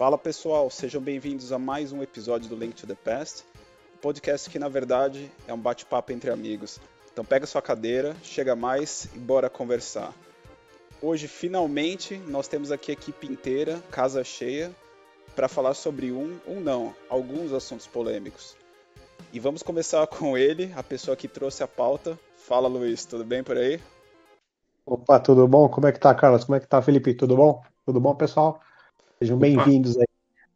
Fala pessoal, sejam bem-vindos a mais um episódio do Link to the Past, um podcast que na verdade é um bate-papo entre amigos. Então pega sua cadeira, chega mais e bora conversar. Hoje finalmente nós temos aqui a equipe inteira, casa cheia, para falar sobre um, um não, alguns assuntos polêmicos. E vamos começar com ele, a pessoa que trouxe a pauta. Fala Luiz, tudo bem por aí? Opa, tudo bom? Como é que tá, Carlos? Como é que tá, Felipe? Tudo bom? Tudo bom, pessoal? Sejam bem-vindos aí.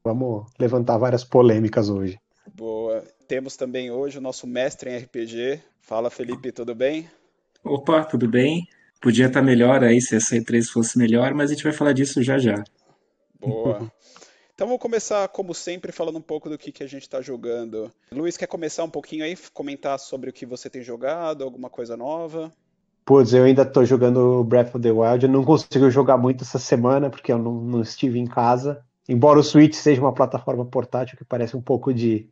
Vamos levantar várias polêmicas hoje. Boa. Temos também hoje o nosso mestre em RPG. Fala, Felipe, tudo bem? Opa, tudo bem? Podia estar melhor aí se a C3 fosse melhor, mas a gente vai falar disso já já. Boa. Então vamos começar, como sempre, falando um pouco do que, que a gente está jogando. Luiz, quer começar um pouquinho aí, comentar sobre o que você tem jogado, alguma coisa nova? Putz, eu ainda tô jogando Breath of the Wild. Eu não consigo jogar muito essa semana, porque eu não, não estive em casa. Embora o Switch seja uma plataforma portátil que parece um pouco de,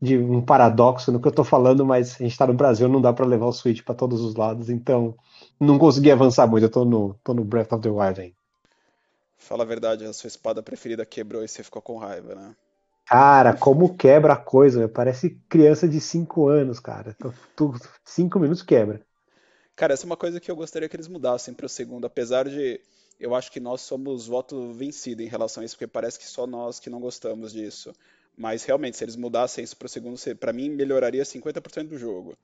de um paradoxo no que eu tô falando, mas a gente tá no Brasil, não dá para levar o Switch para todos os lados, então não consegui avançar muito. Eu tô no, tô no Breath of the Wild ainda. Fala a verdade, a sua espada preferida quebrou e você ficou com raiva, né? Cara, como quebra a coisa, parece criança de 5 anos, cara. 5 minutos quebra. Cara, essa é uma coisa que eu gostaria que eles mudassem para o segundo, apesar de eu acho que nós somos voto vencido em relação a isso, porque parece que só nós que não gostamos disso. Mas realmente, se eles mudassem isso para o segundo, para mim melhoraria 50% do jogo.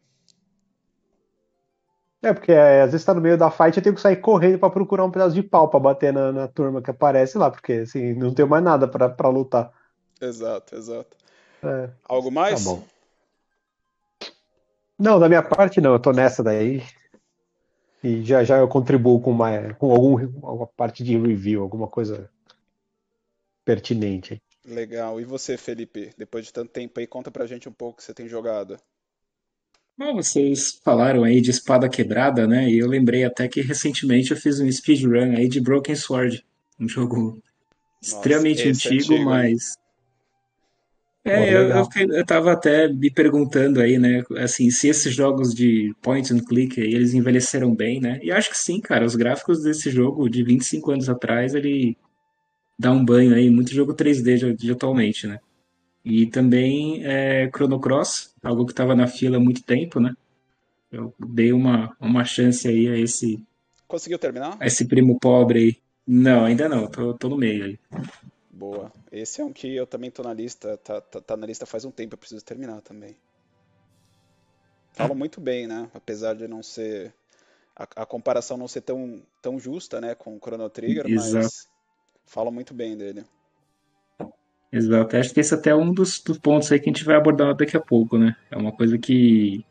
É, porque é, às vezes tá no meio da fight eu tenho que sair correndo para procurar um pedaço de pau para bater na, na, turma que aparece lá, porque assim, não tenho mais nada para lutar. Exato, exato. É. Algo mais? Tá bom. Não, da minha parte não, eu tô nessa daí. E já já eu contribuo com, uma, com algum, alguma parte de review, alguma coisa pertinente. Legal. E você, Felipe? Depois de tanto tempo aí, conta pra gente um pouco o que você tem jogado. Bom, vocês falaram aí de espada quebrada, né? E eu lembrei até que recentemente eu fiz um speedrun aí de Broken Sword. Um jogo Nossa, extremamente é antigo, antigo, mas. É, eu, eu, eu tava até me perguntando aí, né? Assim, se esses jogos de point and click aí, eles envelheceram bem, né? E acho que sim, cara. Os gráficos desse jogo de 25 anos atrás, ele dá um banho aí, muito jogo 3D de, de atualmente, né? E também é, Chrono Cross, algo que estava na fila há muito tempo, né? Eu dei uma, uma chance aí a esse. Conseguiu terminar? A esse primo pobre aí. Não, ainda não, tô, tô no meio aí. Boa. Esse é um que eu também tô na lista, tá, tá, tá na lista faz um tempo, eu preciso terminar também. Fala muito bem, né? Apesar de não ser. A, a, comparação não ser tão, tão justa, né, com o Chrono Trigger, Exato. mas fala muito bem dele. Exato. Acho que esse até é um dos, dos, pontos aí que a gente vai abordar daqui a pouco, né? É uma coisa que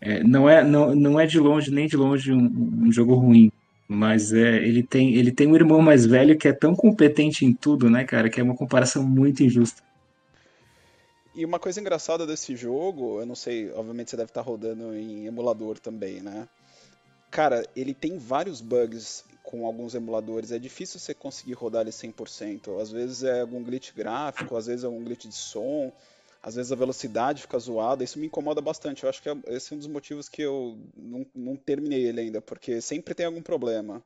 é, não, é, não, não é de longe, nem de longe um, um, jogo ruim. Mas é, ele, tem, ele tem um irmão mais velho que é tão competente em tudo, né, cara? Que é uma comparação muito injusta. E uma coisa engraçada desse jogo, eu não sei, obviamente você deve estar rodando em emulador também, né? Cara, ele tem vários bugs com alguns emuladores. É difícil você conseguir rodar ele 100%. Às vezes é algum glitch gráfico, às vezes é algum glitch de som, às vezes a velocidade fica zoada. Isso me incomoda bastante. Eu acho que é, esse é um dos motivos que eu não, não terminei ele ainda, porque sempre tem algum problema.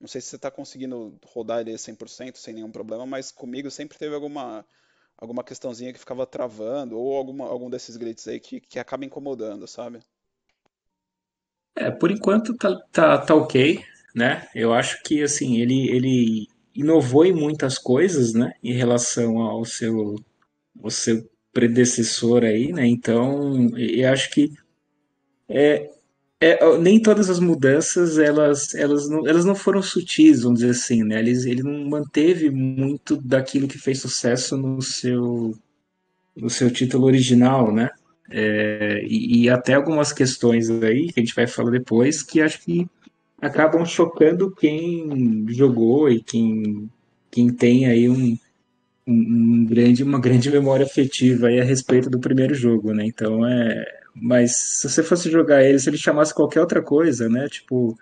Não sei se você está conseguindo rodar ele 100% sem nenhum problema, mas comigo sempre teve alguma alguma questãozinha que ficava travando ou alguma, algum desses glitches aí que, que acaba incomodando, sabe? É, por enquanto tá, tá, tá ok, né? Eu acho que, assim, ele, ele inovou em muitas coisas, né? Em relação ao seu, ao seu predecessor aí, né? Então, eu acho que é, é, nem todas as mudanças elas, elas, não, elas não foram sutis, vamos dizer assim, né? Ele, ele não manteve muito daquilo que fez sucesso no seu, no seu título original, né? É, e, e, até algumas questões aí que a gente vai falar depois que acho que acabam chocando quem jogou e quem, quem tem aí um, um, grande, uma grande memória afetiva aí a respeito do primeiro jogo, né? Então é. Mas se você fosse jogar ele, se ele chamasse qualquer outra coisa, né? Tipo,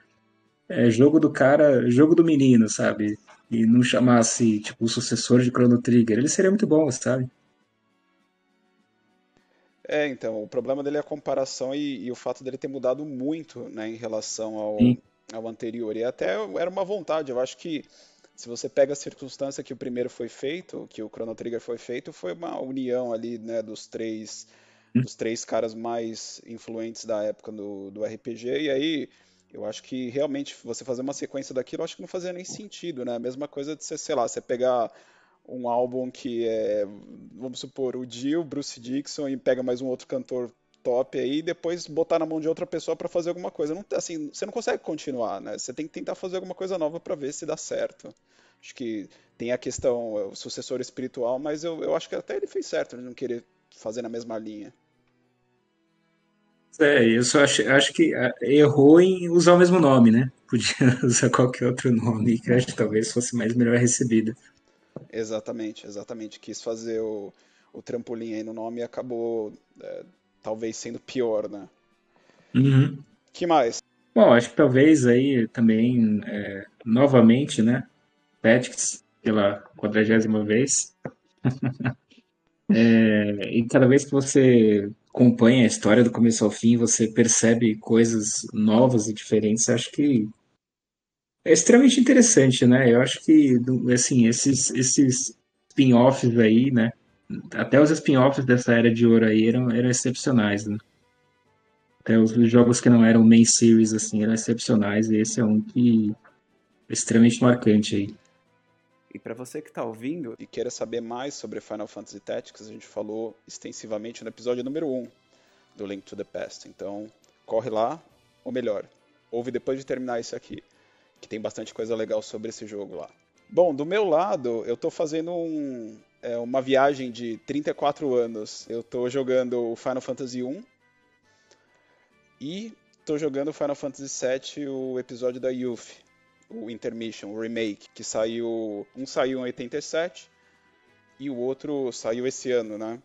é, jogo do cara, jogo do menino, sabe? E não chamasse, tipo, o sucessor de Chrono Trigger, ele seria muito bom, sabe? É, então, o problema dele é a comparação e, e o fato dele ter mudado muito, né, em relação ao, ao anterior. E até era uma vontade, eu acho que Se você pega a circunstância que o primeiro foi feito, que o Chrono Trigger foi feito, foi uma união ali, né, dos três, hum. dos três caras mais influentes da época do, do RPG, e aí eu acho que realmente você fazer uma sequência daquilo, acho que não fazia nem sentido, né? A mesma coisa de você, sei lá, você pegar um álbum que é, vamos supor, o Dio, Bruce Dixon e pega mais um outro cantor top aí e depois botar na mão de outra pessoa para fazer alguma coisa. Não, assim, você não consegue continuar, né? Você tem que tentar fazer alguma coisa nova para ver se dá certo. Acho que tem a questão, o sucessor espiritual, mas eu, eu acho que até ele fez certo de não querer fazer na mesma linha. É, eu só acho, acho que ah, errou em usar o mesmo nome, né? Podia usar qualquer outro nome que acho que talvez fosse mais melhor recebido. Exatamente, exatamente. Quis fazer o, o trampolim aí no nome e acabou é, talvez sendo pior, né? Uhum. que mais? Bom, acho que talvez aí também, é, novamente, né? Tactics pela quadragésima vez. é, e cada vez que você acompanha a história do começo ao fim, você percebe coisas novas e diferentes, acho que é extremamente interessante, né? Eu acho que, assim, esses, esses spin-offs aí, né? Até os spin-offs dessa era de ouro aí eram, eram excepcionais, né? Até os jogos que não eram main series, assim, eram excepcionais, e esse é um que é extremamente marcante aí. E para você que está ouvindo e queira saber mais sobre Final Fantasy Tactics, a gente falou extensivamente no episódio número 1 do Link to the Past. Então, corre lá, ou melhor, ouve depois de terminar isso aqui, que tem bastante coisa legal sobre esse jogo lá. Bom, do meu lado, eu estou fazendo um, é, uma viagem de 34 anos. Eu estou jogando o Final Fantasy 1 e estou jogando o Final Fantasy VII, o episódio da Youth, o Intermission, o remake, que saiu. Um saiu em 87 e o outro saiu esse ano, né?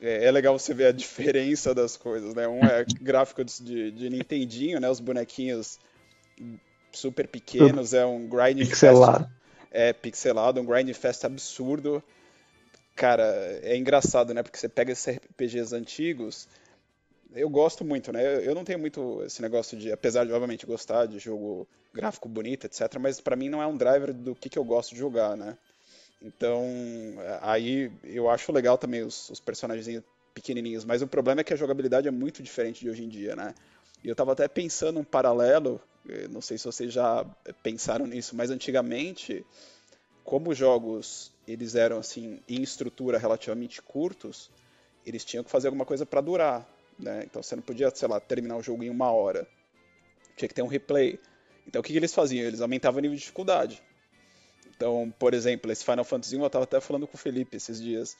É, é legal você ver a diferença das coisas, né? Um é gráfico de, de Nintendinho, né? Os bonequinhos super pequenos, é um grind pixelado. Fest, é pixelado, um grind fest absurdo. Cara, é engraçado, né? Porque você pega esses RPGs antigos eu gosto muito, né? Eu não tenho muito esse negócio de, apesar de obviamente gostar de jogo gráfico bonito, etc, mas para mim não é um driver do que, que eu gosto de jogar, né? Então, aí eu acho legal também os, os personagens pequenininhos, mas o problema é que a jogabilidade é muito diferente de hoje em dia, né? E eu tava até pensando um paralelo, eh, não sei se vocês já pensaram nisso, mas antigamente, como os jogos eles eram assim em estrutura relativamente curtos, eles tinham que fazer alguma coisa para durar. Né? Então você não podia, sei lá, terminar o jogo em uma hora. Tinha que ter um replay. Então o que, que eles faziam? Eles aumentavam o nível de dificuldade. Então, por exemplo, esse Final Fantasy 1, eu estava até falando com o Felipe esses dias,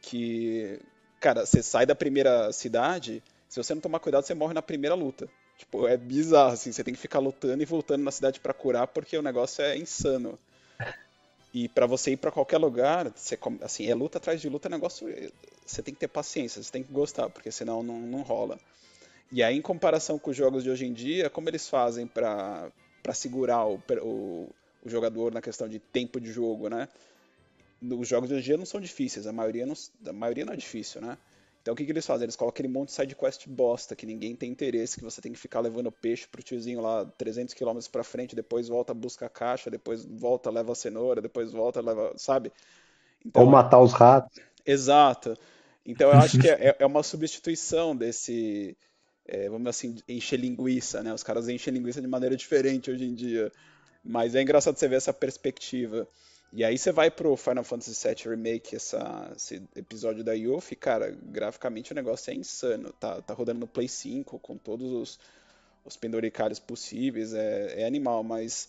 que, cara, você sai da primeira cidade, se você não tomar cuidado, você morre na primeira luta. Tipo, é bizarro, assim, você tem que ficar lutando e voltando na cidade para curar, porque o negócio é insano. E para você ir para qualquer lugar, você, assim, é luta atrás de luta, é negócio. Você tem que ter paciência, você tem que gostar, porque senão não, não rola. E aí, em comparação com os jogos de hoje em dia, como eles fazem para segurar o, o, o, jogador na questão de tempo de jogo, né? Os jogos de hoje em dia não são difíceis, a maioria não, a maioria não é difícil, né? Então o que, que eles fazem? Eles colocam aquele monte de side quest bosta que ninguém tem interesse, que você tem que ficar levando peixe pro tiozinho lá 300 km para frente, depois volta, busca a caixa, depois volta, leva a cenoura, depois volta, leva, sabe? Então, Ou matar os ratos. Exato. Então eu acho que é, é uma substituição desse, é, vamos assim, encher linguiça, né? Os caras enchem linguiça de maneira diferente hoje em dia. Mas é engraçado você ver essa perspectiva. E aí você vai pro Final Fantasy VII Remake, essa, esse episódio da Yuffie, cara, graficamente o negócio é insano. Tá, tá rodando no Play 5 com todos os, os penduricários possíveis, é, é animal, mas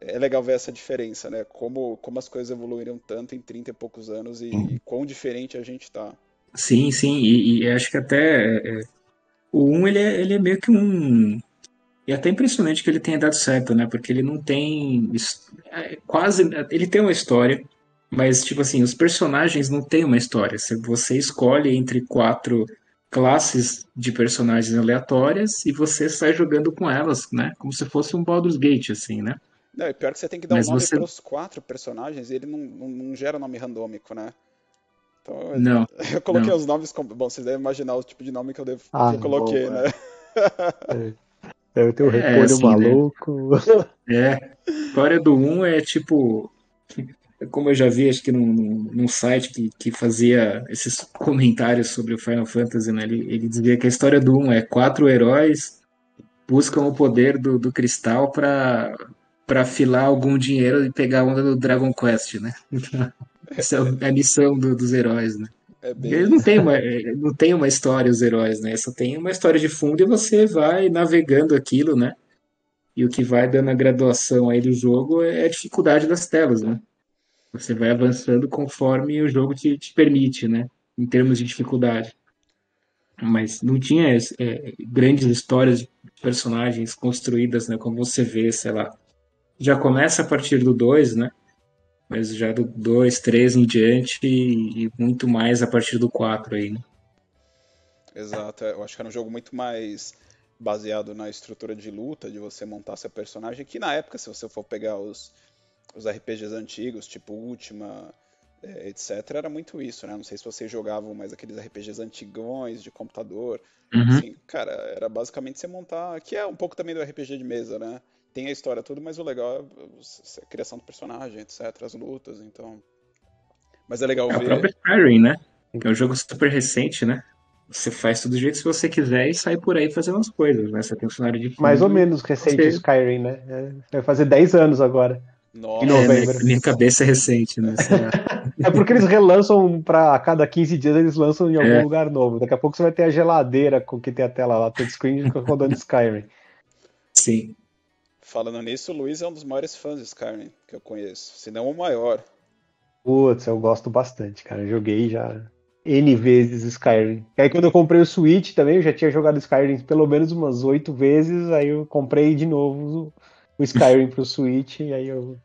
é legal ver essa diferença, né? Como, como as coisas evoluíram tanto em 30 e poucos anos e, e quão diferente a gente tá. Sim, sim, e, e acho que até é, o 1 ele é, ele é meio que um e é até impressionante que ele tenha dado certo, né? Porque ele não tem. É, quase. Ele tem uma história, mas, tipo assim, os personagens não têm uma história. Você escolhe entre quatro classes de personagens aleatórias e você sai jogando com elas, né? Como se fosse um Baldur's Gate, assim, né? Não, é pior que você tem que dar Mas um nome você... para os quatro personagens e ele não, não, não, gera nome randômico, né? Então, não. Eu coloquei não. os nomes. Bom, vocês devem imaginar o tipo de nome que eu, devo... ah, que eu coloquei, bom, né? É. Eu tenho um é, repolho assim, né? maluco. Né? É. história do 1 é tipo. Como eu já vi, acho que num, num site que, que fazia esses comentários sobre o Final Fantasy, né? Ele, ele dizia que a história do 1 é quatro heróis buscam o poder do, do cristal para para afilar algum dinheiro e pegar a onda do Dragon Quest, né? Essa é a missão do, dos heróis, né? É bem... Não tem, uma, não tem uma história, os heróis, né? Só tem uma história de fundo e você vai navegando aquilo, né? E o que vai dando a graduação aí do jogo é a dificuldade das telas, né? Você vai avançando conforme o jogo te, te permite, né? Em termos de dificuldade. Mas não tinha é, grandes histórias de personagens construídas, né? Como você vê, sei lá. Já começa a partir do 2, né? Mas já do 2, 3 em diante e, e, muito mais a partir do 4 aí, né? Exato, é, eu acho que era um jogo muito mais baseado na estrutura de luta, de você montar seu personagem, que na época, se você for pegar os, os RPGs antigos, tipo Ultima, é, etc., era muito isso, né? Não sei se vocês jogavam mais aqueles RPGs antigões de computador. Uhum. Assim, cara, era basicamente você montar, que é um pouco também do RPG de mesa, né? Tem a história tudo, mas o legal é a criação do personagem, etc, as lutas, então... Mas é legal é ver... o próprio Skyrim, né? Que é um jogo super recente, né? Você faz tudo do jeito que você quiser e sai por aí fazendo as coisas, né? Você tem um cenário de... Mais ou menos recente o Skyrim, né? É, vai fazer 10 anos agora. Nossa. Em novembro. É, minha cabeça é recente, né? é porque eles relançam para a cada 15 dias eles lançam em algum é. lugar novo. Daqui a pouco você vai ter a geladeira com que tem a tela lá, touchscreen rodando Skyrim. Sim. Falando nisso, o Luiz é um dos maiores fãs de Skyrim que eu conheço, se não o maior. Putz, eu gosto bastante, cara. Eu joguei já N vezes Skyrim. E aí quando eu comprei o Switch também, eu já tinha jogado Skyrim pelo menos umas oito vezes, aí eu comprei de novo o Skyrim pro Switch, e aí eu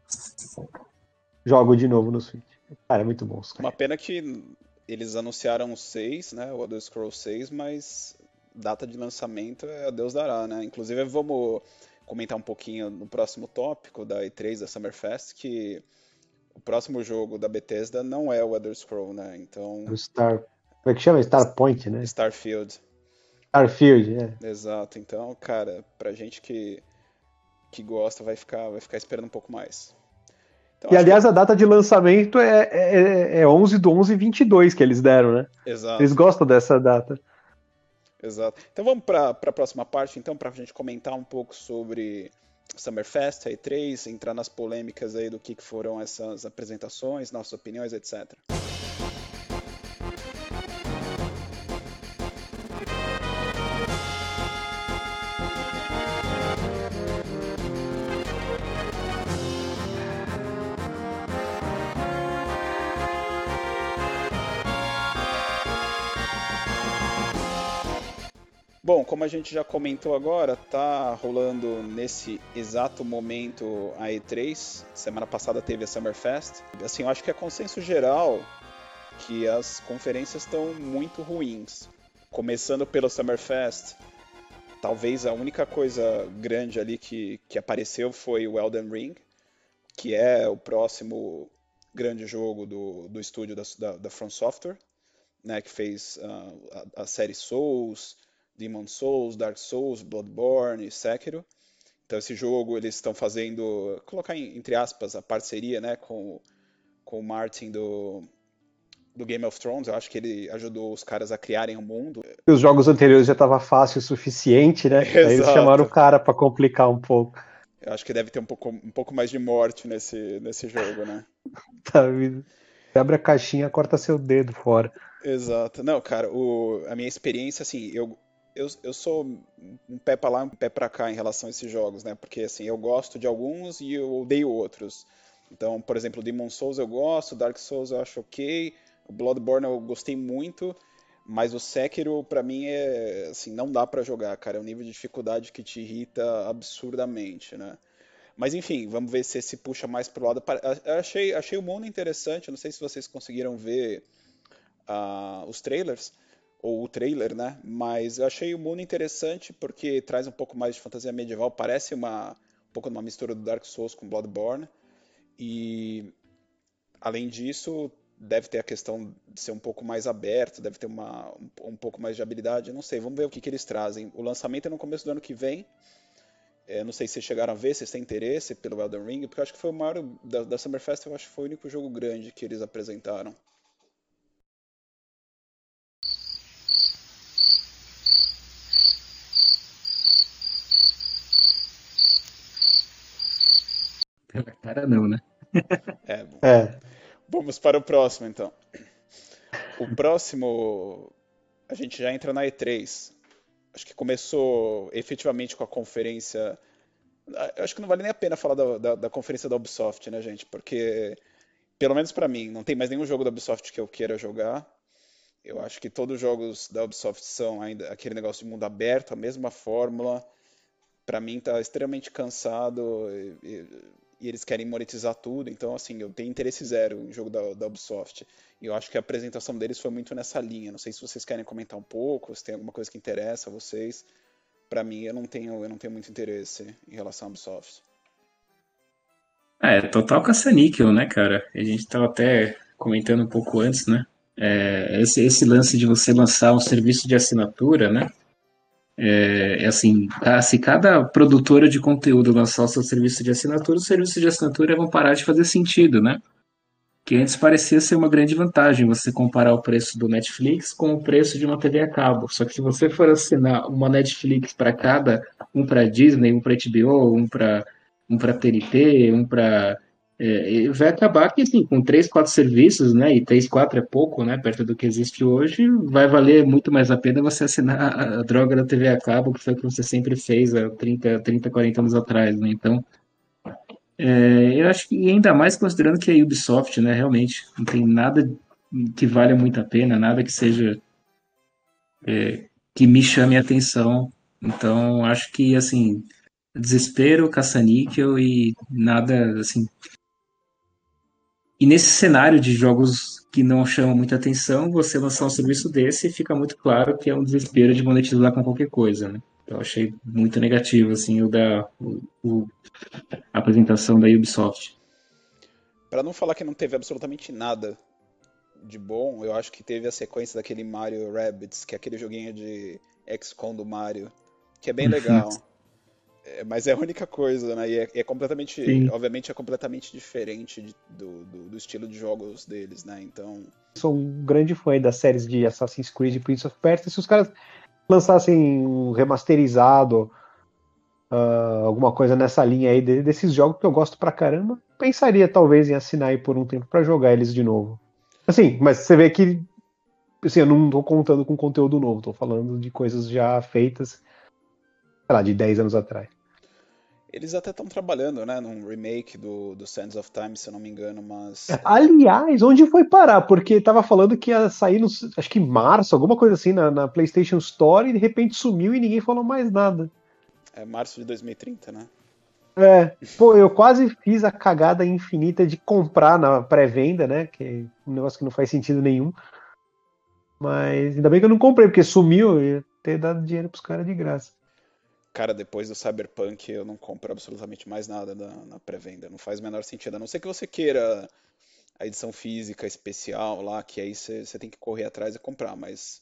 jogo de novo no Switch. Cara, é muito bom. Skyrim. Uma pena que eles anunciaram o 6, né, o Elder Scrolls 6, mas data de lançamento é a Deus dará, né? Inclusive vamos comentar um pouquinho no próximo tópico da E3 da Summerfest que o próximo jogo da Bethesda não é o Elder Scroll, né? Então. O Star. Como é que chama? Starpoint, né? Starfield. Starfield, é. Exato. Então, cara, pra gente que, que gosta, vai ficar, vai ficar esperando um pouco mais. Então, e aliás, que... a data de lançamento é, é, é 11 do 11 22 que eles deram, né? Exato. Eles gostam dessa data. Exato. Então vamos para a próxima parte, então, para a gente comentar um pouco sobre Summerfest, a E3, entrar nas polêmicas aí do que foram essas apresentações, nossas opiniões, etc. Bom, como a gente já comentou agora, tá rolando nesse exato momento a E3. Semana passada teve a Summerfest. Assim, eu acho que é consenso geral que as conferências estão muito ruins. Começando pelo Summerfest, talvez a única coisa grande ali que, que apareceu foi o Elden Ring, que é o próximo grande jogo do, do estúdio da, da, da From Software, né, que fez uh, a, a série Souls, Demon Souls, Dark Souls, Bloodborne, Sekiro. Então esse jogo eles estão fazendo, colocar entre aspas a parceria, né, com com o Martin do do Game of Thrones. Eu acho que ele ajudou os caras a criarem o um mundo. Os jogos anteriores já estava fácil o suficiente, né? Exato. Aí eles chamaram o cara para complicar um pouco. Eu acho que deve ter um pouco, um pouco mais de morte nesse, nesse jogo, né? tá, abre a caixinha, corta seu dedo fora. Exato. Não, cara, o, a minha experiência, assim, eu, eu, eu sou um pé para lá, um pé para cá em relação a esses jogos, né? Porque assim, eu gosto de alguns e eu odeio outros. Então, por exemplo, Demon Souls eu gosto, Dark Souls eu acho ok, Bloodborne eu gostei muito, mas o Sekiro para mim é assim, não dá para jogar, cara, é um nível de dificuldade que te irrita absurdamente, né? Mas enfim, vamos ver se se puxa mais pro lado. Eu achei, achei o mundo interessante, não sei se vocês conseguiram ver uh, os trailers ou o trailer, né? Mas eu achei o mundo interessante porque traz um pouco mais de fantasia medieval, parece uma um pouco uma mistura do Dark Souls com Bloodborne. E além disso, deve ter a questão de ser um pouco mais aberto, deve ter uma, um, um pouco mais de habilidade, não sei, vamos ver o que, que eles trazem. O lançamento é no começo do ano que vem. Eu não sei se vocês chegaram a ver, se vocês têm interesse pelo Elden Ring, porque eu acho que foi o maior da, da Summer Festival, acho que foi o único jogo grande que eles apresentaram. Pela cara não, né? É. É. Vamos para o próximo, então. O próximo, a gente já entra na E3. Acho que começou efetivamente com a conferência. Acho que não vale nem a pena falar da, da, da conferência da Ubisoft, né, gente? Porque, pelo menos para mim, não tem mais nenhum jogo da Ubisoft que eu queira jogar. Eu acho que todos os jogos da Ubisoft são ainda aquele negócio de mundo aberto, a mesma fórmula. Para mim tá extremamente cansado e, e, eles querem monetizar tudo. Então, assim, eu tenho interesse zero em jogo da, da Ubisoft. E eu acho que a apresentação deles foi muito nessa linha. Não sei se vocês querem comentar um pouco, se tem alguma coisa que interessa a vocês. Para mim, eu não tenho, eu não tenho muito interesse em relação à Ubisoft. É, total caça-níquel, né, cara? A gente tava até comentando um pouco antes, né? É, esse, esse lance de você lançar um serviço de assinatura, né? É, é assim, se cada produtora de conteúdo lançar o seu serviço de assinatura, os serviços de assinatura vão parar de fazer sentido, né? Que antes parecia ser uma grande vantagem você comparar o preço do Netflix com o preço de uma TV a cabo. Só que se você for assinar uma Netflix para cada, um para Disney, um para HBO, um para um para TNT, um para é, vai acabar que assim, com três, quatro serviços, né? E três, quatro é pouco, né? Perto do que existe hoje, vai valer muito mais a pena você assinar a, droga da TV a cabo, que foi o que você sempre fez há 30, 30 40 anos atrás, né? Então, é, eu acho que ainda mais considerando que a Ubisoft, né, realmente não tem nada que valha muito a pena, nada que seja é, que me chame a atenção. Então, acho que assim, desespero, caça-níquel e nada assim. E nesse cenário de jogos que não chamam muita atenção, você lançar um serviço desse fica muito claro que é um desespero de monetizar com qualquer coisa, né? Eu achei muito negativo, assim, o da o, o, a apresentação da Ubisoft. Para não falar que não teve absolutamente nada de bom, eu acho que teve a sequência daquele Mario Rabbids, que é aquele joguinho de XCOM do Mario, que é bem legal. É, mas é a única coisa, né? E é, é completamente, Sim. obviamente, é completamente diferente de, do, do, do, estilo de jogos deles, né? Então. Sou um grande fã das séries de Assassin's Creed e Prince of Persia. Se os caras lançassem um remasterizado, uh, alguma coisa nessa linha aí de, desses jogos que eu gosto pra caramba, pensaria talvez em assinar aí por um tempo para jogar eles de novo. Assim, mas você vê que assim, eu não tô contando com conteúdo novo, tô falando de coisas já feitas, lá, de 10 anos atrás. Eles até estão trabalhando, né, num remake do, do Sands of Time, se eu não me engano, mas. Aliás, onde foi parar? Porque tava falando que ia sair no, acho que em março, alguma coisa assim, na, na PlayStation Store, e de repente sumiu e ninguém falou mais nada. É março de 2030, né? É, pô, eu quase fiz a cagada infinita de comprar na pré-venda, né? Que é um negócio que não faz sentido nenhum. Mas ainda bem que eu não comprei, porque sumiu, eu ia ter dado dinheiro pros caras de graça. Cara, depois do Cyberpunk eu não compro absolutamente mais nada na, na pré-venda. Não faz o menor sentido. A não ser que você queira a edição física especial lá, que aí você tem que correr atrás e comprar, mas.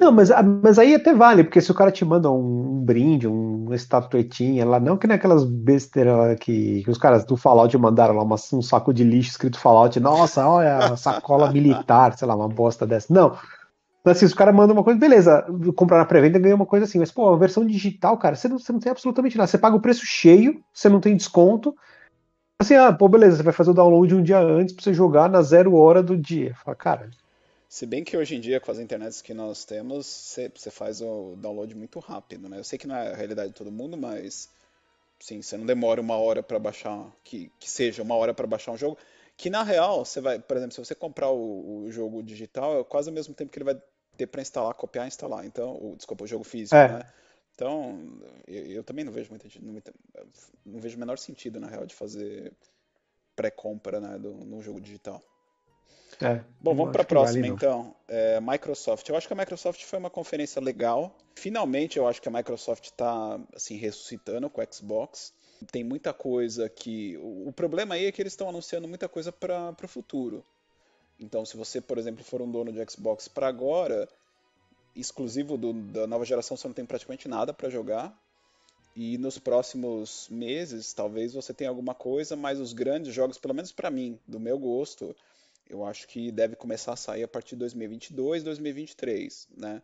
Não, mas, mas aí até vale, porque se o cara te manda um, um brinde, um, uma estatuetinha lá, não que nem aquelas besteiras que, que os caras do Fallout mandaram lá, uma, um saco de lixo escrito Fallout, nossa, olha a sacola militar, sei lá, uma bosta dessa. Não, então, assim, os caras mandam uma coisa, beleza, comprar na pré-venda ganha uma coisa assim, mas, pô, a versão digital, cara, você não, você não tem absolutamente nada. Você paga o preço cheio, você não tem desconto. Assim, ah, pô, beleza, você vai fazer o download um dia antes pra você jogar na zero hora do dia. Fala, cara. Se bem que hoje em dia, com as internets que nós temos, você, você faz o download muito rápido, né? Eu sei que não é a realidade de todo mundo, mas. Sim, você não demora uma hora para baixar, que, que seja uma hora para baixar um jogo. Que na real, você vai, por exemplo, se você comprar o, o, jogo digital, é quase ao mesmo tempo que ele vai ter para instalar, copiar e instalar. Então, o, desculpa, o jogo físico, é. né? Então, eu, eu, também não vejo muita, muita, não vejo o menor sentido na real de fazer pré-compra, né, do, no jogo digital. É, Bom, vamos para a próxima vale, então. É, Microsoft. Eu acho que a Microsoft foi uma conferência legal. Finalmente, eu acho que a Microsoft está assim ressuscitando com o Xbox. Tem muita coisa que. O, o problema aí é que eles estão anunciando muita coisa para o futuro. Então, se você, por exemplo, for um dono de Xbox para agora, exclusivo do, da nova geração, você não tem praticamente nada para jogar. E nos próximos meses, talvez você tenha alguma coisa, mas os grandes jogos, pelo menos para mim, do meu gosto, eu acho que deve começar a sair a partir de 2022, 2023, né?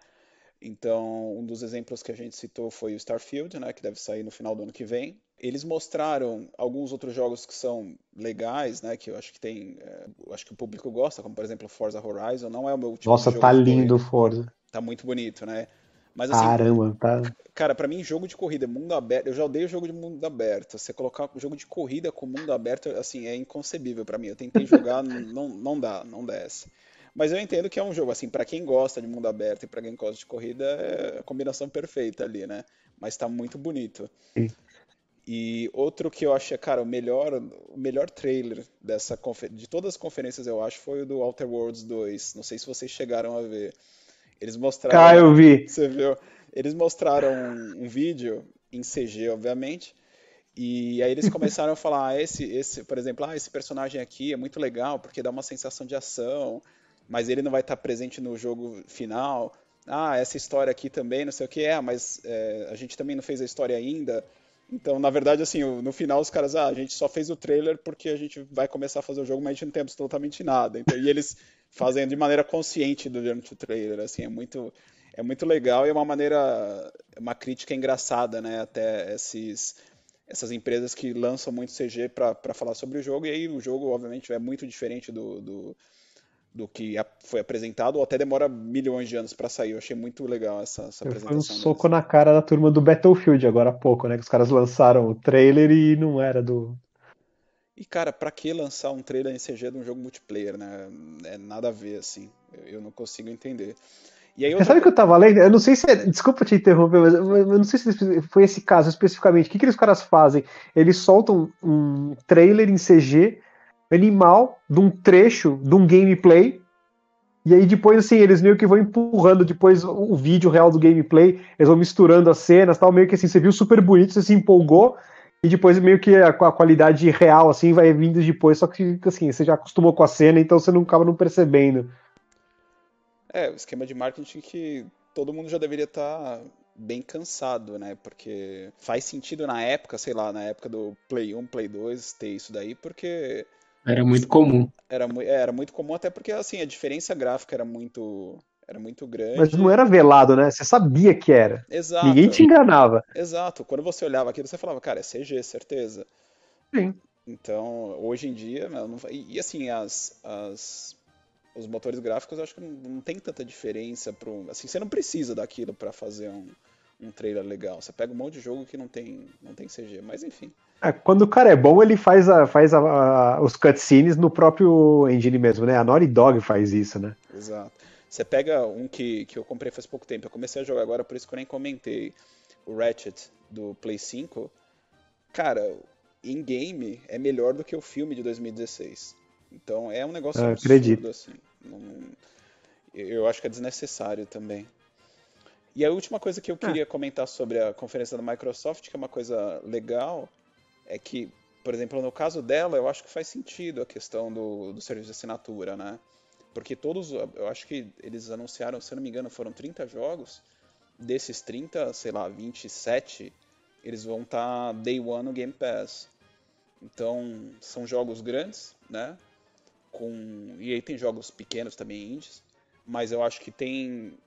Então, um dos exemplos que a gente citou foi o Starfield, né, que deve sair no final do ano que vem. Eles mostraram alguns outros jogos que são legais, né, que eu acho que tem, é, acho que o público gosta, como por exemplo Forza Horizon, não é o meu último Nossa, tá lindo o Forza. Tá muito bonito, né? Mas assim, Caramba, tá. Cara, para mim, jogo de corrida, mundo aberto, eu já odeio jogo de mundo aberto. Você colocar jogo de corrida com mundo aberto, assim, é inconcebível para mim. Eu tentei jogar, não, não dá, não desce. Mas eu entendo que é um jogo, assim, para quem gosta de mundo aberto e para quem gosta de corrida, é a combinação perfeita ali, né? Mas tá muito bonito. Sim. E outro que eu achei, cara, o melhor, o melhor trailer dessa de todas as conferências, eu acho, foi o do Outer Worlds 2. Não sei se vocês chegaram a ver. Eles mostraram. Ah, eu vi. Você viu? Eles mostraram um, um vídeo em CG, obviamente. E aí eles começaram a falar, ah, esse, esse, por exemplo, ah, esse personagem aqui é muito legal porque dá uma sensação de ação mas ele não vai estar presente no jogo final. Ah, essa história aqui também, não sei o que é, mas é, a gente também não fez a história ainda. Então, na verdade, assim, no final os caras, ah, a gente só fez o trailer porque a gente vai começar a fazer o jogo, mas a gente não tem absolutamente nada. Então, e eles fazem de maneira consciente durante o trailer, assim, é muito, é muito legal e é uma maneira, uma crítica engraçada, né, até esses, essas empresas que lançam muito CG para falar sobre o jogo, e aí o jogo, obviamente, é muito diferente do, do do que foi apresentado, ou até demora milhões de anos para sair. Eu achei muito legal essa, essa apresentação. Foi um soco deles. na cara da turma do Battlefield agora há pouco, né? Que os caras lançaram o trailer e não era do. E cara, para que lançar um trailer em CG de um jogo multiplayer, né? É nada a ver, assim. Eu, eu não consigo entender. E aí, outra... Sabe o que eu tava lendo? Eu não sei se é... Desculpa te interromper, mas eu não sei se foi esse caso especificamente. O que, que os caras fazem? Eles soltam um trailer em CG animal de um trecho de um gameplay. E aí depois, assim, eles meio que vão empurrando depois o vídeo real do gameplay, eles vão misturando as cenas tal, meio que assim, você viu super bonito, você se empolgou, e depois meio que a, a qualidade real, assim, vai vindo depois, só que, assim, você já acostumou com a cena, então você não acaba não percebendo. É, o esquema de marketing que todo mundo já deveria estar tá bem cansado, né? Porque faz sentido na época, sei lá, na época do Play 1, Play 2 ter isso daí, porque era muito comum. Era, é, era muito comum, até porque assim, a diferença gráfica era muito, era muito grande. Mas não era velado, né? Você sabia que era. Exato. Ninguém te enganava. Exato. Quando você olhava aquilo, você falava, cara, é CG, certeza. Sim. Então, hoje em dia, não... e, e, assim, as, as, os motores gráficos, eu acho que não, não tem tanta diferença pro, assim, você não precisa daquilo para fazer um, um trailer legal. Você pega um monte de jogo que não tem, não tem CG, mas enfim. É, quando o cara é bom, ele faz, a, faz a, a, os cutscenes no próprio engine mesmo, né? A Naughty Dog faz isso, né? Exato. Você pega um que, que eu comprei faz pouco tempo, eu comecei a jogar agora, por isso que eu nem comentei, o Ratchet do Play 5. Cara, em game é melhor do que o filme de 2016. Então é um negócio eu absurdo, acredito. assim. Não, eu acho que é desnecessário também. E a última coisa que eu queria ah. comentar sobre a conferência da Microsoft, que é uma coisa legal, é que, por exemplo, no caso dela, eu acho que faz sentido a questão do, do serviço de assinatura, né? Porque todos, eu acho que eles anunciaram, se eu não me engano, foram 30 jogos. Desses 30, sei lá, 27, eles vão estar tá day one no Game Pass. Então, são jogos grandes, né? Com... E aí tem jogos pequenos também, indies. Mas eu acho que tem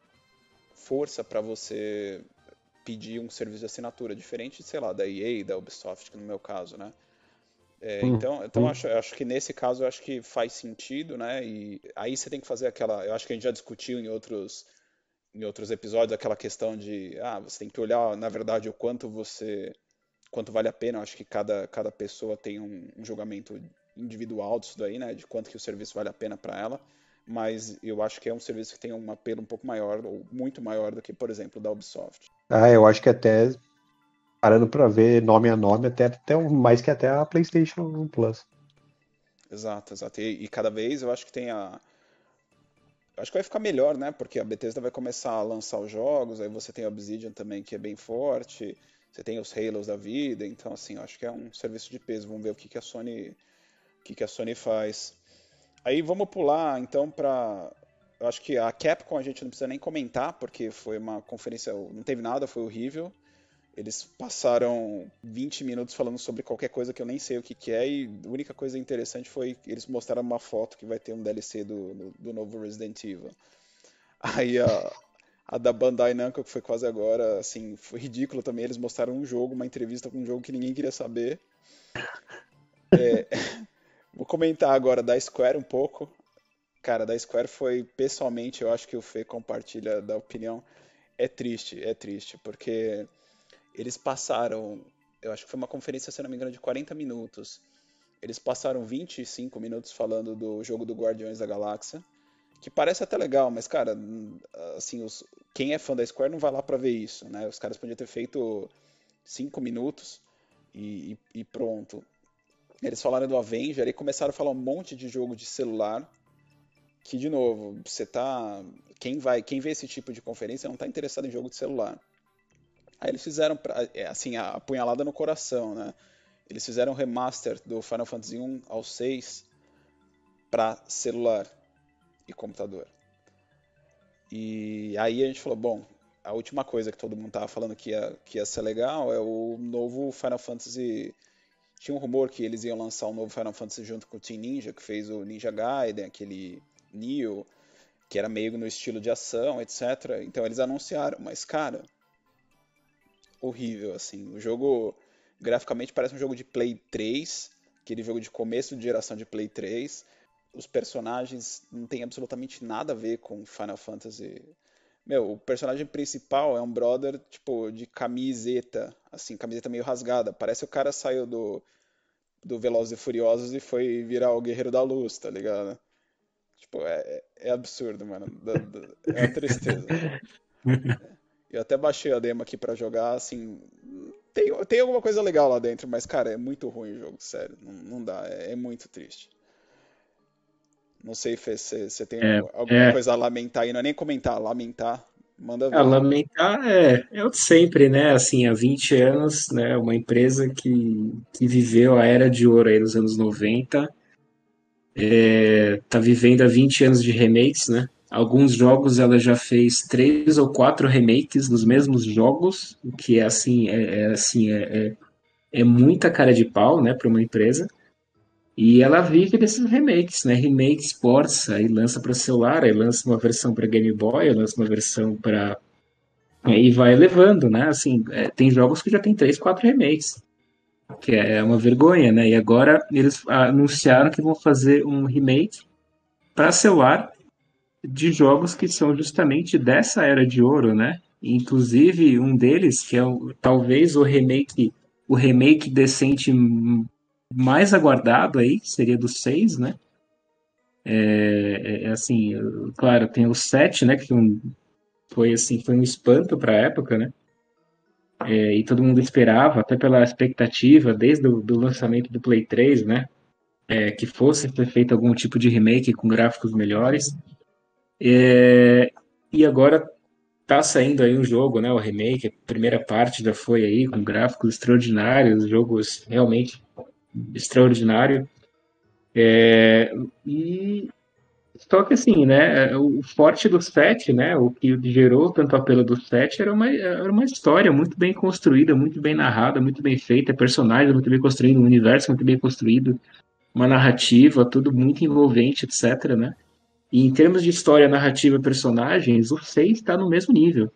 força para você pedir um serviço de assinatura diferente, sei lá, da EA, da Ubisoft, no meu caso, né? É, hum, então, então hum. acho, acho que nesse caso acho que faz sentido, né? E aí você tem que fazer aquela, eu acho que a gente já discutiu em outros em outros episódios aquela questão de, ah, você tem que olhar, na verdade, o quanto você quanto vale a pena. Eu acho que cada cada pessoa tem um, um julgamento individual disso daí, né? De quanto que o serviço vale a pena para ela mas eu acho que é um serviço que tem um apelo um pouco maior, ou muito maior do que, por exemplo, da Ubisoft. Ah, eu acho que até, parando para ver nome a nome, até, até mais que até a PlayStation Plus. Exato, exato. E, e cada vez eu acho que tem a. Acho que vai ficar melhor, né? Porque a Bethesda vai começar a lançar os jogos, aí você tem a Obsidian também, que é bem forte, você tem os Halos da vida, então, assim, acho que é um serviço de peso. Vamos ver o que, que a Sony. O que, que a Sony faz. Aí vamos pular então para. Eu acho que a Capcom a gente não precisa nem comentar, porque foi uma conferência. Não teve nada, foi horrível. Eles passaram 20 minutos falando sobre qualquer coisa que eu nem sei o que, que é, e a única coisa interessante foi que eles mostraram uma foto que vai ter um DLC do, do, do novo Resident Evil. Aí a, a da Bandai Namco, que foi quase agora, assim, foi ridículo também. Eles mostraram um jogo, uma entrevista com um jogo que ninguém queria saber. É, vou comentar agora da Square um pouco. Cara, da Square foi, pessoalmente, eu acho que o Fê compartilha da opinião. É triste, é triste, porque eles passaram, eu acho que foi uma conferência, se não me engano, de 40 minutos. Eles passaram 25 minutos falando do jogo do Guardiões da Galáxia, que parece até legal, mas, cara, assim, os, quem é fã da Square não vai lá para ver isso, né? Os caras podiam ter feito 5 minutos e, e, e pronto. Eles falaram do Avenger e começaram a falar um monte de jogo de celular que de novo, você tá quem vai, quem vê esse tipo de conferência não está interessado em jogo de celular. Aí eles fizeram, é, assim, a apunhalada no coração, né? Eles fizeram um remaster do Final Fantasy 1 ao 6 para celular e computador. E aí a gente falou, bom, a última coisa que todo mundo tava falando que ia, que ia ser legal é o novo Final Fantasy. Tinha um rumor que eles iam lançar um novo Final Fantasy junto com o Team Ninja, que fez o Ninja Gaiden, aquele Neo, que era meio no estilo de ação, etc. Então eles anunciaram, mas cara, horrível, assim. O jogo, graficamente, parece um jogo de Play 3, aquele jogo de começo de geração de Play 3. Os personagens não têm absolutamente nada a ver com Final Fantasy. Meu, o personagem principal é um brother, tipo, de camiseta, assim, camiseta meio rasgada. Parece que o cara saiu do, do Velozes e Furiosos e foi virar o Guerreiro da Luz, tá ligado? Tipo, é, é absurdo, mano. É uma tristeza. Eu até baixei a demo aqui para jogar, assim. Tem, tem alguma coisa legal lá dentro, mas, cara, é muito ruim o jogo, sério. Não, não dá, é, é, muito triste. Não sei, Fê, se você tem é, alguma é... coisa a lamentar aí, não é nem comentar, lamentar. Manda ver. A lamentar é, é sempre, né? Assim, há 20 anos, né? Uma empresa que, que viveu a era de ouro aí nos anos 90. É, tá vivendo há 20 anos de remakes, né? Alguns jogos ela já fez três ou quatro remakes dos mesmos jogos, o que é assim, é, é assim, é, é, é, muita cara de pau, né, para uma empresa. E ela vive desses remakes, né? Remake Sports, aí lança para celular, aí lança uma versão para Game Boy, lança uma versão para e vai levando, né? Assim, é, tem jogos que já tem três, quatro remakes, que é uma vergonha, né? E agora eles anunciaram que vão fazer um remake para celular de jogos que são justamente dessa era de ouro, né? Inclusive um deles que é o, talvez o remake, o remake decente mais aguardado aí seria do 6, né? É, é, é, assim, claro, tem o 7, né? Que um, foi assim, foi um espanto para a época, né? É, e todo mundo esperava, até pela expectativa, desde o do lançamento do Play 3, né? É, que fosse feito algum tipo de remake com gráficos melhores. É, e agora tá saindo aí um jogo, né? O remake, a primeira parte já foi aí, com gráficos extraordinários, jogos realmente extraordinário. É, e só que assim, né? O forte do set, né? O que gerou tanto apelo do set era uma, era uma história muito bem construída, muito bem narrada, muito bem feita, personagens muito bem construídos, um universo muito bem construído, uma narrativa, tudo muito envolvente, etc, né? E em termos de história, narrativa, personagens, o 6 está no mesmo nível.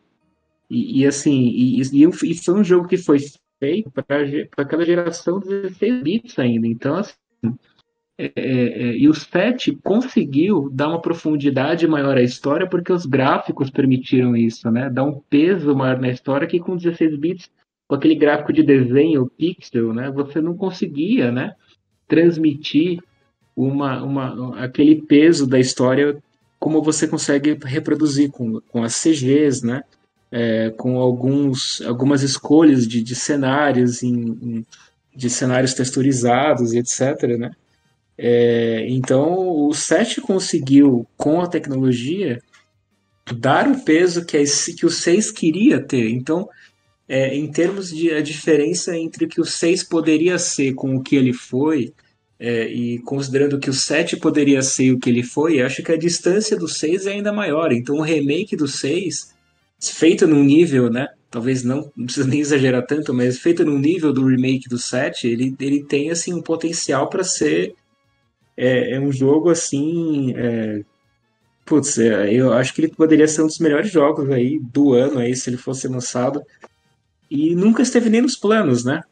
E, e assim, e, e, e, foi um jogo que foi feito para aquela geração de 16 bits ainda. Então, assim, é, é, é, e o 7 conseguiu dar uma profundidade maior à história porque os gráficos permitiram isso, né? Dar um peso maior na história que com 16 bits, com aquele gráfico de desenho, pixel, né? Você não conseguia, né? Transmitir uma, uma, aquele peso da história como você consegue reproduzir com, com as CGs, né? É, com alguns, algumas escolhas de, de cenários, em, em, de cenários texturizados e etc. Né? É, então, o 7 conseguiu, com a tecnologia, dar o peso que, a, que o 6 queria ter. Então, é, em termos de a diferença entre o que o 6 poderia ser com o que ele foi, é, e considerando que o 7 poderia ser o que ele foi, acho que a distância do 6 é ainda maior. Então o remake do 6 feita num nível, né? Talvez não, não precisa nem exagerar tanto, mas feita num nível do remake do 7, ele, ele tem assim um potencial para ser é, é, um jogo assim, é, putz, é, eu acho que ele poderia ser um dos melhores jogos aí do ano aí se ele fosse lançado. E nunca esteve nem nos planos, né?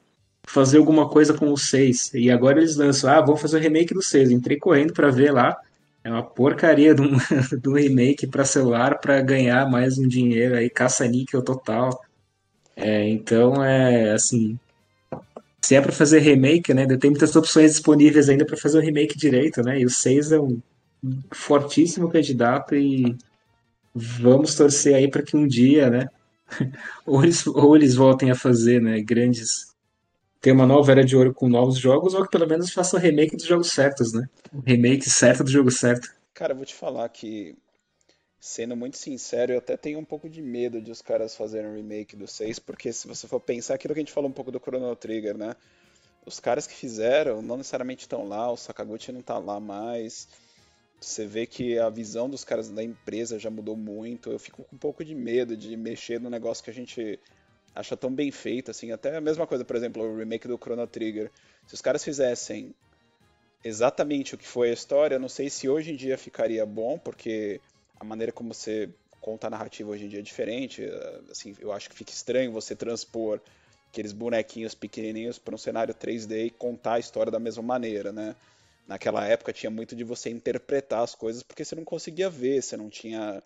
Fazer alguma coisa com o 6. E agora eles lançam, ah, vamos fazer o remake do 6. Entrei correndo para ver lá. É uma porcaria de um remake para celular para ganhar mais um dinheiro aí, caça-níquel total. É, então, é assim. Se é para fazer remake, né? Tem muitas opções disponíveis ainda para fazer o remake direito, né? E o 6 é um fortíssimo candidato e vamos torcer aí para que um dia, né? ou, eles, ou eles voltem a fazer, né? Grandes ter uma nova era de ouro com novos jogos, ou que pelo menos faça o remake dos jogos certos, né? O remake certo do jogo certo. Cara, eu vou te falar que, sendo muito sincero, eu até tenho um pouco de medo de os caras fazerem um remake do 6, porque se você for pensar aquilo que a gente falou um pouco do Chrono Trigger, né? Os caras que fizeram não necessariamente estão lá, o Sakaguchi não tá lá mais. Você vê que a visão dos caras da empresa já mudou muito. Eu fico com um pouco de medo de mexer no negócio que a gente acha tão bem feito, assim, até a mesma coisa, por exemplo, o remake do Chrono Trigger. Se os caras fizessem exatamente o que foi a história, não sei se hoje em dia ficaria bom, porque a maneira como você conta a narrativa hoje em dia é diferente. Assim, eu acho que fica estranho você transpor aqueles bonequinhos pequenininhos para um cenário 3D e contar a história da mesma maneira, né? Naquela época tinha muito de você interpretar as coisas porque você não conseguia ver, você não tinha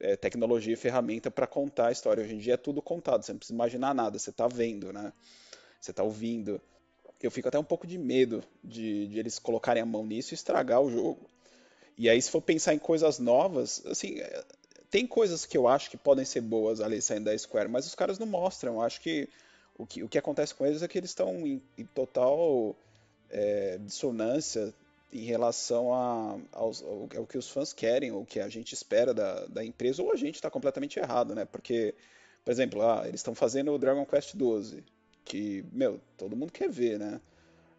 é, tecnologia e ferramenta para contar a história. Hoje em dia é tudo contado, você não precisa imaginar nada, você está vendo, né? Você está ouvindo. Eu fico até um pouco de medo de, de, eles colocarem a mão nisso e estragar o jogo. E aí, se for pensar em coisas novas, assim, é, tem coisas que eu acho que podem ser boas ali saindo da Square, mas os caras não mostram. Eu acho que o que, o que acontece com eles é que eles estão em, em, total é, dissonância em relação a, aos, ao, ao, que os fãs querem, ou que a gente espera da, da empresa, ou a gente está completamente errado, né? Porque, por exemplo, ah, eles estão fazendo o Dragon Quest XII, que, meu, todo mundo quer ver, né?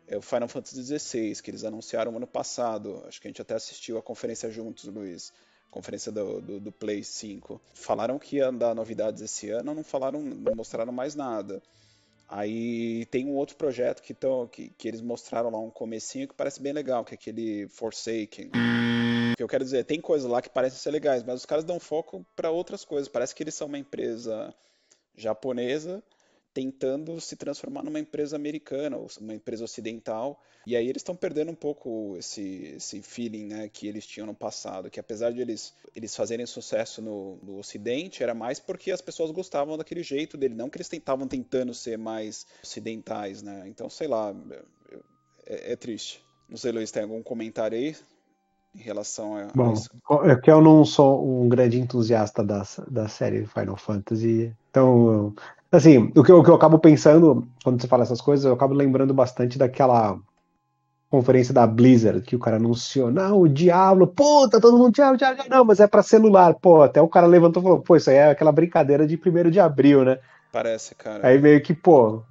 É o Final Fantasy XVI, que eles anunciaram ano passado. Acho que a gente até assistiu a conferência juntos, Luiz. Conferência do, do, do Play 5. Falaram que ia dar novidades esse ano, não falaram, não mostraram mais nada. Aí tem um outro projeto que, tão, que, que eles mostraram lá um comecinho que parece bem legal, que é aquele Forsaken. O que eu quero dizer, tem coisas lá que parecem ser legais, mas os caras dão foco para outras coisas. Parece que eles são uma empresa japonesa tentando se transformar numa empresa americana, ou uma empresa ocidental. E aí eles estão perdendo um pouco esse, esse feeling né, que eles tinham no passado, que apesar de eles, eles fazerem sucesso no, no Ocidente, era mais porque as pessoas gostavam daquele jeito dele, não que eles estavam tentando ser mais ocidentais, né? Então, sei lá, é, é triste. Não sei, Luiz, tem algum comentário aí em relação a. Bom, é que eu não sou um grande entusiasta da, da série Final Fantasy, então Assim, o que, eu, o que eu acabo pensando quando você fala essas coisas, eu acabo lembrando bastante daquela conferência da Blizzard que o cara anunciou, não, o Diablo, puta, todo mundo Diablo, Diablo, não, mas é para celular, pô, até o cara levantou e falou, pô, isso aí é aquela brincadeira de primeiro de abril, né? Parece, cara. Aí meio que, pô,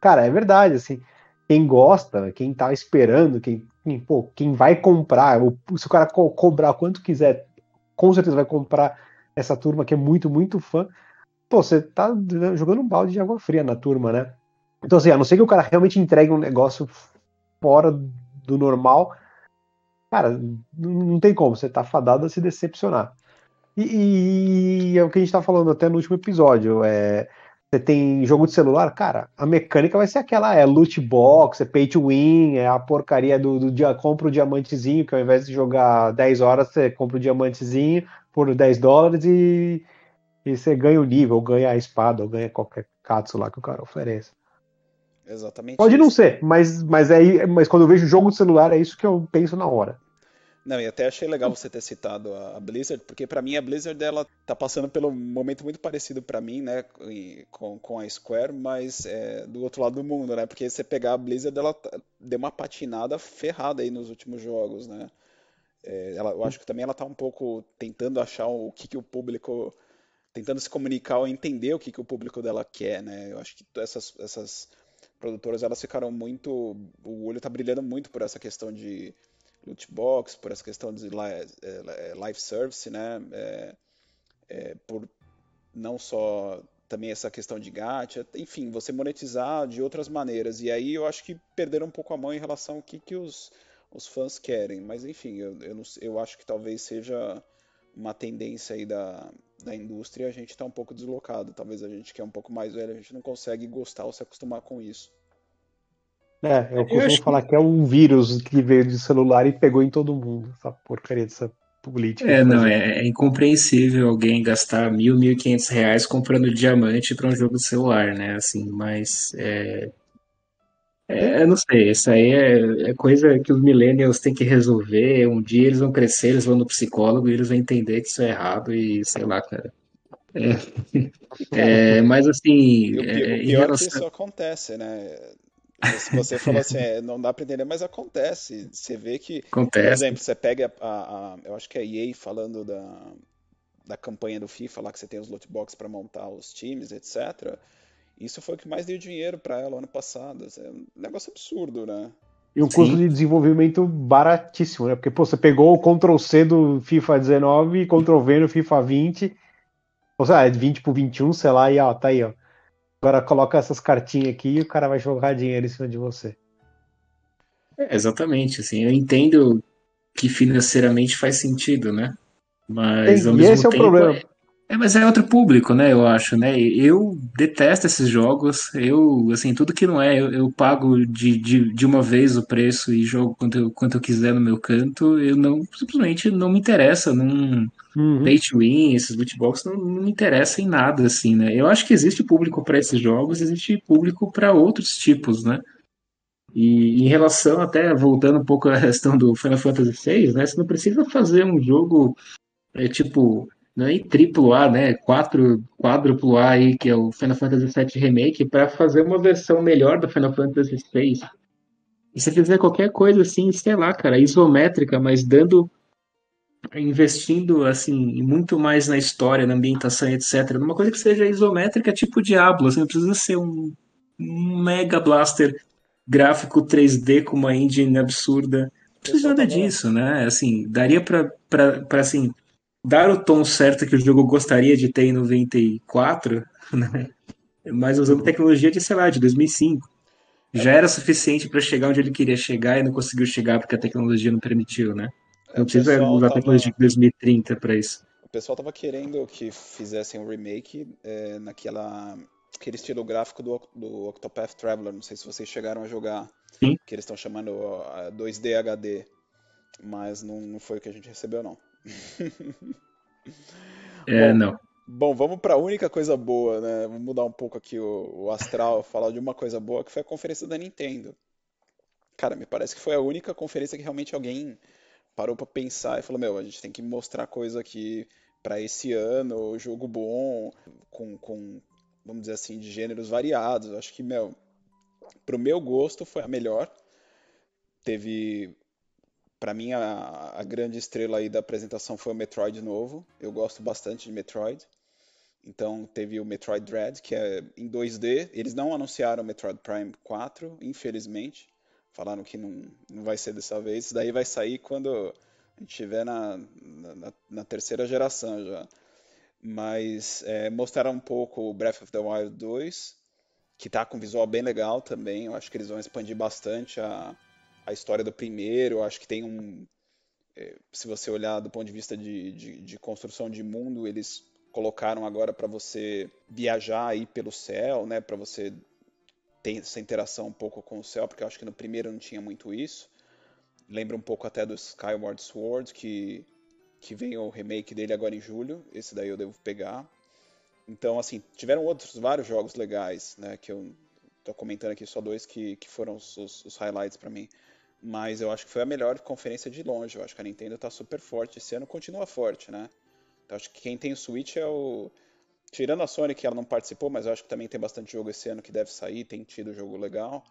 cara, é verdade, assim, quem gosta, quem tá esperando, quem, quem pô, quem vai comprar, se o cara co cobrar quanto quiser, com certeza vai comprar essa turma que é muito, muito fã, pô, você tá jogando um balde de água fria na turma, né? Então, assim, a não ser que o cara realmente entregue um negócio fora do normal, cara, não tem como, você tá fadado a se decepcionar. E, e é o que a gente tá falando até no último episódio, é, você tem jogo de celular, cara, a mecânica vai ser aquela, é loot box, é pay to win, é a porcaria do, do dia, compra o diamantezinho, que ao invés de jogar 10 horas, você compra o diamantezinho por 10 dólares e e você ganha o nível, ou ganha a espada, ou ganha qualquer katsu lá que o cara ofereça. Exatamente. Pode isso. não ser, mas, mas, é, mas quando eu vejo jogo de celular é isso que eu penso na hora. Não, e até achei legal você ter citado a Blizzard, porque para mim a Blizzard ela tá passando pelo um momento muito parecido para mim, né, com, com a Square, mas é, do outro lado do mundo, né? Porque você pegar a Blizzard, ela tá, deu uma patinada ferrada aí nos últimos jogos, né? É, ela, eu acho que também ela tá um pouco tentando achar o que, que o público tentando se comunicar ou entender o que, que o público dela quer, né? Eu acho que essas, essas produtoras elas ficaram muito, o olho está brilhando muito por essa questão de loot box, por essa questão de é, live service, né? É, é, por não só também essa questão de gacha, enfim, você monetizar de outras maneiras. E aí eu acho que perderam um pouco a mão em relação ao que, que os, os fãs querem. Mas enfim, eu, eu, não, eu acho que talvez seja uma tendência aí da, da indústria a gente está um pouco deslocado. Talvez a gente que é um pouco mais velho, a gente não consegue gostar ou se acostumar com isso. É, eu costumo eu falar que... que... é um vírus que veio de celular e pegou em todo mundo, essa porcaria dessa política. É, não, é, é, incompreensível alguém gastar mil, mil e quinhentos reais comprando diamante para um jogo de celular, né? Assim, mas é, é, eu não sei, isso aí é, é, coisa que os millennials têm que resolver. Um dia eles vão crescer, eles vão no psicólogo e eles vão entender que isso é errado e sei lá, cara. É, é mas assim. E o, é, pior relação... é que isso acontece, né? Se você falou assim, é, não dá pra entender, mas acontece. Você vê que, acontece. por exemplo, você pega a, a, eu acho que é a EA falando da, da campanha do FIFA, lá que você tem os loot box para montar os times, etc. Isso foi o que mais deu dinheiro para ela ano passado. É um negócio absurdo, né? E um custo de desenvolvimento baratíssimo, né? Porque pô, você pegou o Ctrl C do FIFA 19 e Ctrl V no FIFA 20. Ou seja, 20 pro 21, sei lá, e ó, tá aí, ó. Agora coloca essas cartinhas aqui e o cara vai jogar dinheiro em cima de você. É, exatamente, assim, eu entendo que financeiramente faz sentido, né? Mas Tem, ao mesmo e esse tempo, é o problema. É, mas é outro público, né? Eu acho, né? Eu detesto esses jogos. Eu, assim, tudo que não é, eu, eu pago de, de, de uma vez o preço e jogo quanto eu, quanto eu quiser no meu canto. Eu não, simplesmente não me interessa. Não, uhum. pay to win, esses loot não, não me interessa em nada, assim, né? Eu acho que existe público para esses jogos, existe público para outros tipos, né? E em relação, até voltando um pouco à questão do Final Fantasy VI, né? Você não precisa fazer um jogo é, tipo né, e triplo A, né, quatro, quádruplo A aí, que é o Final Fantasy VII Remake, para fazer uma versão melhor do Final Fantasy VI. E se fizer qualquer coisa assim, sei lá, cara, isométrica, mas dando investindo assim muito mais na história, na ambientação, etc. Numa coisa que seja isométrica, tipo Diablo, assim, não precisa ser um, um mega blaster gráfico 3D com uma engine absurda. Não precisa nada disso, né? Assim, daria para assim dar o tom certo que o jogo gostaria de ter em 94, né? mas usando tecnologia de, sei lá, de 2005. Já era suficiente para chegar onde ele queria chegar e não conseguiu chegar porque a tecnologia não permitiu, né? Não precisa usar tava... tecnologia de 2030 para isso. O pessoal tava querendo que fizessem um remake é, naquela aquele estilo gráfico do, do Octopath Traveler. Não sei se vocês chegaram a jogar. Sim. Que eles estão chamando uh, 2D HD. Mas não, não foi o que a gente recebeu, não. é, bom, não. Bom, vamos para a única coisa boa, né? Vamos mudar um pouco aqui o, o astral, falar de uma coisa boa que foi a conferência da Nintendo. Cara, me parece que foi a única conferência que realmente alguém parou para pensar e falou: Meu, a gente tem que mostrar coisa aqui para esse ano, jogo bom, com, com, vamos dizer assim, de gêneros variados. Acho que, meu, pro meu gosto foi a melhor. Teve para mim, a, a, grande estrela aí da apresentação foi o Metroid novo. Eu gosto bastante de Metroid. Então, teve o Metroid Dread, que é em 2D. Eles não anunciaram o Metroid Prime 4, infelizmente. Falaram que não, não vai ser dessa vez. Isso daí vai sair quando a gente estiver na, na, na, terceira geração já. Mas é, mostraram um pouco o Breath of the Wild 2, que tá com visual bem legal também. Eu acho que eles vão expandir bastante a, a história do primeiro. Acho que tem um. É, se você olhar do ponto de vista de, de, de construção de mundo, eles colocaram agora para você viajar aí pelo céu, né? Para você ter essa interação um pouco com o céu, porque eu acho que no primeiro não tinha muito isso. Lembra um pouco até do Skyward Sword, que, que vem o remake dele agora em julho. Esse daí eu devo pegar. Então, assim, tiveram outros vários jogos legais, né? Que eu tô comentando aqui só dois que, que foram os, os highlights para mim mas eu acho que foi a melhor conferência de longe. Eu acho que a Nintendo está super forte. Esse ano continua forte, né? Então acho que quem tem o Switch é o. Tirando a Sony, que ela não participou, mas eu acho que também tem bastante jogo esse ano que deve sair, tem tido jogo legal.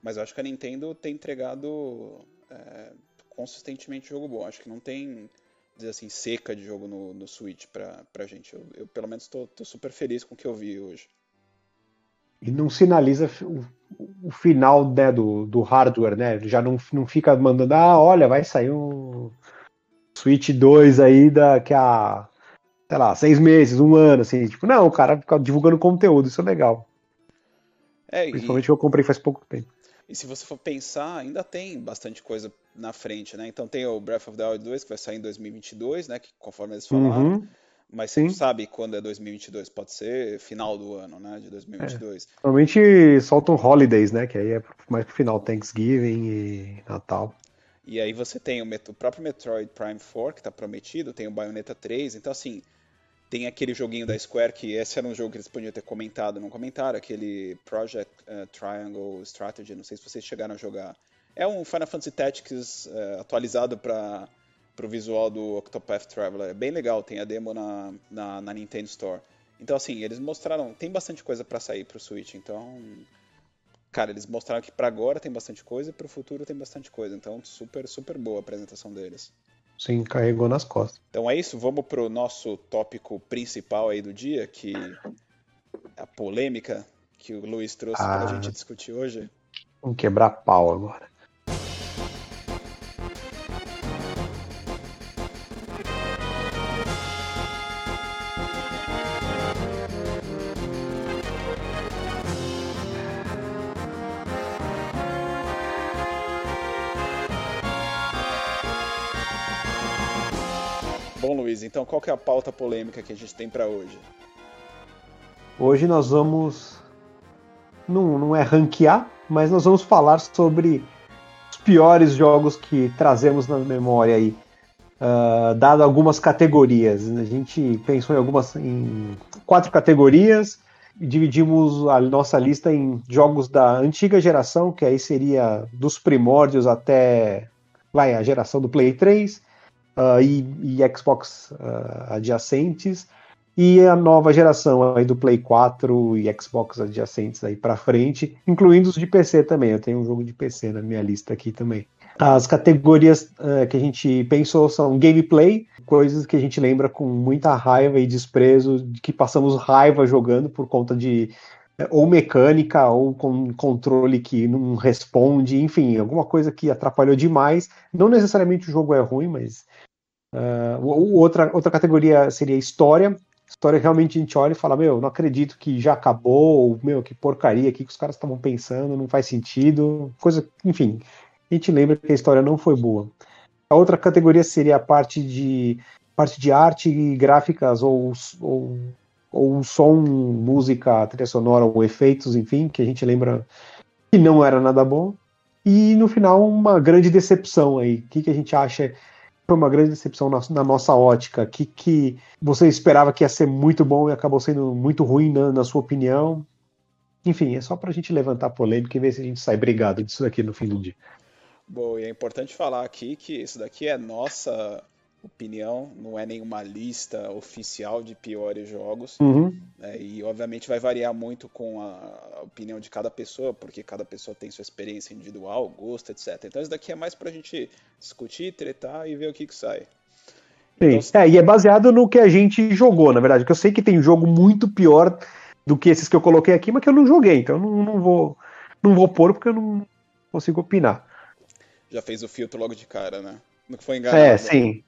Mas eu acho que a Nintendo tem entregado é, consistentemente jogo bom. Acho que não tem, dizer assim, seca de jogo no, no Switch pra, pra gente. Eu, eu pelo menos estou super feliz com o que eu vi hoje e não sinaliza o, o final né, do, do hardware, né? Já não, não fica mandando, ah, olha, vai sair um Switch 2 aí da, que a sei lá, seis meses, um ano, assim. Tipo, não, o cara fica divulgando conteúdo, isso é legal. É, Principalmente e... eu comprei faz pouco tempo. E se você for pensar, ainda tem bastante coisa na frente, né? Então tem o Breath of the Wild 2 que vai sair em 2022, né? Que, conforme eles falaram. Uhum. Mas você não sabe quando é 2022. Pode ser final do ano, né? De 2022. É. Normalmente soltam holidays, né? Que aí é mais pro final Thanksgiving e Natal. E aí você tem o, o próprio Metroid Prime 4, que está prometido, tem o Bayonetta 3, então assim, tem aquele joguinho da Square que esse era um jogo que eles podiam ter comentado, não comentaram, aquele Project uh, Triangle Strategy, não sei se vocês chegaram a jogar. É um Final Fantasy Tactics uh, atualizado para o visual do Octopath Traveler. É bem legal, tem a demo na, na, na Nintendo Store. Então assim, eles mostraram, tem bastante coisa para sair para o Switch, então cara, eles mostraram que para agora tem bastante coisa e para o futuro tem bastante coisa. Então, super, super boa a apresentação deles. Sim, carregou nas costas. Então é isso, vamos pro nosso tópico principal aí do dia, que é a polêmica que o Luiz trouxe ah, para a gente discutir hoje. Vamos quebrar pau agora. Então, qual que é a pauta polêmica que a gente tem para hoje? Hoje nós vamos. Não, não é ranquear, mas nós vamos falar sobre os piores jogos que trazemos na memória aí. Uh, dado algumas categorias. A gente pensou em algumas. em quatro categorias. Dividimos a nossa lista em jogos da antiga geração, que aí seria dos primórdios até vai, a geração do Play 3 uh, e, e, Xbox uh, adjacentes, e a nova geração aí do Play 4 e Xbox adjacentes aí para frente, incluindo os de PC também. Eu tenho um jogo de PC na minha lista aqui também. As categorias uh, que a gente pensou são gameplay, coisas que a gente lembra com muita raiva e desprezo, de que passamos raiva jogando por conta de é, ou mecânica, ou com controle que não responde, enfim, alguma coisa que atrapalhou demais. Não necessariamente o jogo é ruim, mas uh, outra, outra categoria seria história. História realmente a gente olha e fala, meu, não acredito que já acabou, ou, meu, que porcaria, o que os caras estavam pensando, não faz sentido, coisa, enfim, a gente lembra que a história não foi boa. A outra categoria seria a parte de parte de arte, gráficas ou, ou ou som, música, trilha sonora, ou efeitos, enfim, que a gente lembra que não era nada bom. E no final, uma grande decepção aí. O que, que a gente acha foi uma grande decepção na, na nossa ótica? Que, que você esperava que ia ser muito bom e acabou sendo muito ruim, na, na sua opinião? Enfim, é só para a gente levantar polêmica e ver se a gente sai brigado disso daqui no fim do dia. Bom, e é importante falar aqui que isso daqui é nossa opinião, não é nenhuma lista oficial de piores jogos. Uhum. Né, e obviamente vai variar muito com a opinião de cada pessoa, porque cada pessoa tem sua experiência individual, gosto, etc. Então isso daqui é mais pra gente discutir, tretar e ver o que, que sai. Sim. Então, é, e é baseado no que a gente jogou, na verdade, que eu sei que tem jogo muito pior do que esses que eu coloquei aqui, mas que eu não joguei, então eu não, não vou não vou pôr porque eu não consigo opinar. Já fez o filtro logo de cara, né? Não foi enganado. É, sim.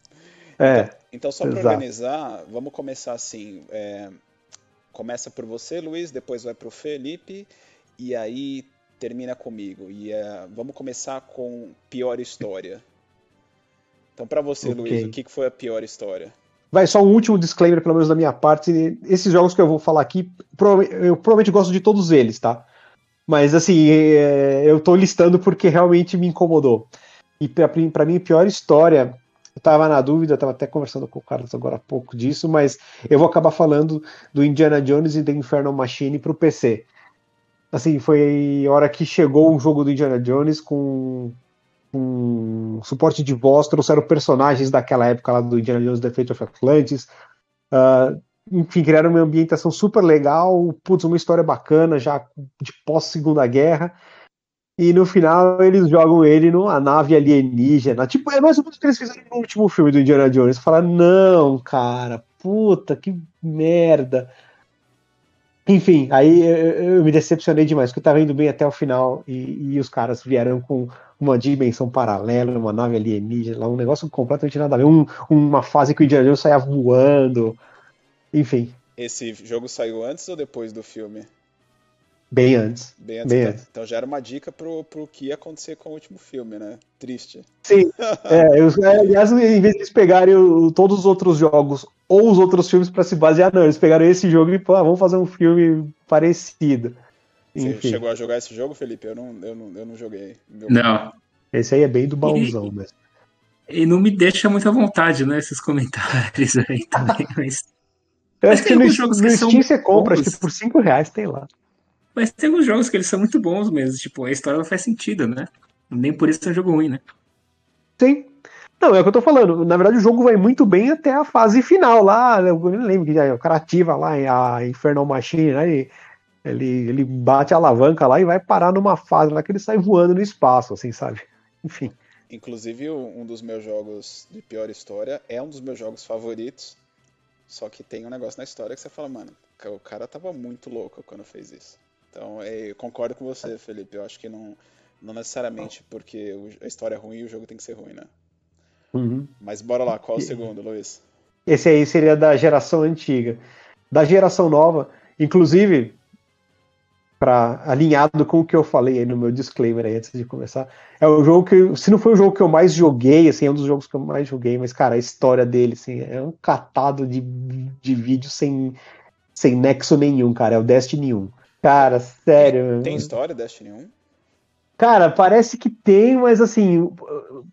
É, então, então, só para organizar, vamos começar assim. É, começa por você, Luiz, depois vai para o Felipe e aí termina comigo. E é, vamos começar com pior história. Então, para você, okay. Luiz, o que foi a pior história? Vai, só um último disclaimer, pelo menos da minha parte. Esses jogos que eu vou falar aqui, eu provavelmente gosto de todos eles, tá? Mas, assim, é, eu tô listando porque realmente me incomodou. E para mim, a pior história eu estava na dúvida, estava até conversando com o Carlos agora há pouco disso, mas eu vou acabar falando do Indiana Jones e The Infernal Machine para o PC. Assim, foi a hora que chegou o jogo do Indiana Jones com, com suporte de voz, trouxeram personagens daquela época lá do Indiana Jones The Fate of Atlantis. Uh, enfim, criaram uma ambientação super legal, putz, uma história bacana, já de pós-segunda guerra. E no final eles jogam ele numa nave alienígena. Tipo, é mais ou menos o que eles fizeram no último filme do Indiana Jones. Falar, não, cara, puta, que merda. Enfim, aí eu, eu me decepcionei demais, porque eu tava indo bem até o final e, e, os caras vieram com uma dimensão paralela, uma nave alienígena, um negócio completamente nada a ver. Um, uma fase que o Indiana Jones saia voando. enfim. Esse jogo saiu antes ou depois do filme? Bem antes. Bem antes. Bem então, antes. então já era uma dica pro, pro que ia acontecer com o último filme, né? Triste. Sim. É, eu, aliás, em vez de eles pegarem o- todos os outros jogos ou os outros filmes pra se basear, não, eles pegaram esse jogo e pô, ah, vamos fazer um filme parecido. Você Enfim, chegou a jogar esse jogo, Felipe? Eu não, eu não, eu não joguei. Meu- Não. esse aí é bem do baúzão mesmo. E não me deixa muito à vontade, né? Esses comentários aí também. Mas, Eu Mas acho que tem no, alguns jogos no que são Steam você compra, acho que por 5 reais tem lá. Mas tem alguns jogos que eles são muito bons mesmo. Tipo, a história não faz sentido, né? Nem por isso é um jogo ruim, né? Sim. Não, é o que eu tô falando. Na verdade, o jogo vai muito bem até a fase final lá. Eu nem lembro que já- o cara ativa lá a Infernal Machine, né? Ele, ele, ele bate a alavanca lá e vai parar numa fase lá que ele sai voando no espaço, assim, sabe? Enfim. Inclusive, um dos meus jogos de pior história é um dos meus jogos favoritos. Só que tem um negócio na história que você fala, mano, o cara tava muito louco quando fez isso. Então, é, eu concordo com você, Felipe. Eu acho que não, não necessariamente porque a história é ruim o jogo tem que ser ruim, né? Uhum. Mas bora lá, qual o segundo, Luiz? Esse aí seria da geração antiga. Da geração nova, inclusive, para alinhado com o que eu falei aí no meu disclaimer aí antes de começar, é o jogo que, se não foi o jogo que eu mais joguei, assim, é um dos jogos que eu mais joguei, mas cara, a história dele, assim, é um catado de, de vídeo sem, sem nexo nenhum, cara, é o Destiny 1. Cara, sério. Tem história Destiny 1? Cara, parece que tem, mas assim,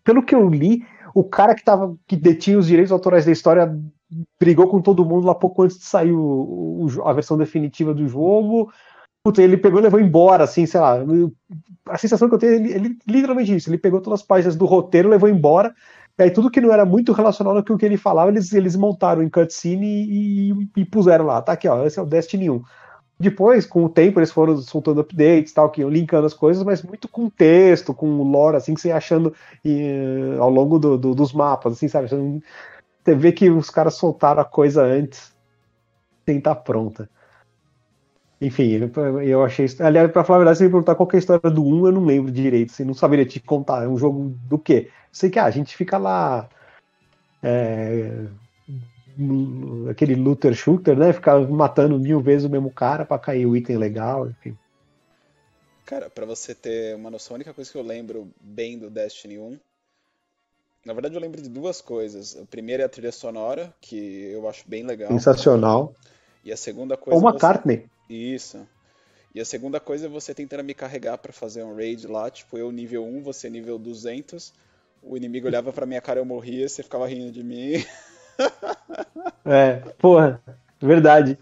pelo que eu li, o cara que tava que detinha os direitos autorais da história brigou com todo mundo lá pouco antes de sair o, o- a versão definitiva do jogo. Puta, ele pegou e levou embora, assim, sei lá. A sensação que eu tenho é ele, ele- literalmente isso. Ele pegou todas as páginas do roteiro, levou embora. E aí tudo que não era muito relacionado com o que ele falava, eles, eles montaram em cutscene e, e, e puseram lá. Tá aqui, ó, esse é o Destiny 1. Depois, com o tempo, eles foram soltando updates, tal, que iam linkando as coisas, mas muito com texto, com lore, assim, que você ia achando eh, ao longo do- do- dos mapas, assim, sabe? Você, vê que os caras soltaram a coisa antes, sem estar pronta. Enfim, eu, achei. Aliás, pra falar a verdade, se me perguntar qual é a história do 1, eu não lembro direito, assim, não saberia te contar. É um jogo do quê? Sei que ah, a gente fica lá. é, aquele looter shooter, né? Ficar matando mil vezes o mesmo cara pra cair o item legal, enfim. Cara, pra você ter uma noção, a única coisa que eu lembro bem do Destiny 1, na verdade eu lembro de duas coisas. A primeira é a trilha sonora, que eu acho bem legal. Sensacional. E a segunda coisa Ou é você- McCartney. Isso. E a segunda coisa é você tentando me carregar pra fazer um raid lá, tipo eu nível 1, você nível 200. O inimigo olhava pra minha cara, eu morria, você ficava rindo de mim. É, porra, verdade.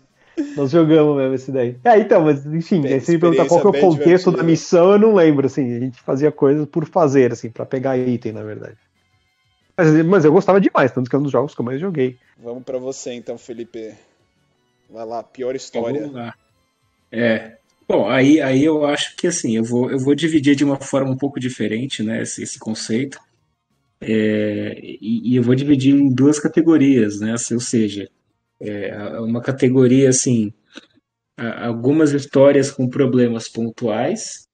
Nós jogamos mesmo esse daí. É, então, mas enfim, Bem, aí se me perguntar qual que é o contexto da divertida. missão, eu não lembro, assim, a gente fazia coisas por fazer, assim, pra pegar item, na verdade. Mas, mas eu gostava demais, tanto que é um dos jogos que eu mais joguei. Vamos pra você então, Felipe. Vai lá, pior história. Vamos lá. É. Bom, aí, aí eu acho que assim, eu vou, eu vou dividir de uma forma um pouco diferente, né, esse, esse conceito. É, e, e eu vou dividir em duas categorias, né? Assim, ou seja, é, uma categoria assim, algumas histórias com problemas pontuais,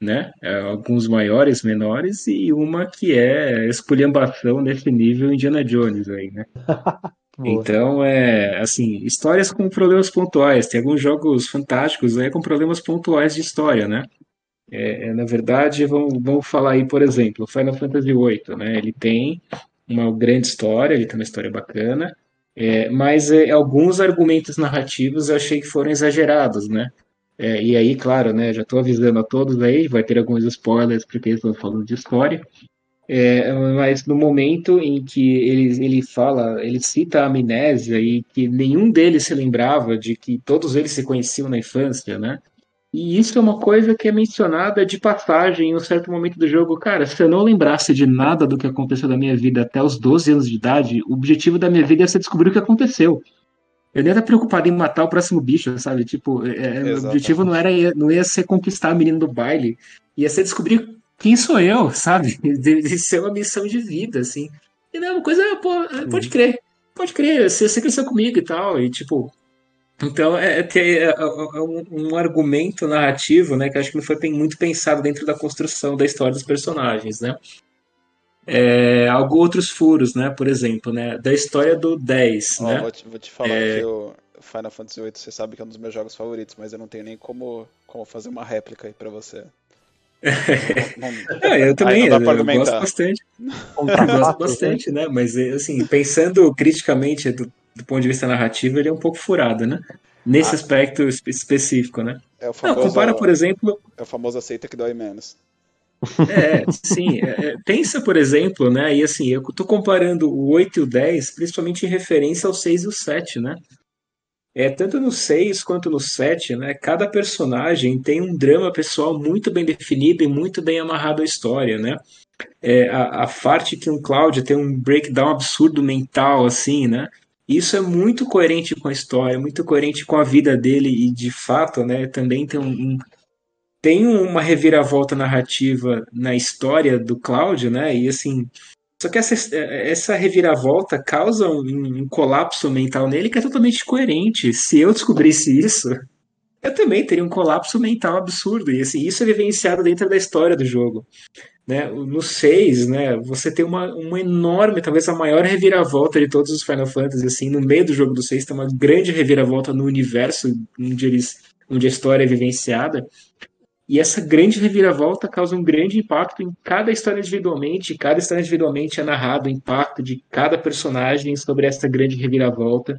né? É, alguns maiores, menores, e uma que é esculhambação nesse nível Indiana Jones aí, né? Então, é assim, histórias com problemas pontuais. Tem alguns jogos fantásticos aí com problemas pontuais de história, né? É, é, na verdade, vamos, vamos falar aí, por exemplo, Final Fantasy VIII, né? Ele tem uma grande história, ele tem uma história bacana, é, mas é, alguns argumentos narrativos eu achei que foram exagerados, né? É, e aí, claro, né? Já estou avisando a todos aí, vai ter alguns spoilers porque estão falando de história. É, mas no momento em que ele, ele fala, ele cita a amnésia e que nenhum deles se lembrava de que todos eles se conheciam na infância, né? E isso é uma coisa que é mencionada de passagem em um certo momento do jogo. Cara, se eu não lembrasse de nada do que aconteceu na minha vida até os 12 anos de idade, o objetivo da minha vida ia ser descobrir o que aconteceu. Eu nem ia estar preocupado em matar o próximo bicho, sabe? Tipo, é, é, o objetivo não era não ia ser conquistar a menina do baile, ia ser descobrir quem sou eu, sabe? De ser uma missão de vida, assim. E não, uma coisa, pô, pode crer, pode crer, você, você cresceu comigo e tal, e tipo. Então é, é, é um, um, argumento narrativo, né, que acho que não foi muito pensado dentro da construção da história dos personagens, né? É, alguns outros furos, né? Por exemplo, né? Da história do 10, Ó, né? Vou te, vou te falar é... que eu, Final Fantasy VIII, você sabe que é um dos meus jogos favoritos, mas eu não tenho nem como, como fazer uma réplica aí pra você. Não, não, eu também, eu, eu gosto bastante. Eu gosto bastante, né? Mas, assim, pensando criticamente do, do, ponto de vista narrativo, ele é um pouco furado, né? Nesse ah, aspecto específico, né? É o famoso, não, compara, por exemplo... É o famoso aceita que dói menos. É, sim. É, é, pensa, por exemplo, né? E assim, eu tô comparando o 8 e o 10, principalmente em referência ao 6 e o 7, né? É, tanto no 6 quanto no 7, né? Cada personagem tem um drama pessoal muito bem definido e muito bem amarrado à história, né? É, a, a parte que um Cláudio tem um breakdown absurdo mental, assim, né? Isso é muito coerente com a história, muito coerente com a vida dele e, de fato, né? Também tem um, um tem uma reviravolta narrativa na história do Cláudio, né? E assim, só que essa, essa reviravolta causa um, um, colapso mental nele que é totalmente coerente. Se eu descobrisse isso, eu também teria um colapso mental absurdo. E assim, isso é vivenciado dentro da história do jogo. Né? No 6, né, você tem uma, uma enorme, talvez a maior reviravolta de todos os Final Fantasy. Assim, no meio do jogo do 6 tem uma grande reviravolta no universo onde, eles, onde a história é vivenciada. E essa grande reviravolta causa um grande impacto em cada história individualmente, cada história individualmente é narrado o impacto de cada personagem sobre essa grande reviravolta.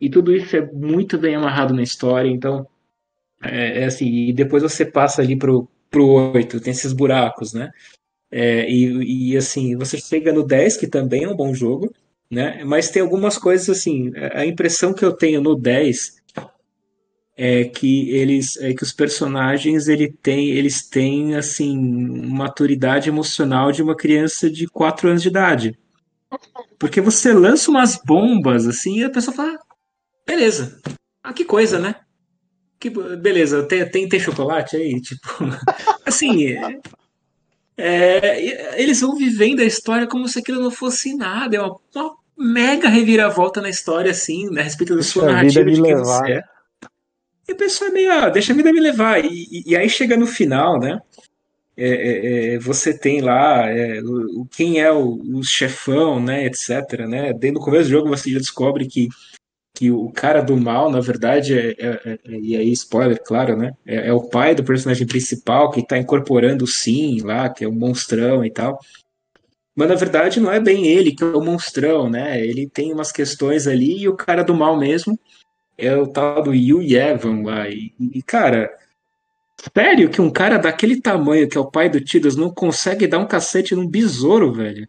E tudo isso é muito bem amarrado na história, então é, é assim, e depois você passa ali pro, pro 8, tem esses buracos, né? É, e, e assim, você chega no 10, que também é um bom jogo, né? Mas tem algumas coisas assim, a impressão que eu tenho no 10 é que eles é que os personagens ele tem, eles têm assim maturidade emocional de uma criança de 4 anos de idade. Porque você lança umas bombas assim e a pessoa fala: "Beleza. Ah, que coisa, né? Que beleza, tem tem, tem chocolate aí, tipo, assim, é, é, eles vão vivendo a história como se aquilo não fosse nada, é uma, uma mega reviravolta na história assim, né, a respeito da sua narrativa de quem levar. você é. E a pessoa é meio, ah, deixa a vida me levar. E, e, e aí chega no final, né? É, é, é você tem lá é, o, quem é o, o, chefão, né, etc. Né? Desde o começo do jogo você já descobre que, que o cara do mal, na verdade, é, é, é e aí spoiler, claro, né? É, o pai do personagem principal que está incorporando o Sim lá, que é o monstrão e tal. Mas na verdade não é bem ele que é o monstrão, né? Ele tem umas questões ali e o cara do mal mesmo é o tal do Yu Yevan lá. E, e, cara, sério que um cara daquele tamanho, que é o pai do Tidus, não consegue dar um cacete num besouro, velho?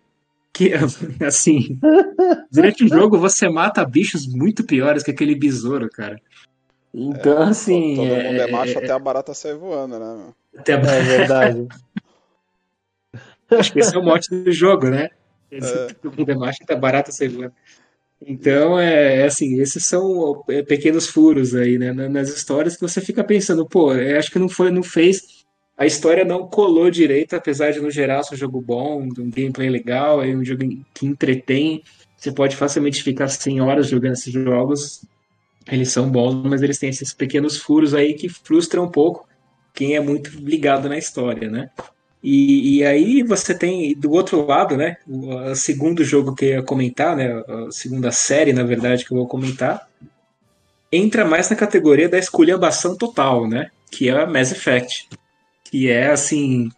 Que, assim, durante o jogo você mata bichos muito piores que aquele besouro, cara. Então, é, assim. Todo é, mundo é macho é, até a barata sair voando, né? Até a... É verdade. Acho que esse é o mote do jogo, né? É. Todo mundo é macho até a barata sair voando. Então, é, é assim, esses são é, pequenos furos aí, né, nas histórias que você fica pensando, pô, é, acho que não foi, não fez, a história não colou direito, apesar de no geral ser um jogo bom, um gameplay legal, é um jogo que entretém, você pode facilmente ficar 100 horas jogando esses jogos, eles são bons, mas eles têm esses pequenos furos aí que frustram um pouco quem é muito ligado na história, né? E, e, aí você tem do outro lado, né? O, segundo jogo que eu ia comentar, né? A segunda série, na verdade, que eu vou comentar, entra mais na categoria da esculhambação total, né? Que é a Mass Effect. Que é assim.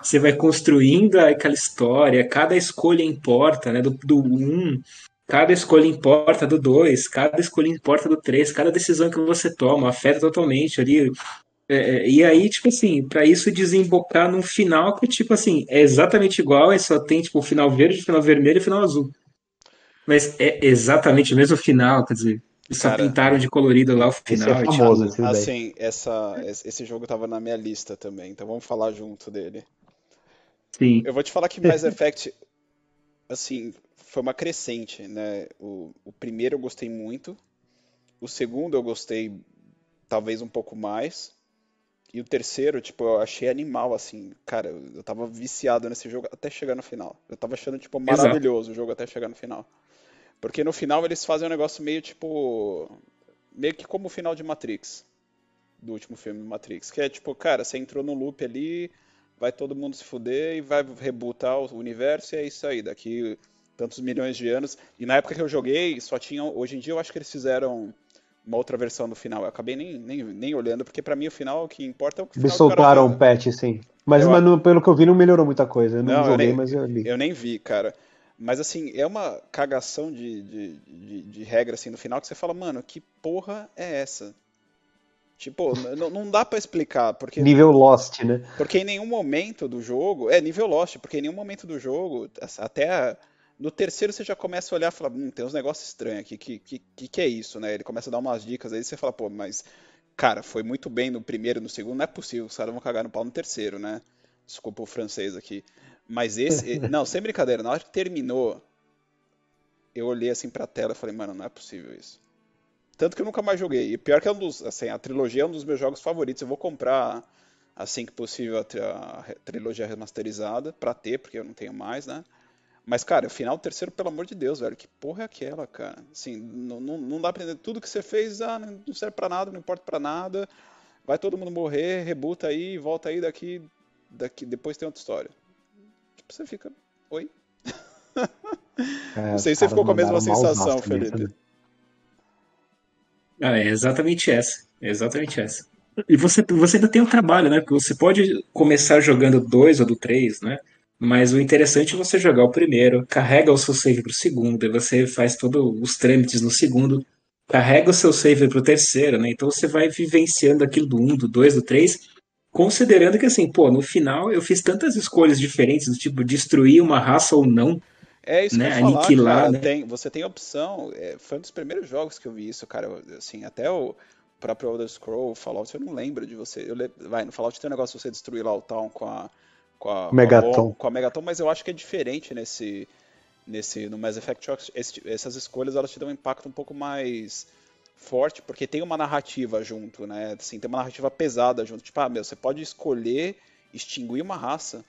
Você vai construindo aquela história, cada escolha importa, né? Do, do 1, cada escolha importa do 2, cada escolha importa do 3, cada decisão que você toma afeta totalmente ali é, é, e aí, tipo assim, para isso desembocar num final que, tipo assim, é exatamente igual, é só tem, tipo, o final verde, o final vermelho e o final azul. Mas é exatamente o mesmo final, quer dizer, só Cara, pintaram de colorido lá o final. Esse é famoso, tipo, assim, essa, esse jogo tava na minha lista também, então vamos falar junto dele. Sim. Eu vou te falar que Mass Effect, assim, foi uma crescente, né? O, o primeiro eu gostei muito, o segundo eu gostei talvez um pouco mais, e o terceiro, tipo, eu achei animal, assim. Cara, eu tava viciado nesse jogo até chegar no final. Eu tava achando, tipo, maravilhoso Exato. o jogo até chegar no final. Porque no final eles fazem um negócio meio, tipo. Meio que como o final de Matrix. Do último filme Matrix. Que é, tipo, cara, você entrou no loop ali, vai todo mundo se fuder e vai rebootar o universo e é isso aí. Daqui tantos milhões de anos. E na época que eu joguei, só tinham. Hoje em dia eu acho que eles fizeram uma outra versão do final. Eu acabei nem, nem, nem olhando, porque para mim o final o que importa é o que Eles soltaram um patch, sim. Mas, eu... mas pelo que eu vi, não melhorou muita coisa. Eu não, não joguei, eu nem, mas eu li. Eu nem vi, cara. Mas assim, é uma cagação de, de, de, de, regra assim no final que você fala, mano, que porra é essa? Tipo, não, dá para explicar. porque Nível Lost, né? Porque em nenhum momento do jogo. É, nível Lost, porque em nenhum momento do jogo, até a, no terceiro você já começa a olhar e falar, hum, tem uns negócios estranhos aqui, que, que, que, que é isso, né? Ele começa a dar umas dicas aí você fala, pô, mas, cara, foi muito bem no primeiro no segundo, não é possível, os caras vão cagar no pau no terceiro, né? Desculpa o francês aqui. Mas esse. não, sem brincadeira, na hora que terminou, eu olhei assim pra tela e falei, mano, não é possível isso. Tanto que eu nunca mais joguei. E pior que é um dos. Assim, a trilogia é um dos meus jogos favoritos. Eu vou comprar assim que possível a, a trilogia remasterizada pra ter, porque eu não tenho mais, né? Mas, cara, o final terceiro, pelo amor de Deus, velho, que porra é aquela, cara? Assim, não, não, não dá pra entender. Tudo que você fez, ah, não serve pra nada, não importa pra nada. Vai todo mundo morrer, rebuta aí, volta aí daqui, daqui depois tem outra história. Você fica, oi? É, não sei se você ficou com a mesma sensação, Felipe. Ah, é exatamente essa. É exatamente essa. E você, você ainda tem o um trabalho, né? Porque você pode começar jogando dois ou do três, né? Mas o interessante é você jogar o primeiro, carrega o seu save pro segundo, e você faz todos os trâmites no segundo, carrega o seu save pro terceiro, né? Então você vai vivenciando aquilo do um, do dois, do três, considerando que assim, pô, no final eu fiz tantas escolhas diferentes, do tipo destruir uma raça ou não. É isso né? que eu falar, Aniquilar, cara, né? tem, você tem opção. É, foi um dos primeiros jogos que eu vi isso, cara. Assim, até o próprio Elder Scroll, Fallout, eu não lembro de você. Eu, vai, no Fallout tem um negócio de você destruir lá o town com a com a Megaton. Com a, Megaton, mas eu acho que é diferente nesse nesse no Mass Effect esse, essas escolhas elas te dão um impacto um pouco mais forte, porque tem uma narrativa junto, né? Assim, tem uma narrativa pesada junto. Tipo, ah, meu, você pode escolher extinguir uma raça.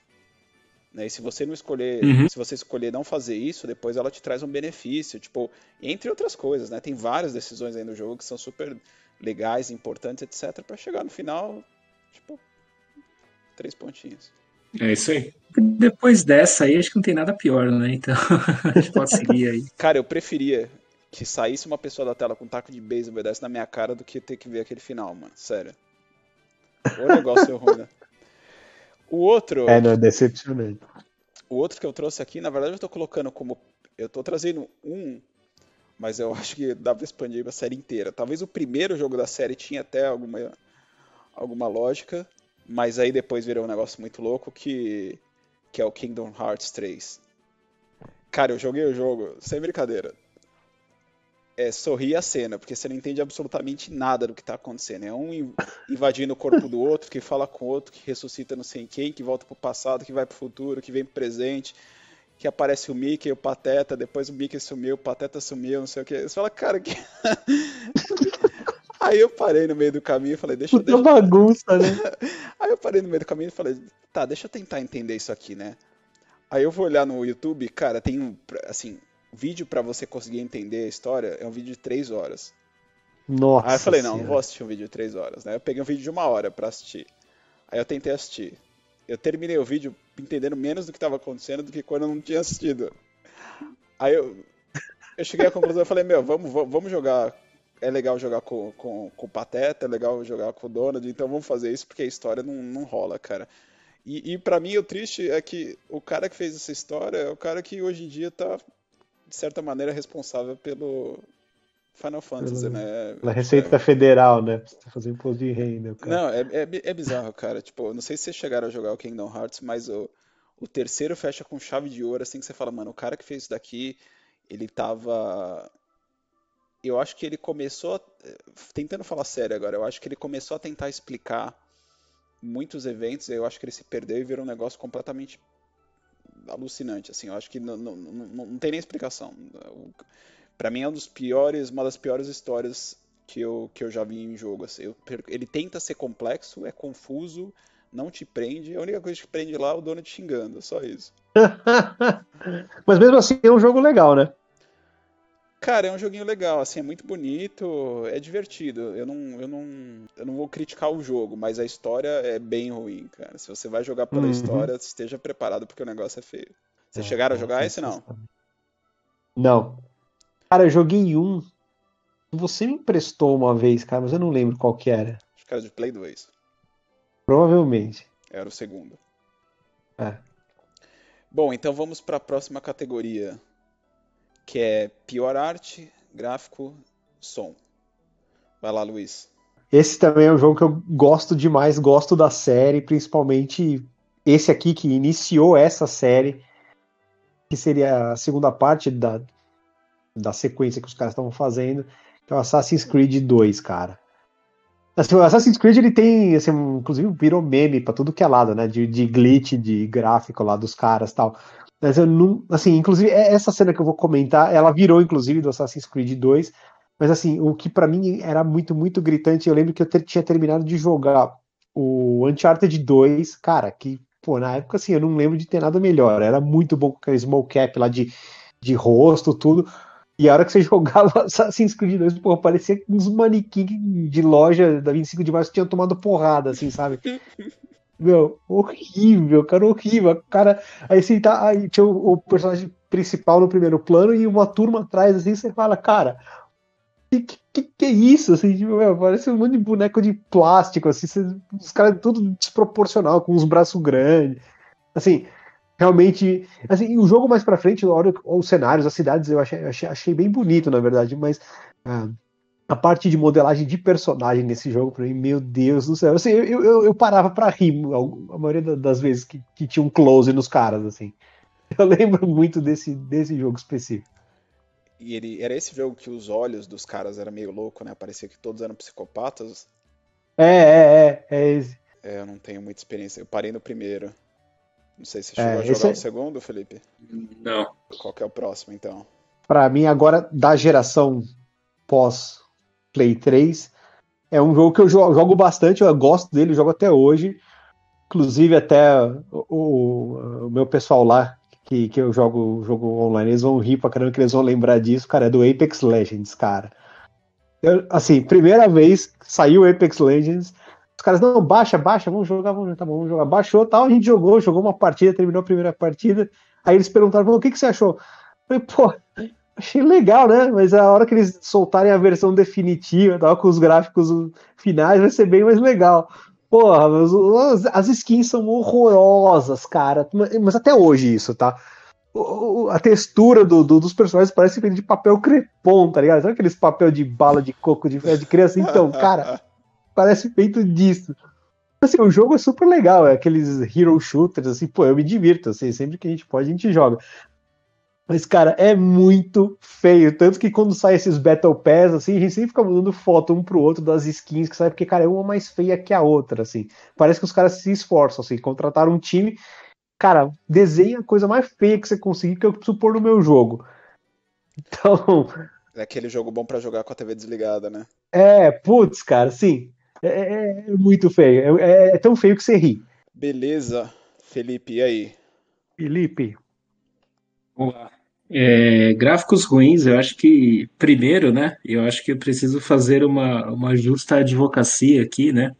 Né? E se você não escolher, uhum. se você escolher não fazer isso, depois ela te traz um benefício, tipo, entre outras coisas, né? Tem várias decisões aí no jogo que são super legais, importantes, etc, para chegar no final, tipo, três pontinhos. É isso aí. Depois dessa aí, acho que não tem nada pior, né? Então, a gente pode seguir aí. Cara, eu preferia que saísse uma pessoa da tela com um taco de beisebol e desse na minha cara do que ter que ver aquele final, mano. Sério. O negócio é ruim, né? O outro. É, não, é decepcionante. O outro que eu trouxe aqui, na verdade, eu tô colocando como. Eu tô trazendo um, mas eu acho que dá pra expandir a série inteira. Talvez o primeiro jogo da série tinha até alguma, alguma lógica. Mas aí depois virou um negócio muito louco que, que é o Kingdom Hearts 3. Cara, eu joguei o jogo, sem brincadeira. É sorrir a cena, porque você não entende absolutamente nada do que tá acontecendo. É um invadindo o corpo do outro, que fala com o outro, que ressuscita não sei quem, que volta pro passado, que vai pro futuro, que vem pro presente, que aparece o Mickey, o Pateta, depois o Mickey sumiu, o Pateta sumiu, não sei o que. Você fala, cara, que. Aí eu parei no meio do caminho e falei, deixa, Puta deixa... bagunça, né? Aí eu parei no meio do caminho e falei, tá, deixa eu tentar entender isso aqui, né? Aí eu vou olhar no YouTube, cara, tem um, assim, vídeo para você conseguir entender a história, é um vídeo de 3 horas. Nossa. Aí eu falei, não, senhora. não vou assistir um vídeo de 3 horas, né? Eu peguei um vídeo de uma hora para assistir. Aí eu tentei assistir. Eu terminei o vídeo entendendo menos do que estava acontecendo do que quando eu não tinha assistido. Aí eu, eu cheguei à conclusão e falei, meu, vamos, vamos jogar é legal jogar com, com, com o Pateta, é legal jogar com o Donald, então vamos fazer isso porque a história não, não rola, cara. E, e para mim o triste é que o cara que fez essa história é o cara que hoje em dia tá, de certa maneira, responsável pelo Final Fantasy, pela, né? Pela Receita é, Federal, né? Pra fazer imposto de renda. Cara. Não, é, é, é, bizarro, cara. Tipo, não sei se vocês chegaram a jogar o Kingdom Hearts, mas o, o terceiro fecha com chave de ouro, assim que você fala, mano, o cara que fez isso daqui, ele tava eu acho que ele começou, tentando falar sério agora, eu acho que ele começou a tentar explicar muitos eventos, eu acho que ele se perdeu e virou um negócio completamente alucinante, assim, eu acho que não, não, não, não tem nem explicação. Para mim é um dos piores, uma das piores histórias que eu, que eu já vi em jogo, assim. Eu, ele tenta ser complexo, é confuso, não te prende, a única coisa que prende lá é o dono te xingando, só isso. Mas mesmo assim é um jogo legal, né? Cara, é um joguinho legal, assim, é muito bonito, é divertido. Eu não, eu não, eu não vou criticar o jogo, mas a história é bem ruim, cara. Se você vai jogar pela uhum. história, esteja preparado porque o negócio é feio. Vocês é, chegaram a jogar esse não? Não. Cara, eu joguei um Você me emprestou uma vez, cara, mas eu não lembro qual que era. Acho que era de Play 2. Provavelmente. Era o segundo. É. Bom, então vamos para a próxima categoria, que é pior arte, gráfico, som. Vai lá, Luiz. Esse também é um jogo que eu gosto demais, gosto da série, principalmente esse aqui que iniciou essa série, que seria a segunda parte da, da sequência que os caras estavam fazendo, que é o Assassin's Creed 2, cara. Assim, o Assassin's Creed ele tem, assim, inclusive virou meme pra tudo que é lado, né? De, de glitch, de gráfico lá dos caras tal. Mas eu não. Assim, inclusive, é essa cena que eu vou comentar, ela virou, inclusive, do Assassin's Creed 2. Mas assim, o que para mim era muito, muito gritante, eu lembro que eu ter, tinha terminado de jogar o Uncharted 2, cara, que, pô, na época assim, eu não lembro de ter nada melhor. Era muito bom com aquele smoke cap lá de, de rosto, tudo. E a hora que você jogava Assassin's Creed 2, pô, parecia uns manequins de loja da 25 de março que tinham tomado porrada, assim, sabe? Meu, horrível, cara, horrível. Cara, aí assim, tá, aí tinha o, o, personagem principal no primeiro plano e uma turma atrás, assim, você fala, cara, que, que, que é isso? Assim, tipo, meu, parece um monte de boneco de plástico, assim, você, os caras tudo desproporcional, com os braços grandes. Assim, realmente. Assim, o jogo mais pra frente, hora, os cenários, as cidades, eu achei, achei, achei bem bonito, na verdade, mas. Ah, a parte de modelagem de personagem nesse jogo, pra mim, meu Deus do céu. Assim, eu, eu, eu parava pra rir a maioria das vezes que, que tinha um close nos caras, assim. Eu lembro muito desse, desse jogo específico. E ele era esse jogo que os olhos dos caras eram meio louco, né? Parecia que todos eram psicopatas. É, é, é, é esse. É, eu não tenho muita experiência. Eu parei no primeiro. Não sei se você chegou é, a jogar é... o segundo, Felipe. Não. Qual que é o próximo, então? Para mim, agora, da geração pós Play 3, é um jogo que eu jogo bastante, eu gosto dele, jogo até hoje. Inclusive, até o, o, o meu pessoal lá, que, que eu jogo jogo online, eles vão rir pra caramba que eles vão lembrar disso, cara, é do Apex Legends, cara. Eu, assim, primeira vez saiu Apex Legends, os caras, não, baixa, baixa, vamos jogar, vamos jogar, tá bom, vamos jogar. Baixou tal, a gente jogou, jogou uma partida, terminou a primeira partida. Aí eles perguntaram, o que, que você achou? Eu falei, pô, achei legal, né? Mas a hora que eles soltarem a versão definitiva, tal, com os gráficos finais, vai ser bem mais legal. Porra, mas as skins são horrorosas, cara. Mas até hoje isso, tá? A textura do, do, dos personagens parece feito de papel crepom, tá ligado? Sabe aqueles papel de bala de coco de, de criança? Então, cara, parece feito disso. Assim, o jogo é super legal, é aqueles hero shooters, assim, pô, eu me divirto, assim, sempre que a gente pode, a gente joga. Mas, cara, é muito feio. Tanto que quando sai esses Battle Pass, assim, a gente sempre fica mandando foto um pro outro das skins que sai, porque, cara, é uma mais feia que a outra, assim. Parece que os caras se esforçam, assim, contrataram um time. Cara, desenha a coisa mais feia que você conseguir que eu preciso pôr no meu jogo. Então. É aquele jogo bom para jogar com a TV desligada, né? É, putz, cara, sim. É, é, é muito feio. É, é tão feio que você ri. Beleza, Felipe, e aí? Felipe, Vamos lá. É, gráficos ruins, eu acho que, primeiro, né, eu acho que eu preciso fazer uma, uma justa advocacia aqui, né,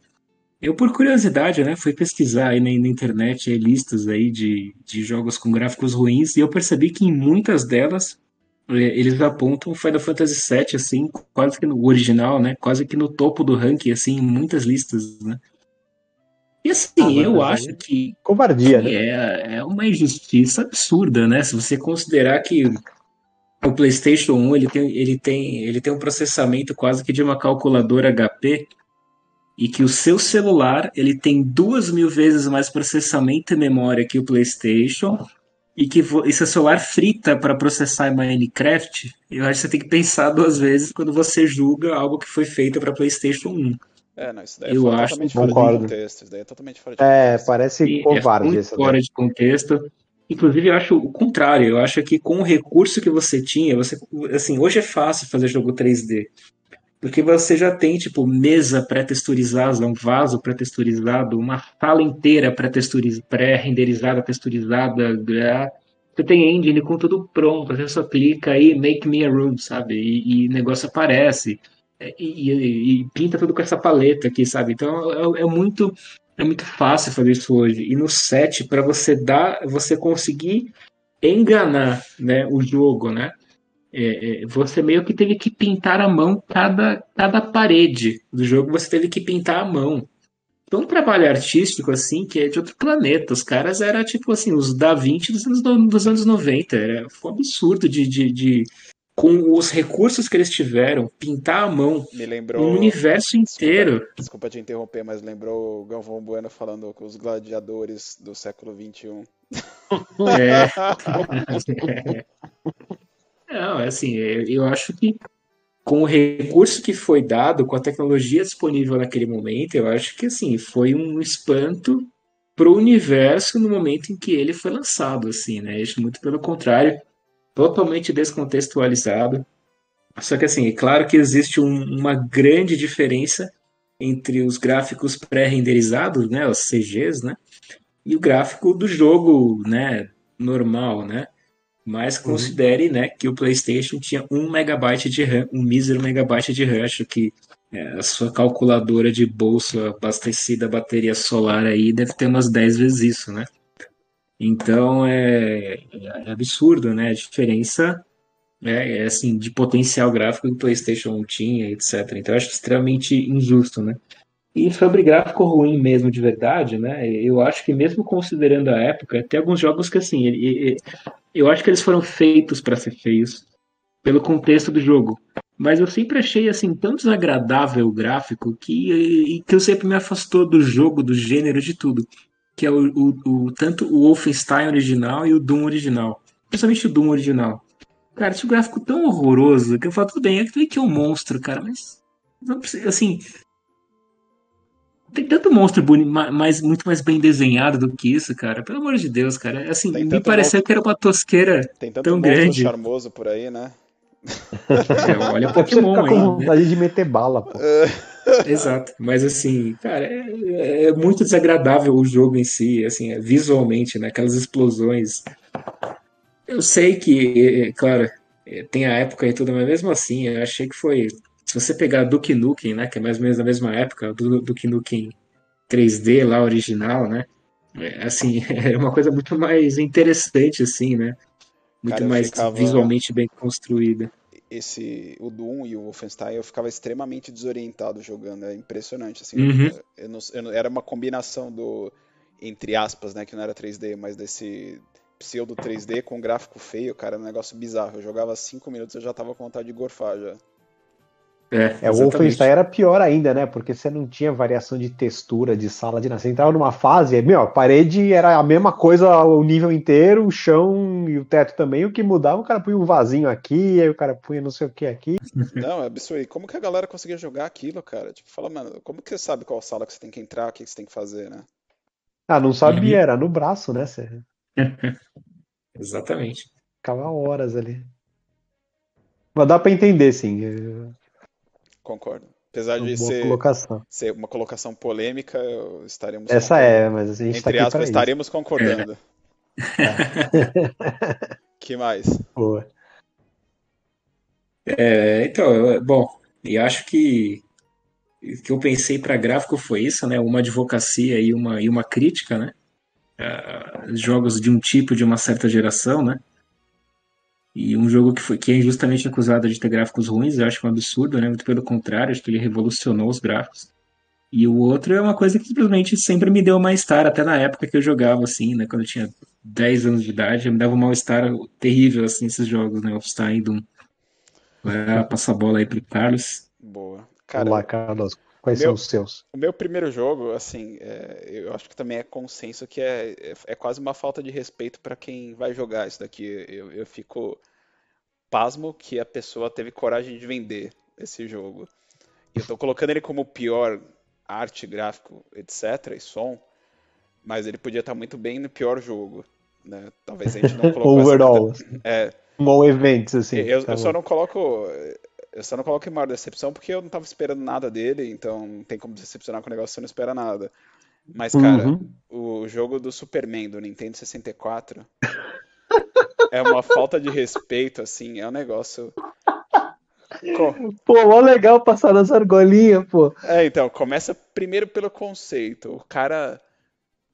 eu, por curiosidade, né, fui pesquisar aí na, na internet aí, listas aí de, de jogos com gráficos ruins e eu percebi que em muitas delas é, eles apontam Final Fantasy VII, assim, quase que no original, né, quase que no topo do ranking, assim, em muitas listas, né. E assim, ah, eu acho que. Covardia, que né? É, é uma injustiça absurda, né? Se você considerar que o PlayStation 1 ele tem, ele, tem, ele tem um processamento quase que de uma calculadora HP e que o seu celular ele tem duas mil vezes mais processamento e memória que o PlayStation e que e seu celular frita para processar em Minecraft, eu acho que você tem que pensar duas vezes quando você julga algo que foi feito para PlayStation 1. É, não, isso daí é eu é acho, totalmente fora de contexto. Isso daí é totalmente fora de é, contexto. É, parece covarde. É fora de contexto. Inclusive, eu acho o contrário. Eu acho que com o recurso que você tinha, você, assim, hoje é fácil fazer jogo 3D. Porque você já tem, tipo, mesa pré-texturizada, um vaso pré-texturizado, uma sala inteira pré-renderizada, texturizada. Você tem engine com tudo pronto. Você só clica aí, make me a room, sabe? E o negócio aparece. É, e, e, e, pinta tudo com essa paleta aqui, sabe? Então é, é, muito é muito fácil fazer isso hoje. E no set, para você dar, você conseguir enganar, né, o jogo, né? é, é, você meio que teve que pintar a mão cada, cada parede do jogo, você teve que pintar a mão. Então, um trabalho artístico, assim, que é de outro planeta. Os caras eram, tipo assim, os Da Vinci dos anos, dos anos 90. Era, foi um absurdo de, de, de, com os recursos que eles tiveram, pintar a mão lembrou. um universo inteiro. Desculpa, desculpa te interromper, mas lembrou o Galvão Bueno falando com os gladiadores do século XXI. É. Não, é assim, eu acho que com o recurso que foi dado, com a tecnologia disponível naquele momento, eu acho que assim, foi um espanto pro universo no momento em que ele foi lançado, assim, né? Muito pelo contrário, totalmente descontextualizado. Só que assim, é claro que existe um- uma grande diferença entre os gráficos pré-renderizados, né, os CGs, né, e o gráfico do jogo, né, normal, né? Mas considere, né, que o PlayStation tinha um megabyte de RAM, um mísero megabyte de RAM, acho que é, a sua calculadora de bolso abastecida a bateria solar aí deve ter umas 10 vezes isso, né? Então é, é absurdo, né? A diferença é, é, assim de potencial gráfico que o PlayStation tinha, etc. Então eu acho extremamente injusto, né? E sobre gráfico ruim mesmo de verdade, né? Eu acho que mesmo considerando a época, tem alguns jogos que assim, ele- ele- eu acho que eles foram feitos para ser feios pelo contexto do jogo. Mas eu sempre achei assim tão desagradável o gráfico que, que eu sempre me afastou do jogo, do gênero, de tudo. Que é o, o, o- tanto o Wolfenstein original e o Doom original. Principalmente o Doom original. Cara, tinha um gráfico tão horroroso que eu falo, tudo bem, é que é um monstro, cara, mas. Não precisa, assim. Tem tanto monstro boni, ma- mais, muito mais bem desenhado do que isso, cara. Pelo amor de Deus, cara. Assim, Tem me pareceu que era uma tosqueira Tem tanto tão monstro grande. charmoso por aí, né? É, olha É Pokémon ficar com aí, né? vontade de meter bala, pô. Exato. Mas assim, cara, é, é muito desagradável o jogo em si, assim, é, visualmente, né? Aquelas explosões. Eu sei que, é, claro, é, tem a época e tudo, mas mesmo assim, eu achei que foi. Se você pegar Duke Nukem, né? Que é mais ou menos da mesma época, do Duke Nukem 3D lá, original, né? é, Assim, era uma coisa muito mais interessante, assim, né? Muito Cara, mais ficava- visualmente bem construída. Esse, o Doom e o Wolfenstein, eu ficava extremamente desorientado jogando. É impressionante, assim. Uhum. Eu não- eu não- era uma combinação do, entre aspas, né, que não era 3D, mas desse pseudo 3D com gráfico feio, cara, era um negócio bizarro. Eu jogava 5 minutos e eu já tava com vontade de gorfar já. É, É, o. Wolfenstein era pior ainda, né? Porque você não tinha variação de textura, de sala de nada. Você entrava numa fase, meu, a parede era a mesma coisa o nível inteiro, o chão e o teto também. O que mudava, o cara punha um vasinho aqui, aí o cara punha não sei o que aqui. Não, é absurdo. E como que a galera conseguia jogar aquilo, cara? Tipo, fala, mano, como que você sabe qual sala que você tem que entrar, o que que você tem que fazer, né? Ah, não sabia, Uhum. era no braço, né? Você Exatamente. ficava horas ali. Mas dá pra entender, sim. É Concordo. Apesar uma de ser, colocação. ser uma colocação polêmica, eu- estaremos Essa concordando. é, mas a gente tá Entre aqui aspas, estaremos concordando. Que mais? Boa. É, então, bom, e acho que o que eu pensei para gráfico foi isso, né? Uma advocacia e uma, e uma crítica, né? a jogos de um tipo de uma certa geração, né? E um jogo que foi que é injustamente acusado de ter gráficos ruins, eu acho um absurdo, né? Muito pelo contrário, acho que ele revolucionou os gráficos. E o outro é uma coisa que simplesmente sempre me deu mal-estar, até na época que eu jogava, assim, né? Quando eu tinha 10 anos de idade, me dava um mal-estar terrível, assim, esses jogos, né? Wolfenstein, Doom. Vai passar a bola aí pro Carlos. Boa. Cara, Carlos. Quais meu- são os seus? o meu primeiro jogo, assim, é, eu acho que também é consenso que é, é, é quase uma falta de respeito pra quem vai jogar isso daqui. Eu, eu fico pasmo que a pessoa teve coragem de vender esse jogo. E eu tô colocando ele como o pior arte, gráfico, etc, e som, mas ele podia estar muito bem no pior jogo, né? Talvez a gente não colocou essa Overall. É, All events, assim. eu, tá eu só não coloco. Eu só não coloco em maior decepção porque eu não tava esperando nada dele, então não tem como decepcionar com o negócio que você não espera nada. Mas, cara, Uhum. o jogo do Superman do Nintendo 64 é uma falta de respeito, assim, é um negócio. Co- Pô, mó legal passar nas argolinhas, pô. É, então, começa primeiro pelo conceito. O cara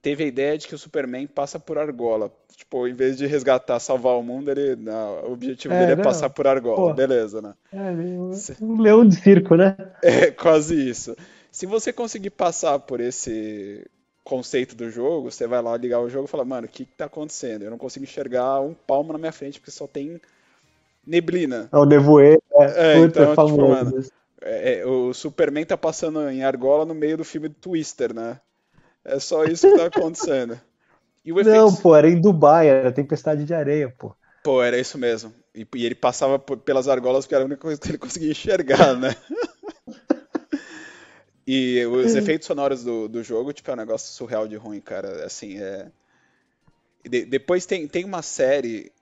teve a ideia de que o Superman passa por argola. Tipo, em vez de resgatar, salvar o mundo, ele, não, o objetivo É, dele é não. passar por argola. Pô. Beleza, né? É, um, um leão de circo, né? É quase isso. Se você conseguir passar por esse conceito do jogo, você vai lá ligar o jogo e fala, mano, o que que tá acontecendo? Eu não consigo enxergar um palmo na minha frente porque só tem neblina. É o nevoeiro. É, É, puta, então, é tipo, famoso. mano, É, é, o Superman tá passando em argola no meio do filme do Twister, né? É só isso que tá acontecendo. E Não, pô, era em Dubai, era tempestade de areia, pô. Pô, era isso mesmo. E, e ele passava por- pelas argolas porque era a única coisa que ele conseguia enxergar, né? E os efeitos sonoros do, do jogo, tipo, é um negócio surreal de ruim, cara. Assim, é. De- depois tem, tem uma série.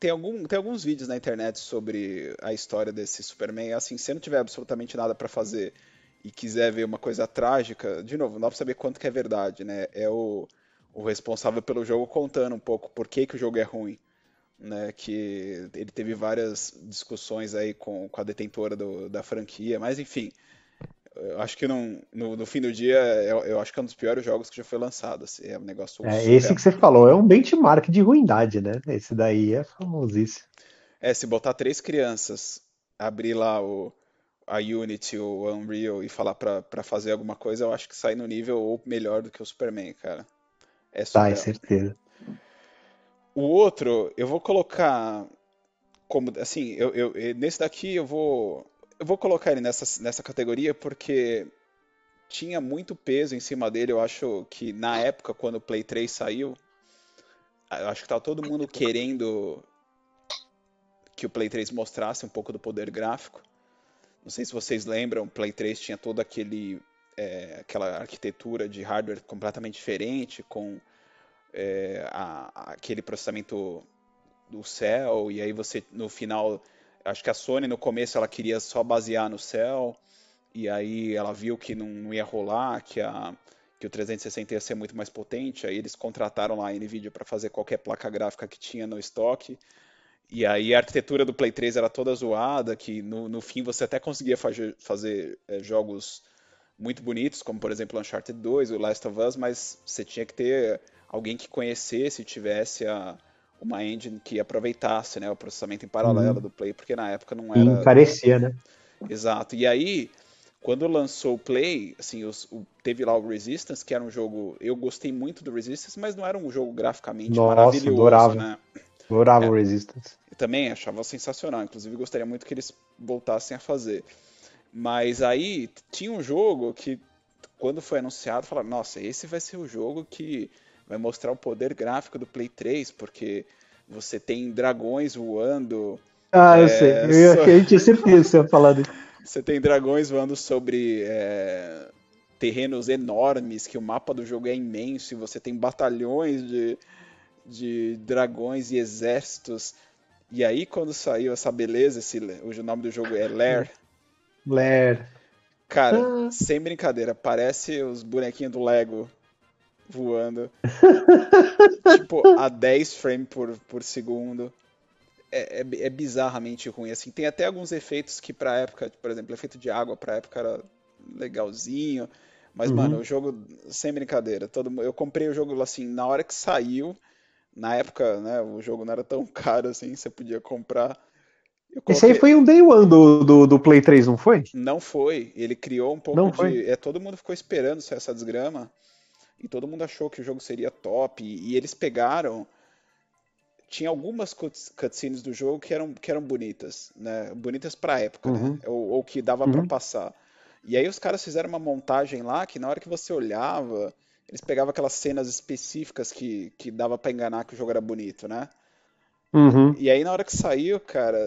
Tem, algum, tem alguns vídeos na internet sobre a história desse Superman. Assim, se você não tiver absolutamente nada pra fazer e quiser ver uma coisa trágica, de novo, não dá pra saber quanto que é verdade, né? É o, o responsável pelo jogo contando um pouco por que, que o jogo é ruim né, que ele teve várias discussões aí com, com a detentora do- da franquia, mas enfim, eu acho que não- no, no fim do dia, eu, eu acho que é um dos piores jogos que já foi lançado, assim, é um negócio É, surreal. esse que você falou é um benchmark de ruindade, né? Esse daí é famosíssimo. É, se botar três crianças, abrir lá o, a Unity, o Unreal e falar pra, pra fazer alguma coisa, eu acho que sai no nível ou melhor do que o Superman, cara. É Tá, é surreal. certeza. O outro, eu vou colocar como, assim, eu, eu- nesse daqui eu vou, eu vou colocar ele nessa, nessa categoria porque tinha muito peso em cima dele. Eu acho que na época, quando o Play 3 saiu, eu acho que tava todo mundo querendo que o Play 3 mostrasse um pouco do poder gráfico. Não sei se vocês lembram, o Play 3 tinha todo aquele, é, aquela arquitetura de hardware completamente diferente, com é, a- aquele processamento do céu, e aí você, no final, acho que a Sony no começo ela queria só basear no céu, e aí ela viu que não, não ia rolar, que, a, que o 360 ia ser muito mais potente, aí eles contrataram lá a Nvidia para fazer qualquer placa gráfica que tinha no estoque, e aí a arquitetura do Play 3 era toda zoada, que no, no fim você até conseguia fazer, fazer é, jogos muito bonitos, como por exemplo Uncharted 2, o Last of Us, mas você tinha que ter alguém que conhecesse e tivesse a, uma engine que aproveitasse né, o processamento em paralelo Uhum. do Play, porque na época não era encarecia, né? exato. E aí, quando lançou o Play, assim, os- o- teve lá o Resistance, que era um jogo. Eu gostei muito do Resistance, mas não era um jogo graficamente Nossa, maravilhoso, adorava. né? Adorava É. Resistance. Eu também achava sensacional. Inclusive, gostaria muito que eles voltassem a fazer. Mas aí tinha um jogo que, quando foi anunciado, falaram: Nossa, esse vai ser o jogo que vai mostrar o poder gráfico do Play 3, porque você tem dragões voando, Ah, eu É, sei. Eu, só- eu tinha certeza que você ia falar disso. você tem dragões voando sobre é, terrenos enormes, que o mapa do jogo é imenso, e você tem batalhões de, de dragões e exércitos. E aí, quando saiu essa beleza, esse, o nome do jogo é Lair, Blair. cara, Ah. sem brincadeira, parece os bonequinhos do Lego voando. tipo, a 10 frames por, por segundo. É, é, é bizarramente ruim, assim. Tem até alguns efeitos que pra época, por exemplo, efeito de água pra época era legalzinho. Mas, Uhum. mano, o jogo, sem brincadeira, todo, eu comprei o jogo, assim, na hora que saiu. Na época, né, o jogo não era tão caro assim, você podia comprar. Eu Esse aí coloquei- foi um day one do, do, do Play 3, não foi? Não foi. Ele criou um pouco Não de. foi? É, todo mundo ficou esperando sair essa desgrama. E todo mundo achou que o jogo seria top. E, e eles pegaram. Tinha algumas cuts- cutscenes do jogo que eram, que eram bonitas, né? Bonitas pra época, Uhum. né? Ou, ou que dava pra Uhum. passar. E aí os caras fizeram uma montagem lá que na hora que você olhava, eles pegavam aquelas cenas específicas que, que dava pra enganar que o jogo era bonito, né? Uhum. E aí na hora que saiu, cara,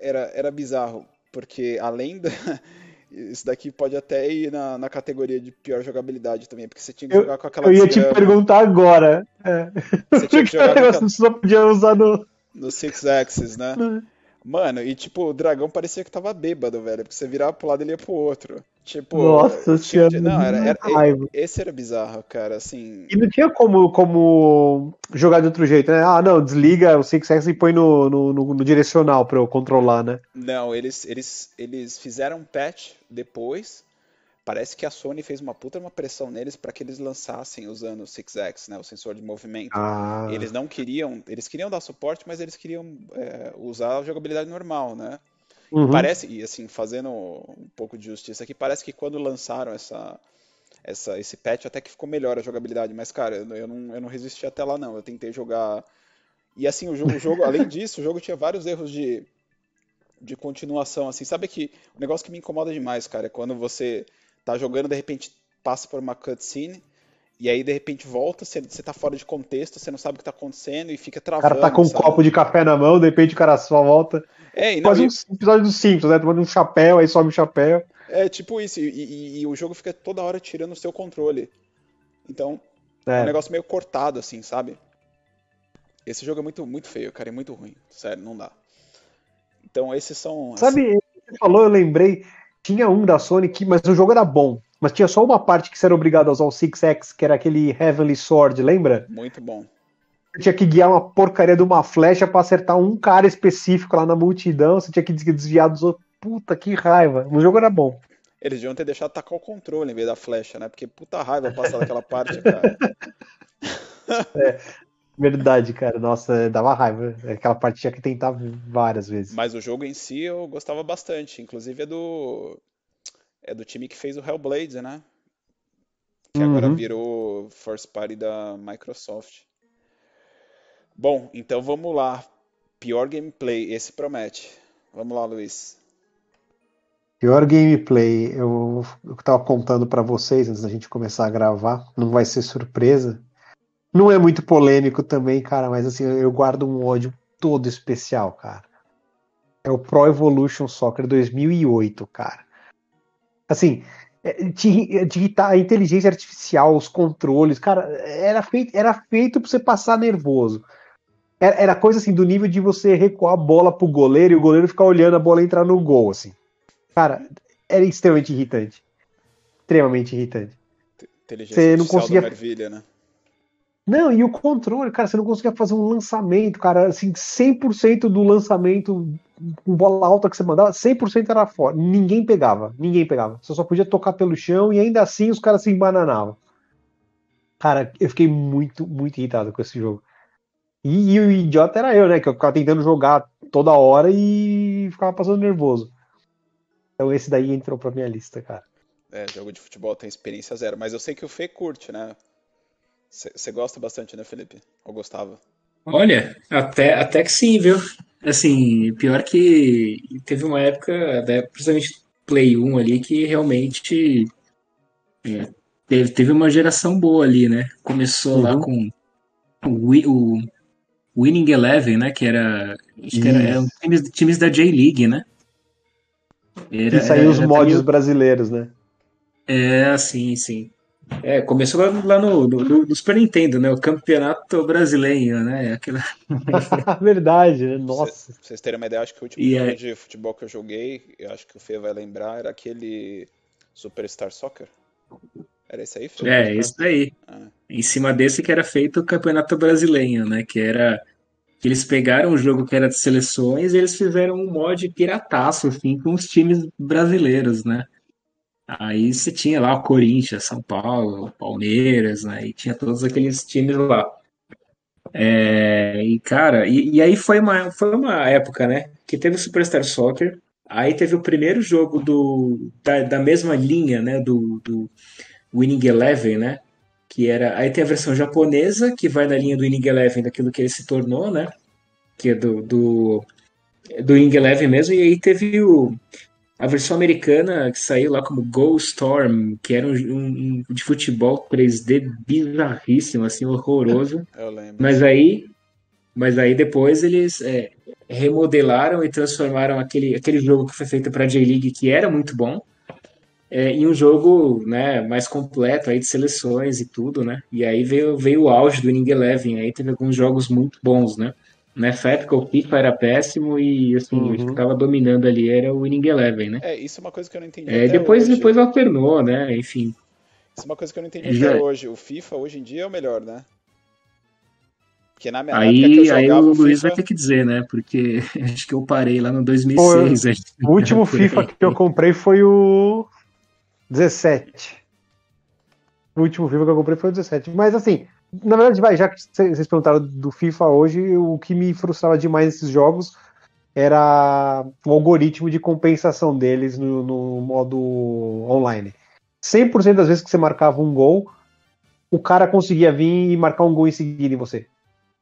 era, era bizarro, porque além da. Isso daqui pode até ir na, na categoria de pior jogabilidade também, porque você tinha que Eu- jogar com aquela Eu ia te perguntar agora. É. você tinha que jogar aquela, só podia usar no. no Six Axis, né? Mano, e tipo, o dragão parecia que tava bêbado, velho, porque você virava pro lado e ele ia pro outro. Tipo, Nossa tinha- senhora. não, era, era- raiva. esse era bizarro, cara, assim. E não tinha como, como jogar de outro jeito, né? Ah, não, desliga o Six Axis e põe no, no, no- no direcional pra eu controlar, né? Não, eles, eles, eles fizeram um patch depois parece que a Sony fez uma puta uma pressão neles para que eles lançassem usando o 6X, né, o sensor de movimento. Ah. Eles não queriam, eles queriam dar suporte, mas eles queriam é, usar a jogabilidade normal, né? Uhum. Parece, e assim, fazendo um pouco de justiça aqui, parece que quando lançaram essa, essa, esse patch até que ficou melhor a jogabilidade, mas cara, eu, eu, não, eu não resisti até lá não, eu tentei jogar. E assim, o jogo, o jogo além disso, o jogo tinha vários erros de, de continuação, assim, sabe que o negócio que me incomoda demais, cara, é quando você tá jogando, de repente passa por uma cutscene, e aí de repente volta, você, você tá fora de contexto, você não sabe o que tá acontecendo e fica O travando. cara tá com um sabe? copo de café na mão, de repente o cara só volta. É, e não, Quase e- um episódio dos Simpsons, né? Tomando um chapéu, aí sobe o chapéu. é tipo isso, e, e- e o jogo fica toda hora tirando o seu controle. Então, é um É. negócio meio cortado, assim, sabe? Esse jogo é muito, muito feio, cara, é muito ruim. Sério, não dá. Então, esses são. Sabe, você falou, eu lembrei, tinha um da Sony que, mas o jogo era bom. Mas tinha só uma parte que você era obrigado a usar o 6X, que era aquele Heavenly Sword, lembra? Muito bom. Você tinha que guiar uma porcaria de uma flecha pra acertar um cara específico lá na multidão, você tinha que desviar dos outros. Puta, que raiva. O jogo era bom. Eles deviam ter deixado tacar o controle em vez da flecha, né? Porque puta raiva passar daquela parte, cara. Verdade, cara. Nossa, dava raiva. Aquela parte tinha que tentar várias vezes. Mas o jogo em si eu gostava bastante. Inclusive é do. É do time que fez o Hellblade, né? Que agora Uhum. virou first party da Microsoft. Bom, então vamos lá. Pior gameplay, esse promete. Vamos lá, Luiz. Pior gameplay, eu, eu tava contando pra vocês antes da gente começar a gravar, não vai ser surpresa. Não é muito polêmico também, cara, mas assim, eu guardo um ódio todo especial, cara. É o Pro Evolution Soccer 2008, cara. Assim, é, te- te irritar a inteligência artificial, os controles, cara, era feito, era feito pra você passar nervoso. Era, era coisa assim do nível de você recuar a bola pro goleiro e o goleiro ficar olhando a bola entrar no gol, assim. Cara, era extremamente irritante. Extremamente irritante. Inteligência Você não conseguia- da Marvilha, né? Não, e o controle, cara, você não conseguia fazer um lançamento, cara, assim, 100% do lançamento com bola alta que você mandava, 100% era fora. Ninguém pegava, ninguém pegava. Você só podia tocar pelo chão e ainda assim os caras se embananavam. Cara, eu fiquei muito, muito irritado com esse jogo. E, e o idiota era eu, né, que eu ficava tentando jogar toda hora e ficava passando nervoso. Então esse daí entrou pra minha lista, cara. É, jogo de futebol tem experiência zero. Mas eu sei que o Fê curte, né? Você gosta bastante, né, Felipe? Ou gostava? Olha, até, até que sim, viu? Assim, pior que teve uma época, né, principalmente Play 1 ali, que realmente é, teve, teve uma geração boa ali, né? Começou lá Uhum. com o, o Winning Eleven, né? Que era, acho que era, eram times, times da J-League, né? Era, E saiu os era mods também- brasileiros, né? É, sim, sim. É, começou lá, lá no, no, no Super Nintendo, né? O Campeonato Brasileiro, né? Aquela... Verdade, né? Nossa. Pra vocês terem uma ideia, acho que o último E jogo é- de futebol que eu joguei, eu acho que o Fê vai lembrar, era aquele Superstar Soccer. Era esse aí, Fê? É, isso daí. Ah, Em cima desse que era feito o Campeonato Brasileiro, né? Que era que eles pegaram um jogo que era de seleções e eles fizeram um mod pirataço, assim, com os times brasileiros, né? Aí você tinha lá o Corinthians, São Paulo, Palmeiras, né? E tinha todos aqueles times lá. É, e cara, e, e aí foi uma, foi uma época, né? Que teve o Superstar Soccer, aí teve o primeiro jogo do, da, da mesma linha, né? Do, do Winning Eleven, né? Que era. Aí tem a versão japonesa, que vai na linha do Winning Eleven, daquilo que ele se tornou, né? Que é do, do, do Eleven mesmo, e aí teve o, a versão americana que saiu lá como Go Storm, que era um, um- um de futebol 3D bizarríssimo, assim, horroroso. eu lembro. Mas aí, mas aí depois eles é, remodelaram e transformaram aquele, aquele jogo que foi feito para J-League, que era muito bom, é, em um jogo né, mais completo aí de seleções e tudo, né? E aí veio, veio o auge do Winning Eleven, aí teve alguns jogos muito bons, né? Nessa época o FIFA era péssimo e assim, Uhum. o que estava dominando ali era o Winning Eleven, né? É, isso é uma coisa que eu não entendi É, até depois, hoje. depois alternou, né? Enfim. Isso é uma coisa que eu não entendi Já- até hoje. O FIFA, hoje em dia, é o melhor, né? Porque na minha na época que eu Aí, aí o Luiz FIFA... vai ter que dizer, né? Porque acho que eu parei lá no 2006. aí. O último FIFA que eu comprei foi o. 17. O último FIFA que eu comprei foi o 17. Mas assim, na verdade, vai, já que vocês perguntaram do FIFA hoje, o que me frustrava demais nesses jogos era o algoritmo de compensação deles no, no modo online. 100% das vezes que você marcava um gol, o cara conseguia vir e marcar um gol em seguida em você.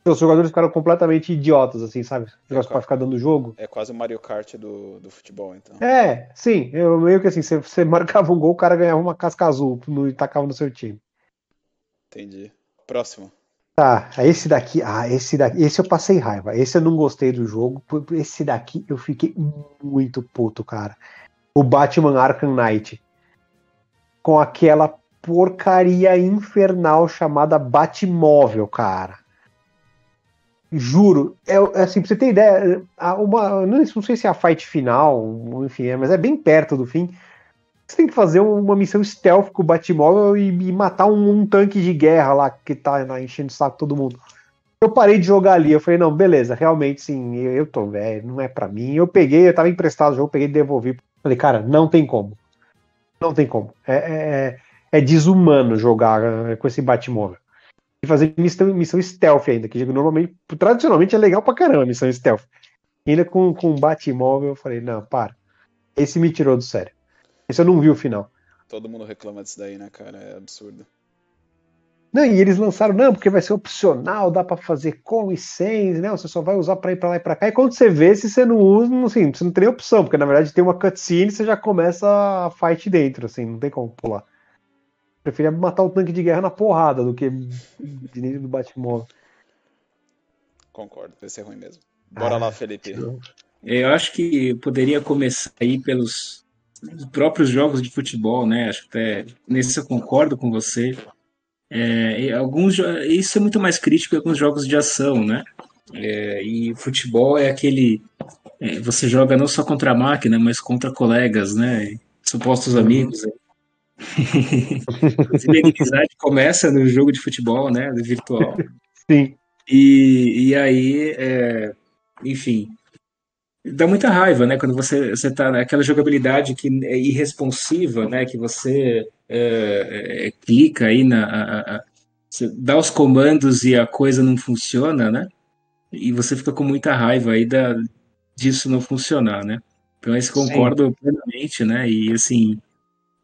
Os jogadores ficaram completamente idiotas, assim, sabe? É, pra ficar dando jogo. É quase o Mario Kart do, do futebol, então. É, sim. Eu meio que assim, você, você marcava um gol, o cara ganhava uma casca azul no, e tacava no seu time. Entendi. Próximo. Tá, esse daqui, ah, esse daqui, esse eu passei raiva. Esse eu não gostei do jogo. Esse daqui eu fiquei muito puto, cara. O Batman Arkham Knight. Com aquela porcaria infernal chamada Batmóvel, cara. Juro, é, é assim, pra você ter ideia, uma, não sei se é a fight final, enfim, é, mas é bem perto do fim. Você tem que fazer uma missão stealth com o Batmóvel e, e matar um, um, tanque de guerra lá que tá lá, enchendo o saco todo mundo. Eu parei de jogar ali, eu falei, não, beleza, realmente sim, eu, eu tô velho, não é para mim. Eu peguei, eu tava emprestado o jogo, peguei e devolvi. Falei, cara, não tem como. Não tem como. É, é, é, é desumano jogar é, com esse Batmóvel. E fazer missão, missão stealth ainda, que normalmente, tradicionalmente é legal pra caramba missão stealth. E ainda com, com Batmóvel, eu falei, não, para. Esse me tirou do sério. Esse eu não vi o final. Todo mundo reclama disso daí, né, cara? É absurdo. Não, e eles lançaram, não, porque vai ser opcional, dá para fazer com e sem, né? Você só vai usar para ir para lá e para cá. E quando você vê, se você não usa, assim, você não tem opção, porque na verdade tem uma cutscene e você já começa a fight dentro, assim, não tem como pular. Preferia matar o tanque de guerra na porrada do que dentro do Batmóvel. Concordo, vai ser ruim mesmo. Bora ah, lá, Felipe. Eu acho que poderia começar aí pelos os próprios jogos de futebol, né? Acho que até nesse eu concordo com você. É, alguns, isso é muito mais crítico que alguns jogos de ação, né? É, e futebol é aquele. É, você joga não só contra a máquina, mas contra colegas, né? Supostos uhum. amigos. Inclusive, a amizade começa no jogo de futebol, né? Virtual. Sim. E, e aí, é, enfim, dá muita raiva, né? Quando você você tá naquela jogabilidade que é irresponsiva, né? Que você é, é, clica aí na a, a, dá os comandos e a coisa não funciona, né? E você fica com muita raiva aí da disso não funcionar, né? Então, esse concordo Sim. plenamente, né? E assim,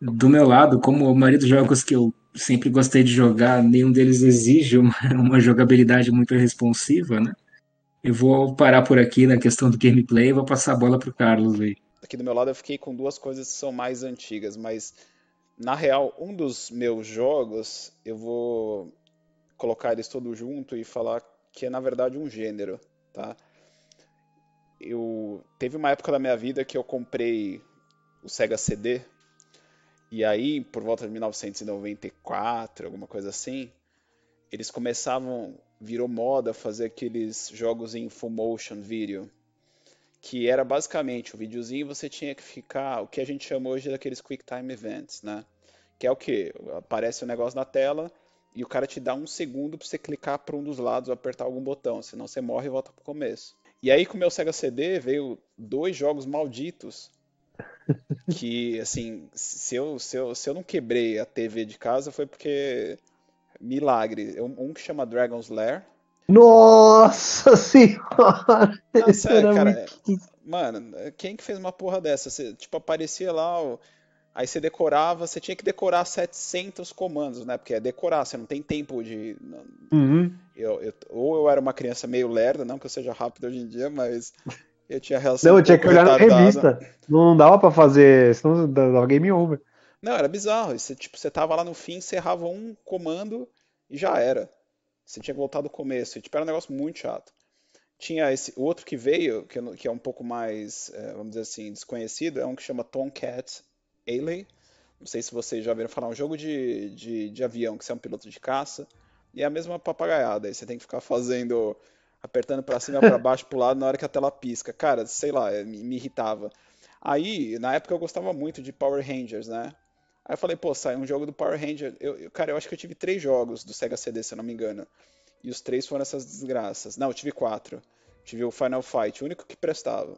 do meu lado, como o maioria dos jogos que eu sempre gostei de jogar, nenhum deles exige uma, uma jogabilidade muito responsiva, né? Eu vou parar por aqui na questão do gameplay e vou passar a bola pro Carlos aí. Aqui do meu lado eu fiquei com duas coisas que são mais antigas, mas na real, um dos meus jogos, eu vou colocar eles todos junto e falar que é na verdade um gênero, tá? Eu teve uma época da minha vida que eu comprei o Sega CD e aí por volta de 1994, alguma coisa assim, eles começavam virou moda fazer aqueles jogos em full motion video, que era basicamente o videozinho você tinha que ficar, o que a gente chama hoje daqueles quick time events, né? Que é o que? Aparece o um negócio na tela e o cara te dá um segundo para você clicar para um dos lados ou apertar algum botão, senão você morre e volta pro começo. E aí com o meu Sega CD veio dois jogos malditos que assim, se eu, se eu, se eu não quebrei a TV de casa foi porque milagre. Um que chama Dragon's Lair. Nossa senhora! Não, sério, cara. Muito... Mano, quem que fez uma porra dessa? Você, tipo, aparecia lá, aí você decorava, você tinha que decorar 700 comandos, né? Porque é decorar, você não tem tempo de... Uhum. Eu, eu, ou eu era uma criança meio lerda, não que eu seja rápido hoje em dia, mas eu tinha relação... Não, eu tinha que olhar na revista. Não dava pra fazer, senão dava game over. Não, era bizarro. Você, tipo, você tava lá no fim, encerrava um comando e já era. Você tinha que voltar do começo. E, tipo, era um negócio muito chato. Tinha esse outro que veio, que, que é um pouco mais, é, vamos dizer assim, desconhecido, é um que chama Tomcat Alley. Não sei se vocês já viram falar, um jogo de, de, de avião, que você é um piloto de caça. E é a mesma papagaiada. Aí você tem que ficar fazendo apertando para cima, para baixo, pro lado na hora que a tela pisca. Cara, sei lá, me, me, irritava. Aí, na época eu gostava muito de Power Rangers, né? Aí eu falei, pô, sai um jogo do Power Ranger. Eu, eu, cara, eu acho que eu tive três jogos do Sega CD, se eu não me engano. E os três foram essas desgraças. Não, eu tive quatro. Tive o Final Fight, o único que prestava.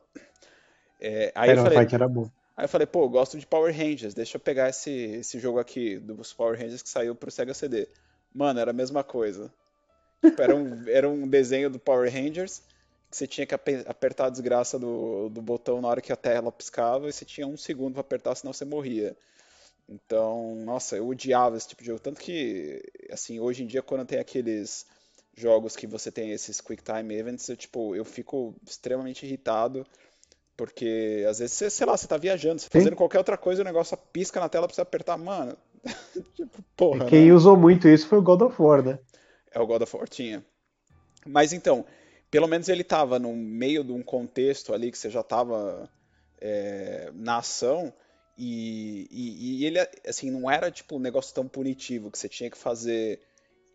É, aí Final eu falei, Fight era bom. Aí eu falei, pô, eu gosto de Power Rangers, deixa eu pegar esse, esse jogo aqui, dos Power Rangers que saiu pro Sega CD. Mano, era a mesma coisa. Tipo, era, um, era um desenho do Power Rangers, que você tinha que apertar a desgraça do, do botão na hora que a tela piscava, e você tinha um segundo pra apertar, senão você morria. Então, nossa, eu odiava esse tipo de jogo. Tanto que, assim, hoje em dia, quando tem aqueles jogos que você tem esses Quick Time Events, eu, tipo, eu fico extremamente irritado porque às vezes, você, sei lá, você tá viajando, você tá fazendo qualquer outra coisa, o negócio pisca na tela pra você apertar, mano. tipo, porra. E quem né? usou muito isso foi o God of War, né? É, o God of War tinha. Mas então, pelo menos ele tava no meio de um contexto ali que você já tava é, na ação. E, e, e, ele, assim, não era tipo um negócio tão punitivo que você tinha que fazer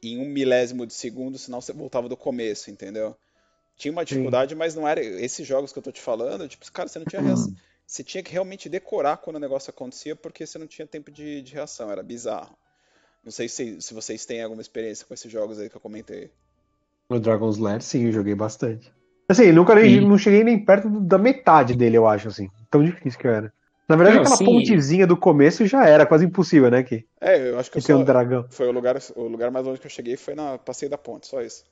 em um milésimo de segundo, senão você voltava do começo, entendeu? tinha uma dificuldade, Sim. mas não era esses jogos que eu tô te falando, tipo, cara, você não tinha reação. Você tinha que realmente decorar quando o negócio acontecia, porque você não tinha tempo de, de reação, era bizarro. Não sei se, se vocês têm alguma experiência com esses jogos aí que eu comentei. No Dragon's Lair, sim, eu joguei bastante. Assim, nunca nem, não cheguei nem perto da metade dele, eu acho, assim. Tão difícil que era. Na verdade, não, aquela sim. pontezinha do começo já era quase impossível, né? Que, é, eu acho que, que eu só, um dragão. foi o lugar, o lugar mais longe que eu cheguei foi na Passeio da Ponte, só isso.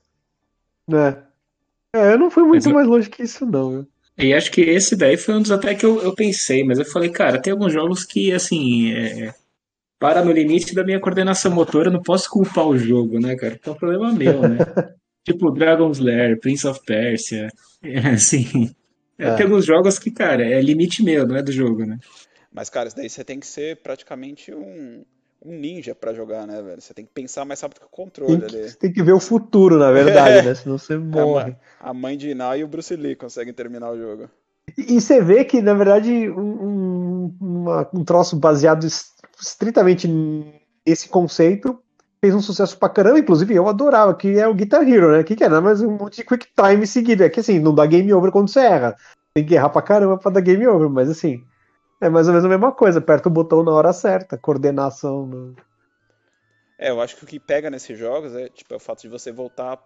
É. É, eu não fui muito mais longe que isso, não. Viu? E acho que esse daí foi um dos até que eu, eu pensei, mas eu falei, cara, tem alguns jogos que, assim, é, para no limite da minha coordenação motora, eu não posso culpar o jogo, né, cara? Porque é um problema meu, né? tipo Dragon's Lair, Prince of Persia, é, assim. É. Tem alguns jogos que, cara, é limite meu, não é do jogo, né? Mas, cara, isso daí você tem que ser praticamente um um ninja para jogar, né, velho? Você tem que pensar mais rápido que o controle tem que, ali. Você tem que ver o futuro, na verdade, é. né? Senão você morre. A, mãe de Iná e o Bruce Lee conseguem terminar o jogo. E, e você vê que, na verdade, um, uma, um troço baseado estritamente nesse conceito fez um sucesso pra caramba, inclusive eu adorava, que é o Guitar Hero, né? Que, que é nada mais um monte de quick time seguido. É que assim, não dá game over quando você erra. Tem que errar pra caramba pra dar game over, mas assim, é mais ou menos a mesma coisa, aperta o botão na hora certa, coordenação. No... É, eu acho que o que pega nesses jogos é, tipo, é o fato de você voltar,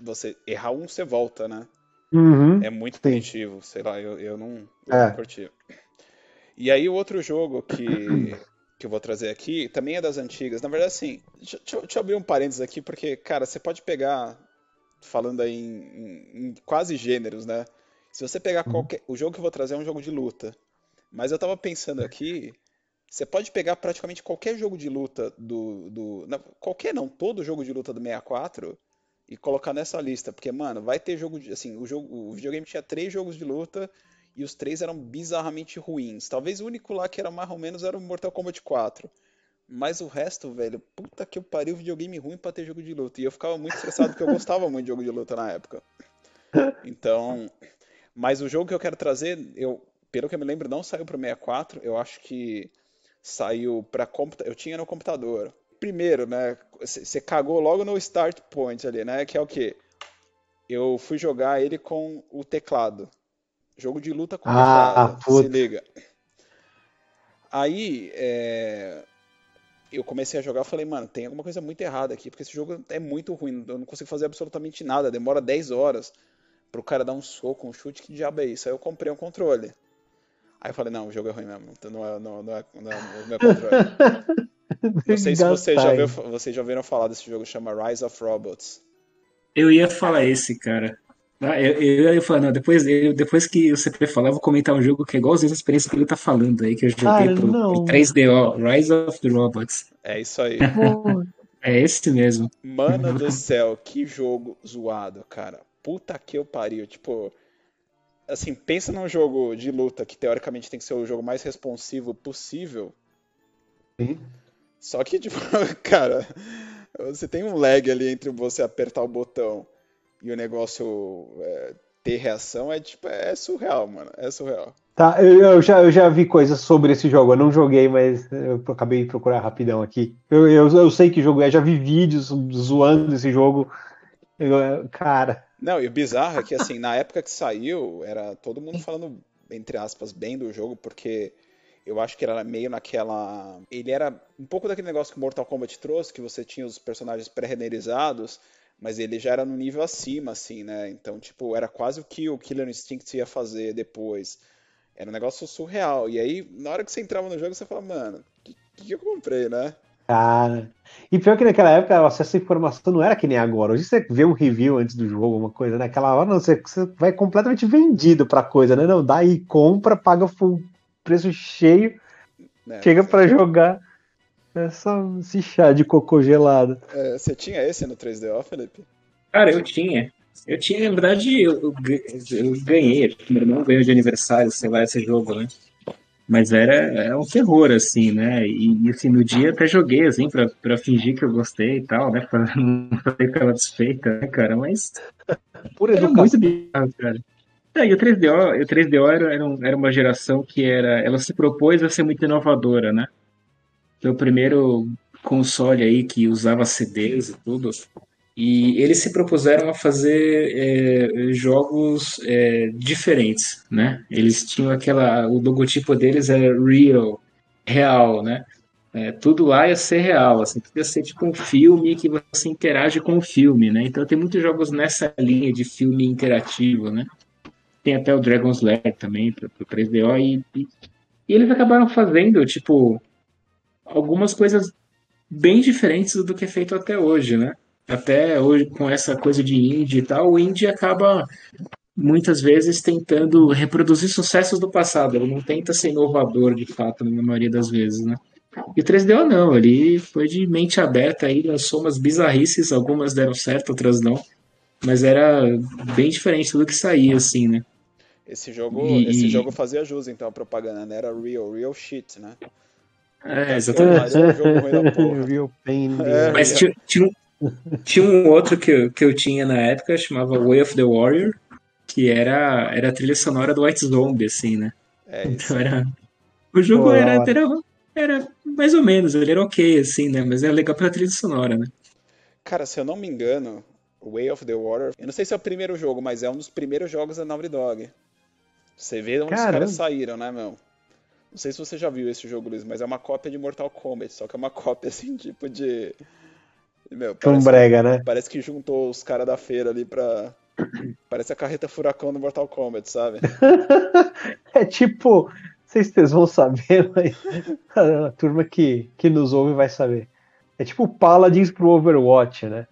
você errar um, você volta, né? Uhum, é muito punitivo, sei lá, eu, eu não, eu é. não curti. E aí o outro jogo que, que eu vou trazer aqui também é das antigas. Na verdade, assim, deixa, deixa eu abrir um parênteses aqui, porque, cara, você pode pegar, falando aí em, em, em quase gêneros, né? Se você pegar uhum. qualquer. O jogo que eu vou trazer é um jogo de luta. Mas eu tava pensando aqui, você pode pegar praticamente qualquer jogo de luta do. do não, qualquer não, todo jogo de luta do 64 e colocar nessa lista. Porque, mano, vai ter jogo de. Assim, o, jogo, o videogame tinha três jogos de luta e os três eram bizarramente ruins. Talvez o único lá que era mais ou menos era o Mortal Kombat 4. Mas o resto, velho, puta que eu pariu videogame ruim pra ter jogo de luta. E eu ficava muito estressado porque eu gostava muito de jogo de luta na época. Então. Mas o jogo que eu quero trazer, eu pelo que eu me lembro, não saiu para o 64. Eu acho que saiu para computador. Eu tinha no computador. Primeiro, né? Você cagou logo no start point ali, né? Que é o que? Eu fui jogar ele com o teclado. Jogo de luta com ah, teclado. Se liga. Aí, é... eu comecei a jogar e falei, mano, tem alguma coisa muito errada aqui, porque esse jogo é muito ruim. Eu não consigo fazer absolutamente nada. Demora 10 horas pro cara dar um soco, um chute. Que diabo é isso? Aí eu comprei um controle. Aí eu falei, não, o jogo é ruim mesmo, então não é, não, não é, não é o meu controle. não sei se vocês já, viu, vocês já ouviram falar desse jogo, chama Rise of Robots. Eu ia falar esse, cara. Ah, eu, eu ia falar, não, depois, eu, depois que o CP falar, eu vou comentar um jogo que é igualzinho a experiência que ele tá falando aí, que eu joguei Cara, pro, pro 3DO, Rise of the Robots. É isso aí. é esse mesmo. Mano do céu, que jogo zoado, cara. Puta que eu pariu. Tipo, assim, pensa num jogo de luta que teoricamente tem que ser o jogo mais responsivo possível. Sim. Só que, tipo, cara, você tem um lag ali entre você apertar o botão e o negócio é, ter reação, é tipo, é surreal, mano. É surreal. Tá, eu, eu, já, eu já vi coisas sobre esse jogo. Eu não joguei, mas eu acabei de procurar rapidão aqui. Eu, eu, eu sei que jogo é, já vi vídeos zoando esse jogo. Eu, cara, não, e o bizarro é que, assim, na época que saiu, era todo mundo falando, entre aspas, bem do jogo, porque eu acho que era meio naquela. Ele era um pouco daquele negócio que o Mortal Kombat trouxe, que você tinha os personagens pré-renderizados, mas ele já era no nível acima, assim, né? Então, tipo, era quase o que o Killer Instinct ia fazer depois. Era um negócio surreal. E aí, na hora que você entrava no jogo, você falava, mano, o que, que eu comprei, né? Cara. E pior que naquela época o acesso à informação não era que nem agora. Hoje você vê um review antes do jogo, uma coisa, naquela hora não, você, você vai completamente vendido pra coisa, né? Não, dá e compra, paga full preço cheio, é, chega para jogar. É só esse chá de cocô gelado. É, você tinha esse no 3DO, Felipe? Cara, eu tinha. Eu tinha, na verdade, eu, eu, eu ganhei. Meu irmão ganhou de aniversário, sei lá, esse jogo, né? Mas era, era um terror, assim, né? E, assim, no dia até joguei, assim, pra, pra fingir que eu gostei e tal, né? Pra não fazer aquela desfeita, né, cara? Mas. Por era muito bizarro, cara. É, e o 3DO, o 3DO era, era, um, era, uma geração que era. Ela se propôs a ser muito inovadora, né? O primeiro console aí que usava CDs e tudo. E eles se propuseram a fazer é, jogos é, diferentes, né? Eles tinham aquela, o logotipo deles era real, real, né? É, tudo lá ia ser real, assim, podia ser tipo um filme que você interage com o filme, né? Então tem muitos jogos nessa linha de filme interativo, né? Tem até o Dragon's Lair também para o 3DO e, e, e eles acabaram fazendo tipo algumas coisas bem diferentes do que é feito até hoje, né? até hoje com essa coisa de indie e tal, o indie acaba muitas vezes tentando reproduzir sucessos do passado, ele não tenta ser inovador de fato, na maioria das vezes, né? E o 3DO não, ele foi de mente aberta aí, lançou umas bizarrices, algumas deram certo, outras não, mas era bem diferente do que saía, assim, né? Esse jogo, e... esse jogo fazia jus, então, a propaganda, né? Era real, real shit, né? É, exatamente. É, real pain. É, mas tinha, tinha, tinha um outro que eu, que eu tinha na época, chamava Way of the Warrior, que era, era a trilha sonora do White Zombie, assim, né? É então era. O jogo Pô, era, era, era mais ou menos, ele era ok, assim, né? Mas era legal pela trilha sonora, né? Cara, se eu não me engano, Way of the Warrior, eu não sei se é o primeiro jogo, mas é um dos primeiros jogos da Naughty Dog. Você vê onde Caramba. os caras saíram, né, meu? Não sei se você já viu esse jogo, Luiz, mas é uma cópia de Mortal Kombat, só que é uma cópia, assim, tipo de meu, parece, brega, né? Parece que juntou os caras da feira ali pra. Parece a carreta furacão do Mortal Kombat, sabe? é tipo. Não sei se vocês vão saber, mas a turma que, que nos ouve vai saber. É tipo Paladins pro Overwatch, né?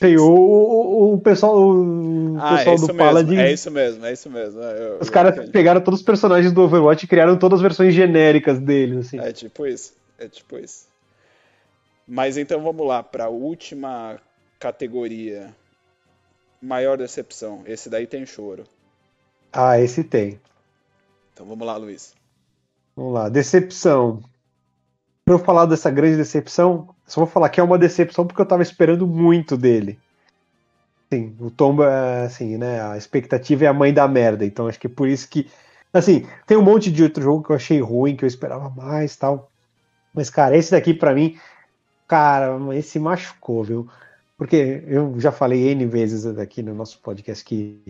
Tem o, o, o, pessoal, o ah, pessoal do Paladins. É isso mesmo, é isso mesmo. É, eu, os caras pegaram todos os personagens do Overwatch e criaram todas as versões genéricas deles. Assim. É tipo isso. É tipo isso. Mas então vamos lá para a última categoria. Maior decepção. Esse daí tem choro. Ah, esse tem. Então vamos lá, Luiz. Vamos lá. Decepção. Para eu falar dessa grande decepção, só vou falar que é uma decepção porque eu estava esperando muito dele. Sim, o Tomba, é, assim, né? A expectativa é a mãe da merda. Então acho que é por isso que. Assim, tem um monte de outro jogo que eu achei ruim, que eu esperava mais tal. Mas, cara, esse daqui para mim Cara, esse machucou, viu? Porque eu já falei N vezes aqui no nosso podcast que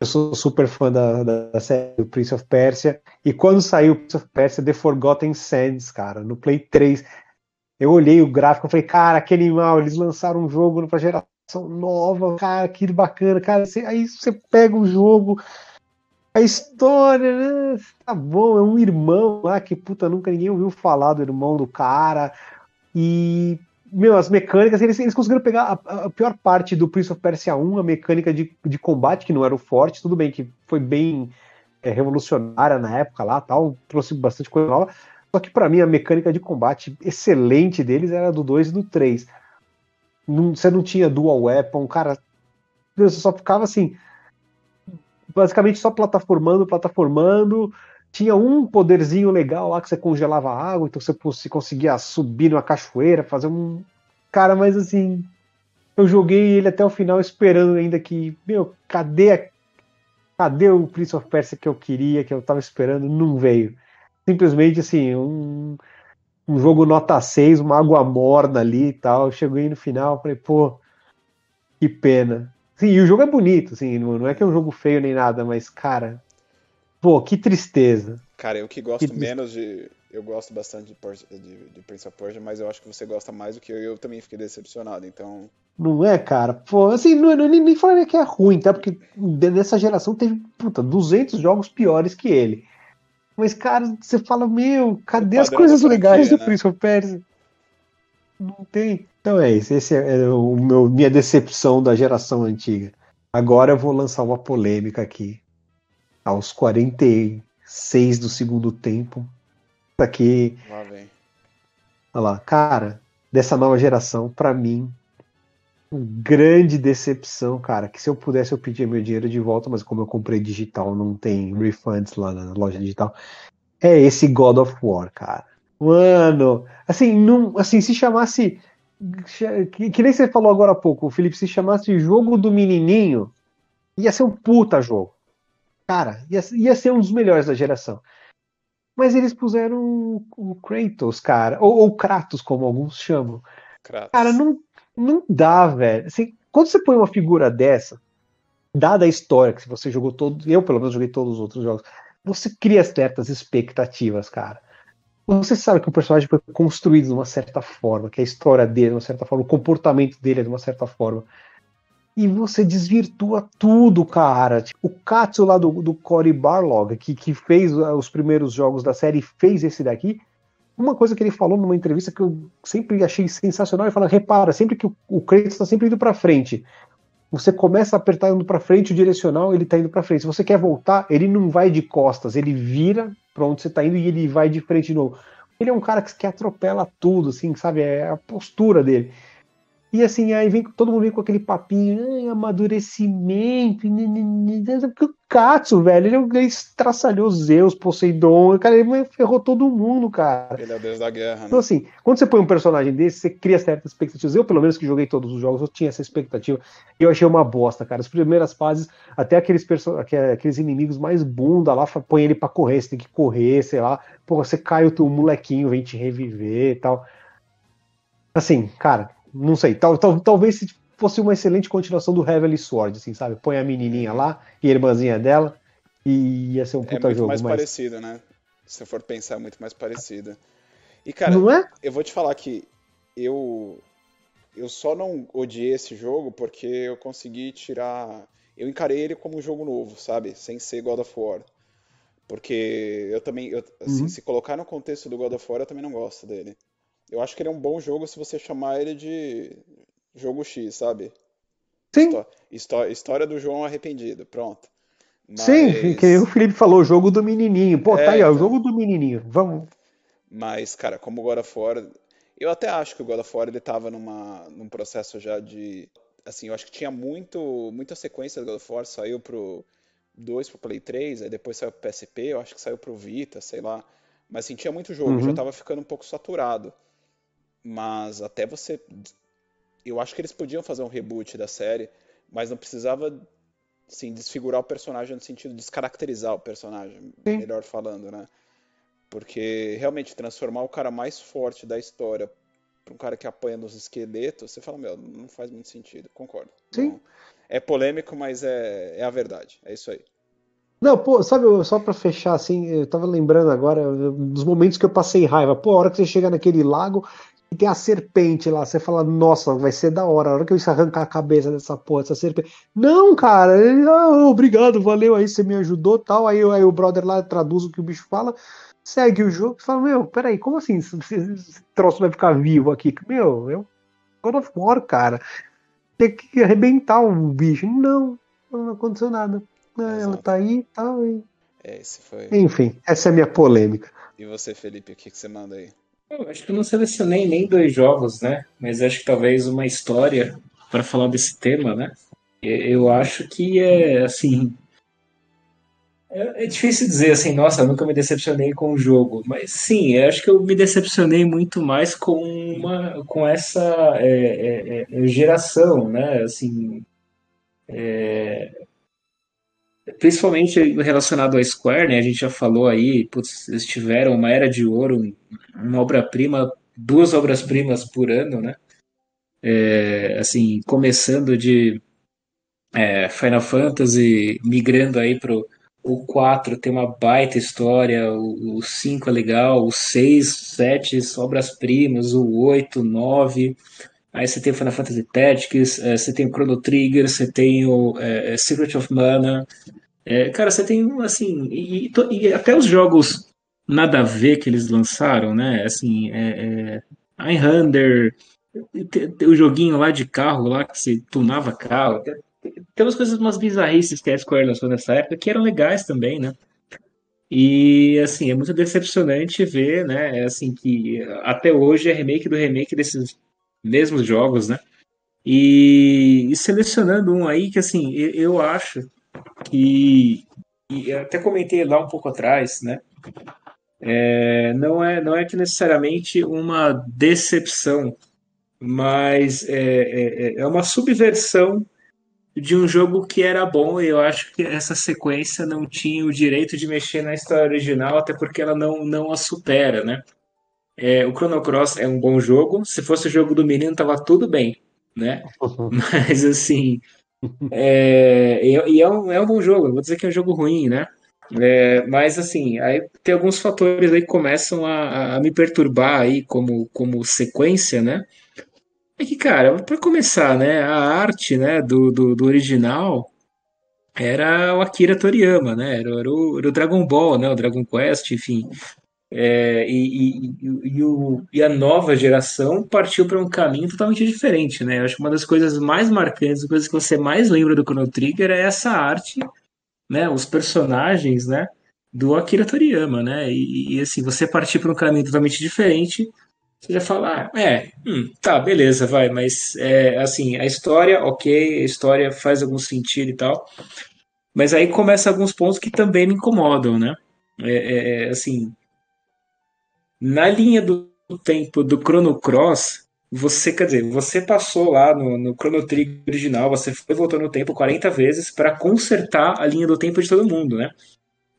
eu sou super fã da, da, série do Prince of Persia. E quando saiu o Prince of Persia The Forgotten Sands, cara, no Play 3, eu olhei o gráfico e falei, cara, que animal, eles lançaram um jogo pra geração nova, cara, que bacana, cara. Você, aí você pega o jogo, a história, né? Tá bom, é um irmão lá que, puta, nunca ninguém ouviu falar do irmão do cara. E, meu, as mecânicas, eles, eles conseguiram pegar a, a, pior parte do Prince of Persia 1, a mecânica de, de combate, que não era o forte, tudo bem que foi bem é, revolucionária na época lá, tal, trouxe bastante coisa nova. Só que para mim a mecânica de combate excelente deles era do 2 e do 3. Não, você não tinha dual weapon, cara. Você só ficava assim. Basicamente só plataformando, plataformando, tinha um poderzinho legal lá que você congelava a água, então você conseguia subir numa cachoeira, fazer um. Cara, mas assim. Eu joguei ele até o final esperando ainda que. Meu, cadê a... Cadê o Prince of Persia que eu queria, que eu tava esperando? Não veio. Simplesmente assim, um, um jogo nota 6, uma água morna ali e tal. Cheguei no final, falei, pô, que pena. Sim, e o jogo é bonito, assim, não é que é um jogo feio nem nada, mas, cara, Pô, que tristeza. Cara, eu que gosto que menos de. Eu gosto bastante de, de, de, Prince of Persia, mas eu acho que você gosta mais do que eu. Eu também fiquei decepcionado, então. Não é, cara? Pô, assim, não, não, nem, nem falaria que é ruim, tá? Porque nessa geração teve, puta, 200 jogos piores que ele. Mas, cara, você fala, meu, cadê as coisas legais do né? Prince of Persia? Não tem. Então é isso. Esse é o meu, minha decepção da geração antiga. Agora eu vou lançar uma polêmica aqui. Aos 46 do segundo tempo. Aqui. Lá vem. Olha lá. Cara, dessa nova geração, para mim, grande decepção, cara. Que se eu pudesse eu pedia meu dinheiro de volta, mas como eu comprei digital, não tem refunds lá na loja digital. É esse God of War, cara. Mano, assim, não, assim, se chamasse que, que nem você falou agora há pouco, Felipe, se chamasse jogo do menininho, ia ser um puta jogo. Cara, ia, ia ser um dos melhores da geração. Mas eles puseram o Kratos, cara, ou, ou Kratos, como alguns chamam. Kratos. Cara, não, não dá, velho. Assim, quando você põe uma figura dessa, dada a história que você jogou todos, eu pelo menos joguei todos os outros jogos, você cria certas expectativas, cara. Você sabe que o personagem foi construído de uma certa forma, que a história dele de uma certa forma, o comportamento dele é de uma certa forma. E você desvirtua tudo, cara. Tipo, o Katsu lá do, do Cory Barlog, que, que fez os primeiros jogos da série, fez esse daqui, uma coisa que ele falou numa entrevista que eu sempre achei sensacional, ele fala, repara, sempre que o, o Kratos está sempre indo para frente, você começa a apertar indo para frente o direcional, ele está indo para frente. Se você quer voltar, ele não vai de costas, ele vira para onde você está indo e ele vai de frente de novo. Ele é um cara que, que atropela tudo, assim, sabe? É a postura dele. E assim, aí vem todo mundo vem com aquele papinho, amadurecimento, porque o Katsu, velho, ele, ele estraçalhou Zeus, Poseidon, cara, ele ferrou todo mundo, cara. Ele é o deus da guerra, né? Então assim, quando você põe um personagem desse, você cria certas expectativas. Eu, pelo menos, que joguei todos os jogos, eu tinha essa expectativa. E eu achei uma bosta, cara. As primeiras fases, até aqueles, aqueles inimigos mais bunda lá, põe ele pra correr, você tem que correr, sei lá. Pô, você cai, o teu molequinho vem te reviver e tal. Assim, cara, não sei, tal, tal, talvez se fosse uma excelente continuação do Heavenly Sword, assim, sabe? Põe a menininha lá e a irmãzinha dela e ia ser um é puta é muito jogo. mais mas... parecido, né? Se for pensar, é muito mais parecido. E, cara, não é? eu vou te falar que eu eu só não odiei esse jogo porque eu consegui tirar. Eu encarei ele como um jogo novo, sabe? Sem ser God of War. Porque eu também, eu, assim, uhum. se colocar no contexto do God of War, eu também não gosto dele. Eu acho que ele é um bom jogo se você chamar ele de jogo X, sabe? Sim. Histó história do João arrependido, pronto. Mas... Sim, que o Felipe falou, jogo do menininho. Pô, é, tá aí, ó, o então. jogo do menininho. Vamos. Mas, cara, como o God of War, eu até acho que o God of War ele tava numa, num processo já de. Assim, eu acho que tinha muito, muita sequência do God of War, saiu pro 2 pro Play 3, aí depois saiu pro PSP, eu acho que saiu pro Vita, sei lá. Mas assim, tinha muito jogo, uhum. já tava ficando um pouco saturado. Mas até você. Eu acho que eles podiam fazer um reboot da série, mas não precisava assim, desfigurar o personagem no sentido de descaracterizar o personagem, Sim. melhor falando, né? Porque realmente transformar o cara mais forte da história para um cara que apanha nos esqueletos, você fala, meu, não faz muito sentido, concordo. Sim. Então, é polêmico, mas é, é a verdade, é isso aí. Não, pô, sabe, só pra fechar assim, eu tava lembrando agora dos momentos que eu passei raiva. Pô, a hora que você chega naquele lago e tem a serpente lá. Você fala, nossa, vai ser da hora. A hora que eu arrancar a cabeça dessa porra, dessa serpente. Não, cara, ele, ah, obrigado, valeu aí, você me ajudou tal. Aí, aí o brother lá traduz o que o bicho fala, segue o jogo e fala, meu, peraí, como assim esse, esse troço vai ficar vivo aqui? Meu, eu. God of War, cara. Tem que arrebentar o bicho. Não, não aconteceu nada. É, ela tá aí tá, tal. E... É, esse foi. Enfim, essa é a minha polêmica. E você, Felipe, o que, que você manda aí? Eu acho que não selecionei nem dois jogos, né? Mas acho que talvez uma história para falar desse tema, né? Eu acho que é assim. É, é difícil dizer assim, nossa, nunca me decepcionei com o jogo. Mas sim, eu acho que eu me decepcionei muito mais com uma, com essa é, é, é geração, né? Assim, é, principalmente relacionado à Square, né? A gente já falou aí, putz, eles tiveram uma era de ouro, uma obra-prima, duas obras-primas por ano, né? É, assim, começando de é, Final Fantasy, migrando aí pro o 4 tem uma baita história, o, o 5 é legal, o 6, 7 obras-primas, o 8, 9 Aí você tem o Final Fantasy Tactics, é, você tem o Chrono Trigger, você tem o é, é Secret of Mana. É, cara, você tem, assim, e, e, até os jogos nada a ver que eles lançaram, né? Assim, é, é, Einhander, o joguinho lá de carro, lá que se tunava carro. Tem umas coisas, umas bizarrices que a Square lançou nessa época que eram legais também, né? E assim, é muito decepcionante ver, né? É, assim, que até hoje é remake do remake desses mesmos jogos, né? E, e selecionando um aí que assim, eu, eu acho que. E até comentei lá um pouco atrás, né? É, não, é, não é que necessariamente uma decepção, mas é, é, é, é uma subversão de um jogo que era bom e eu acho que essa sequência não tinha o direito de mexer na história original, até porque ela não, não a supera, né? É, o Chrono Cross é um bom jogo, se fosse o jogo do menino tava tudo bem, né? Mas assim, é, e é um, é um bom jogo, vou dizer que é um jogo ruim, né? É, mas assim, aí tem alguns fatores aí que começam a, a me perturbar aí como, como sequência, né? É que, cara, para começar, né, a arte, né, do, do, do, original era o Akira Toriyama, né? Era, era, o, era o Dragon Ball, né? O Dragon Quest, enfim. É, e, e, e, o, e, a nova geração partiu para um caminho totalmente diferente, né? Eu acho que uma das coisas mais marcantes, as coisas que você mais lembra do Chrono Trigger é essa arte né, os personagens, né, do Akira Toriyama, né? E, e assim, você partir para um caminho totalmente diferente, você já fala, ah, é, hum, tá, beleza, vai, mas é, assim, a história, ok, a história faz algum sentido e tal, mas aí começa alguns pontos que também me incomodam, né? É, é, é assim, na linha do tempo do Chrono Cross, você, quer dizer, você passou lá no, no Chrono Trigger original, você foi voltando no tempo 40 vezes para consertar a linha do tempo de todo mundo, né?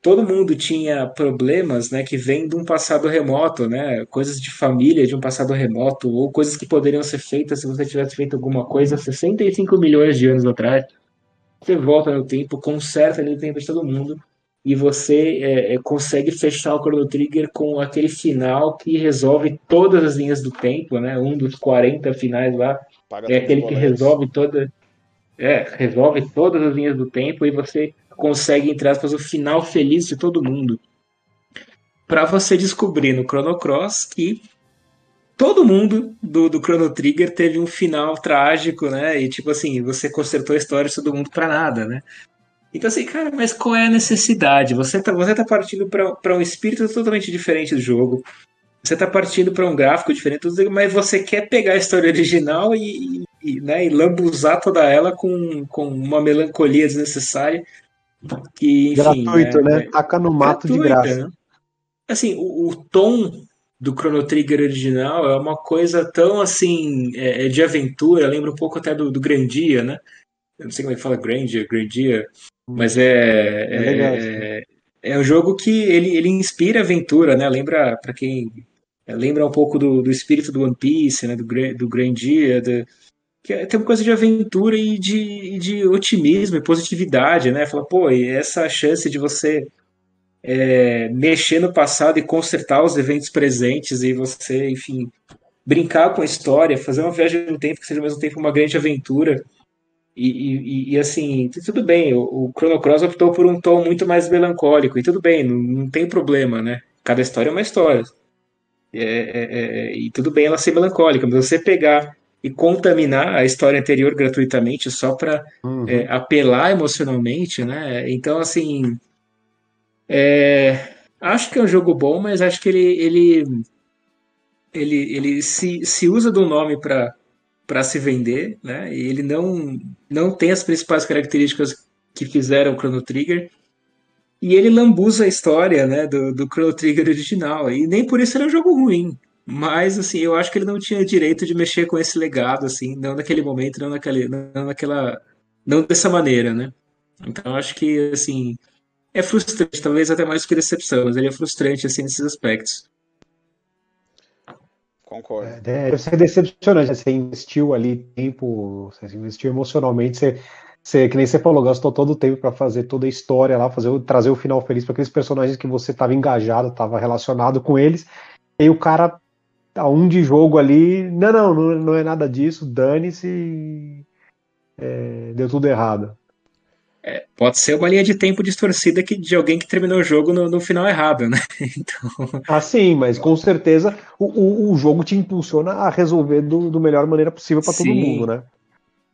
Todo mundo tinha problemas, né, que vêm de um passado remoto, né? Coisas de família de um passado remoto ou coisas que poderiam ser feitas se você tivesse feito alguma coisa 65 milhões de anos atrás. Você volta no tempo, conserta a linha do tempo de todo mundo e você é, é, consegue fechar o Chrono Trigger com aquele final que resolve todas as linhas do tempo, né? Um dos 40 finais lá Paga é aquele que resolve toda é, resolve todas as linhas do tempo e você consegue entre aspas o final feliz de todo mundo. Para você descobrir no Chrono Cross que todo mundo do, do Chrono Trigger teve um final trágico, né? E tipo assim, você consertou a história de todo mundo para nada, né? Então, assim, cara, mas qual é a necessidade? Você tá, você tá partindo para um espírito totalmente diferente do jogo. Você tá partindo para um gráfico diferente, mas você quer pegar a história original e, e, né, e lambuzar toda ela com, com uma melancolia desnecessária. Que, enfim, Gratuito, né? né? Taca no mato gratuita, de graça. Né? Assim, o, o, tom do Chrono Trigger original é uma coisa tão assim é, é de aventura, lembra um pouco até do, do Grandia, né? Eu não sei como é que fala Grandia, Grandia, mas é, é, é, é, um jogo que ele, ele inspira aventura, né? Lembra, para quem. Lembra um pouco do, do espírito do One Piece, né? Do, do Grandia, do, que é, tem uma coisa de aventura e de, de otimismo e positividade, né? Fala, pô, e essa chance de você é, mexer no passado e consertar os eventos presentes e você, enfim, brincar com a história, fazer uma viagem no tempo que seja ao mesmo tempo uma grande aventura. E, e, e, assim, tudo bem, o, o Chrono Cross optou por um tom muito mais melancólico, e tudo bem, não, não tem problema, né? Cada história é uma história. É, é, é, e tudo bem ela ser melancólica, mas você pegar e contaminar a história anterior gratuitamente só para uhum. É, apelar emocionalmente, né? Então, assim, é, acho que é um jogo bom, mas acho que ele, ele, ele, ele se, se usa do nome para para se vender, né? E ele não não tem as principais características que fizeram o Chrono Trigger. E ele lambuza a história, né, do, do Chrono Trigger original. E nem por isso era um jogo ruim. Mas, assim, eu acho que ele não tinha direito de mexer com esse legado, assim, não naquele momento, não, naquele, não naquela. Não dessa maneira, né? Então, acho que, assim, é frustrante, talvez até mais que decepção, mas ele é frustrante, assim, nesses aspectos. Concordo. É, deve ser decepcionante. Você investiu ali tempo, você investiu emocionalmente, você, você que nem você falou, gastou todo o tempo para fazer toda a história lá, fazer, trazer o final feliz para aqueles personagens que você estava engajado, estava relacionado com eles. E o cara a um de jogo ali. Não, não, não, não é nada disso, dane-se. É, deu tudo errado. É, pode ser uma linha de tempo distorcida que, de alguém que terminou o jogo no, no final errado, né? Então... Ah, sim, mas com certeza o, o, o jogo te impulsiona a resolver do, do melhor maneira possível para todo mundo, né?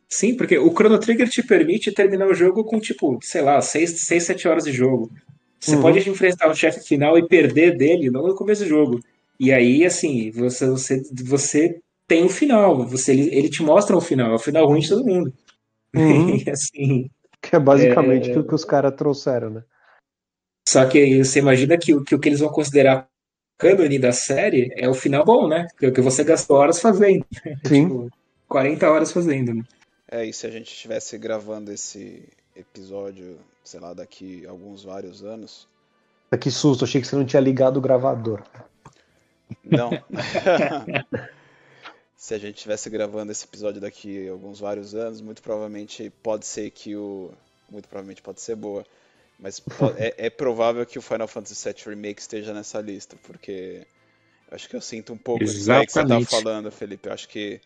Sim, porque o Chrono Trigger te permite terminar o jogo com, tipo, sei lá, 6, 6 7 horas de jogo. Você uhum. pode enfrentar o chefe final e perder dele no começo do jogo. E aí, assim, você, você, você tem o final. Você, ele, ele te mostra o final. É o final ruim de todo mundo. Uhum. e, assim, que é basicamente é... o que os caras trouxeram, né? Só que você imagina que, que o que eles vão considerar cânone da série é o final bom, né? Que, que você gastou horas fazendo. Sim. tipo, 40 horas fazendo, né? É, e se a gente estivesse gravando esse episódio, sei lá, daqui alguns vários anos. Que susto, achei que você não tinha ligado o gravador. Não. se a gente estivesse gravando esse episódio daqui alguns vários anos, muito provavelmente pode ser que o. Muito provavelmente pode ser boa. Mas é, é, provável que o Final Fantasy VII Remake esteja nessa lista, porque eu acho que eu sinto um pouco disso que você tá falando, Felipe. Eu acho que.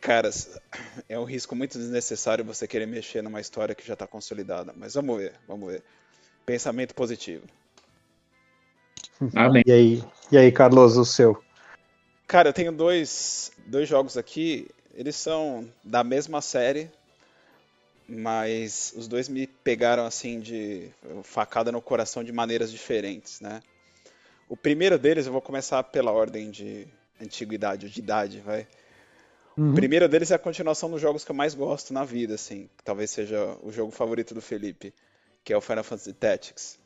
Cara, é um risco muito desnecessário você querer mexer numa história que já está consolidada. Mas vamos ver, vamos ver. Pensamento positivo. Amém. E aí, e aí, Carlos, o seu? Cara, eu tenho dois, dois jogos aqui. Eles são da mesma série, mas os dois me pegaram assim de facada no coração de maneiras diferentes, né? O primeiro deles, eu vou começar pela ordem de antiguidade, de idade, vai. Uhum. O primeiro deles é a continuação dos jogos que eu mais gosto na vida, assim. Talvez seja o jogo favorito do Felipe, que é o Final Fantasy Tactics.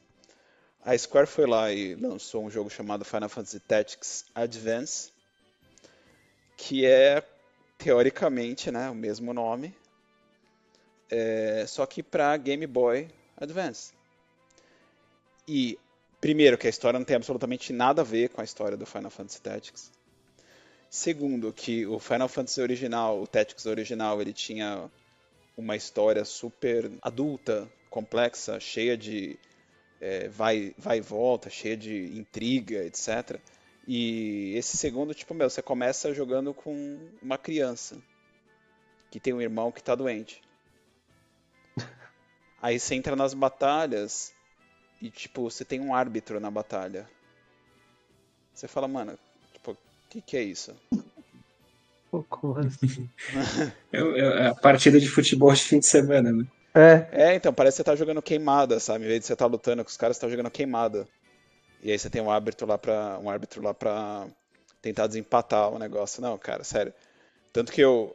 A Square foi lá e lançou um jogo chamado Final Fantasy Tactics Advance, que é teoricamente né, o mesmo nome, é, só que para Game Boy Advance. E primeiro que a história não tem absolutamente nada a ver com a história do Final Fantasy Tactics. Segundo que o Final Fantasy original, o Tactics original, ele tinha uma história super adulta, complexa, cheia de é, vai, vai e volta, cheia de intriga, etc. E esse segundo, tipo, meu, você começa jogando com uma criança que tem um irmão que tá doente. Aí você entra nas batalhas e, tipo, você tem um árbitro na batalha. Você fala, mano, tipo, o que, que é isso? Como assim? É, é a partida de futebol de fim de semana, né? É. É, então, parece que você tá jogando queimada, sabe? Em vez de você tá lutando com os caras, você tá jogando queimada. E aí você tem um árbitro lá pra, um árbitro lá pra tentar desempatar o negócio. Não, cara, sério. Tanto que eu.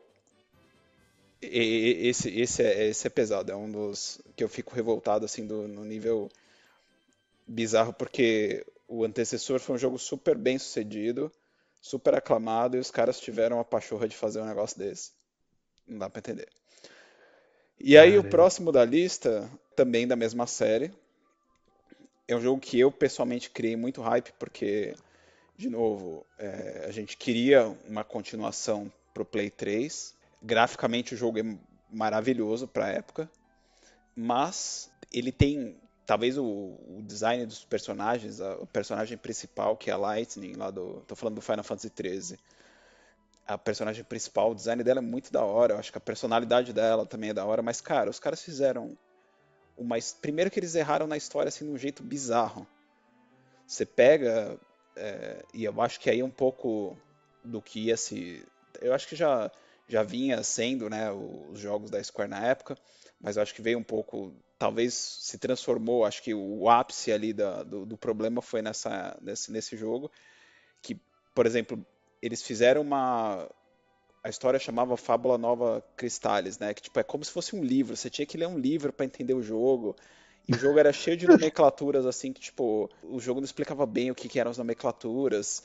Esse, esse, é, esse é pesado, é um dos que eu fico revoltado assim do, no nível bizarro, porque o antecessor foi um jogo super bem sucedido, super aclamado, e os caras tiveram a pachorra de fazer um negócio desse. Não dá pra entender. E aí Caramba. o próximo da lista, também da mesma série, é um jogo que eu pessoalmente criei muito hype, porque, de novo, é, a gente queria uma continuação pro Play 3. Graficamente o jogo é maravilhoso pra época, mas ele tem talvez o, o, design dos personagens, a, o personagem principal, que é a Lightning, lá do. tô falando do Final Fantasy XIII. A personagem principal, o design dela é muito da hora, eu acho que a personalidade dela também é da hora, mas, cara, os caras fizeram uma, primeiro que eles erraram na história assim de um jeito bizarro. Você pega é, e eu acho que aí é um pouco do que ia se, eu acho que já já vinha sendo, né, os jogos da Square na época, mas eu acho que veio um pouco, talvez se transformou, acho que o ápice ali da, do, do problema foi nessa nesse, nesse jogo, que, por exemplo, eles fizeram uma a história chamava Fábula Nova Cristales, né? Que tipo é como se fosse um livro. Você tinha que ler um livro para entender o jogo. E o jogo era cheio de nomenclaturas assim que tipo o jogo não explicava bem o que, que eram as nomenclaturas.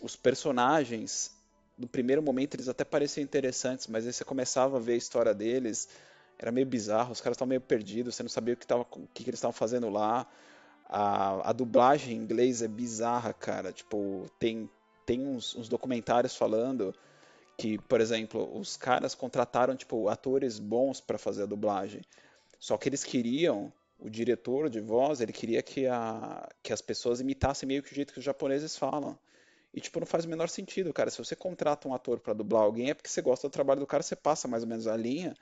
Os personagens no primeiro momento eles até pareciam interessantes, mas aí você começava a ver a história deles, era meio bizarro, os caras estavam meio perdidos, você não sabia o que, tava, o que, que eles estavam fazendo lá. A, a, dublagem em inglês é bizarra, cara. Tipo, tem, tem uns, uns documentários falando que, por exemplo, os caras contrataram tipo atores bons para fazer a dublagem. Só que eles queriam, o diretor de voz, ele queria que, a, que as pessoas imitassem meio que o jeito que os japoneses falam. E, tipo, não faz o menor sentido, cara. Se você contrata um ator para dublar alguém, é porque você gosta do trabalho do cara, você passa mais ou menos a linha,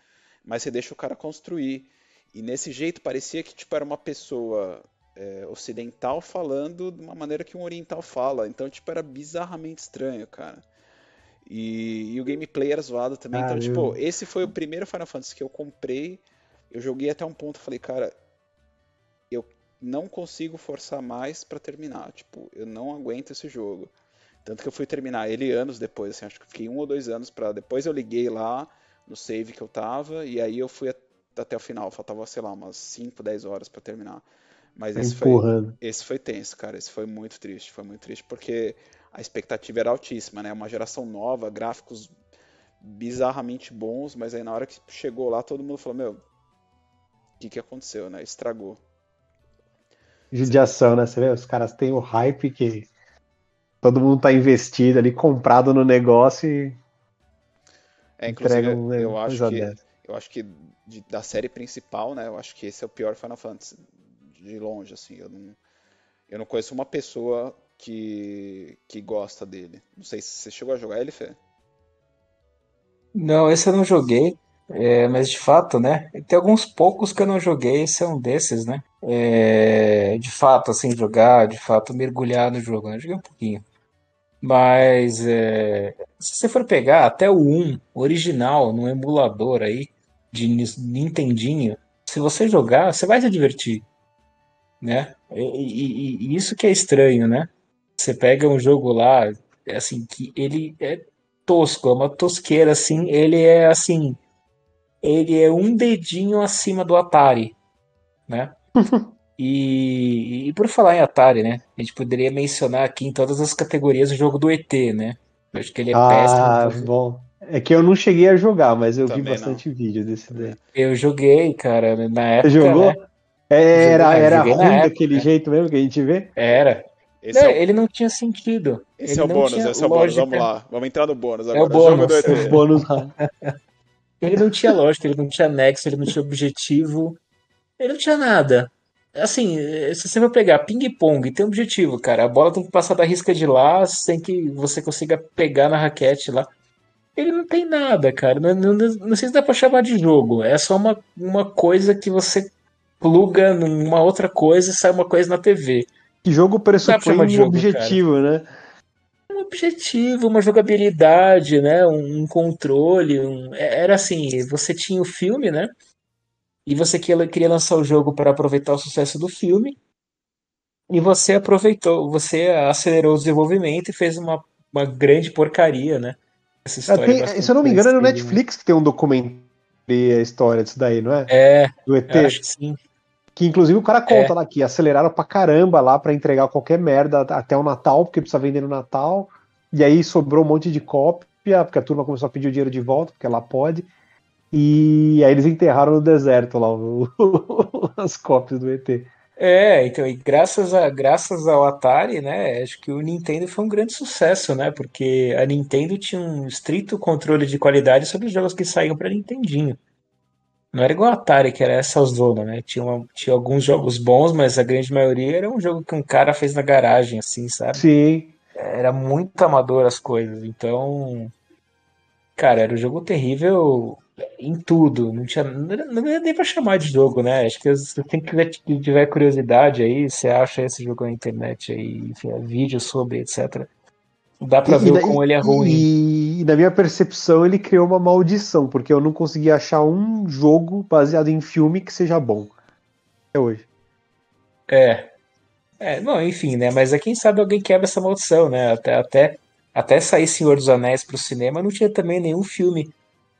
mas você deixa o cara construir. E nesse jeito parecia que, tipo, era uma pessoa é, ocidental falando de uma maneira que um oriental fala. Então, tipo, era bizarramente estranho, cara. E, e o gameplay era zoado também. então, tipo, esse foi o primeiro Final Fantasy que eu comprei. Eu joguei até um ponto, falei, cara, eu não consigo forçar mais para terminar. Tipo, eu não aguento esse jogo. Tanto que eu fui terminar ele anos depois, assim, acho que fiquei um ou dois anos para depois eu liguei lá no save que eu tava e aí eu fui até o final, faltava, sei lá, umas 5, 10 horas para terminar. Mas esse foi, esse foi tenso, cara, esse foi muito triste, foi muito triste porque a expectativa era altíssima, né? Uma geração nova, gráficos bizarramente bons, mas aí na hora que chegou lá todo mundo falou, meu, o que que aconteceu, né? Estragou. Judiação, né? Você vê, os caras têm o hype que todo mundo tá investido ali, comprado no negócio e. É, inclusive, eu, acho que, eu acho que de, da série principal, né? Eu acho que esse é o pior Final Fantasy. De longe, assim. Eu não, eu não conheço uma pessoa que, que gosta dele. Não sei se você chegou a jogar ele, Fê? Não, esse eu não joguei. É, mas de fato, né? Tem alguns poucos que eu não joguei, esse é um desses, né? É, de fato, assim, jogar, de fato, mergulhar no jogo. Né? Eu joguei um pouquinho. Mas é, se você for pegar até o 1 original no emulador aí de Nintendinho, se você jogar, você vai se divertir, né? E, e, e isso que é estranho, né? Você pega um jogo lá, assim, que ele é tosco, é uma tosqueira, assim, ele é assim, ele é um dedinho acima do Atari, né? E, e, por falar em Atari, né? A gente poderia mencionar aqui em todas as categorias o jogo do ET, né? Eu acho que ele é ah, péssimo. Ah, bom. É que eu não cheguei a jogar, mas eu Também vi bastante não. vídeo desse daí. Eu joguei, cara, na época. Você jogou? Né? Era, era ruim daquele jeito mesmo que a gente vê? Era. Não, é o... Ele não tinha sentido. Esse ele é o bônus, esse é o bônus. Vamos lá. Vamos entrar no bônus agora. É o bônus. É o bônus. ele não tinha lógica, ele não tinha nexo, ele não tinha objetivo. Ele não tinha nada assim, se você for pegar ping-pong, tem um objetivo, cara. A bola tem que passar da risca de lá sem que você consiga pegar na raquete lá. Ele não tem nada, cara. Não, não, não sei se dá pra chamar de jogo. É só uma, uma coisa que você pluga numa outra coisa e sai uma coisa na TV. Que jogo pressupõe um jogo, objetivo, cara. né? Um objetivo, uma jogabilidade, né? Um, controle. Um... É, era assim, você tinha o filme, né? e você queria lançar o jogo para aproveitar o sucesso do filme, e você aproveitou, você acelerou o desenvolvimento e fez uma, uma grande porcaria, né? Essa história tem, se eu não me engano, é no Netflix que tem um documento a história disso daí, não é? É. Do ET. Acho que sim. Que inclusive o cara conta é. lá que aceleraram pra caramba lá para entregar qualquer merda até o Natal, porque precisa vender no Natal. E aí sobrou um monte de cópia, porque a turma começou a pedir o dinheiro de volta, porque ela pode. E aí eles enterraram no deserto lá o, as cópias do ET. É, então, e graças, a, graças ao Atari, né, acho que o Nintendo foi um grande sucesso, né, porque a Nintendo tinha um estrito controle de qualidade sobre os jogos que saíam para Nintendinho. Não era igual a Atari, que era essa zona, né, tinha, uma, tinha alguns jogos bons, mas a grande maioria era um jogo que um cara fez na garagem, assim, sabe? Sim. Era muito amador as coisas, então... Cara, era um jogo terrível em tudo. Não tinha não é nem pra chamar de jogo, né? Acho que se tem que tiver curiosidade aí, você acha esse jogo na internet aí, enfim, vídeo sobre, etc. Dá pra e, ver como ele é ruim. E, e, na minha percepção, ele criou uma maldição, porque eu não consegui achar um jogo baseado em filme que seja bom. Até hoje. É. É, não, enfim, né? Mas é quem sabe alguém quebra essa maldição, né? Até, até, até sair Senhor dos Anéis pro cinema, não tinha também nenhum filme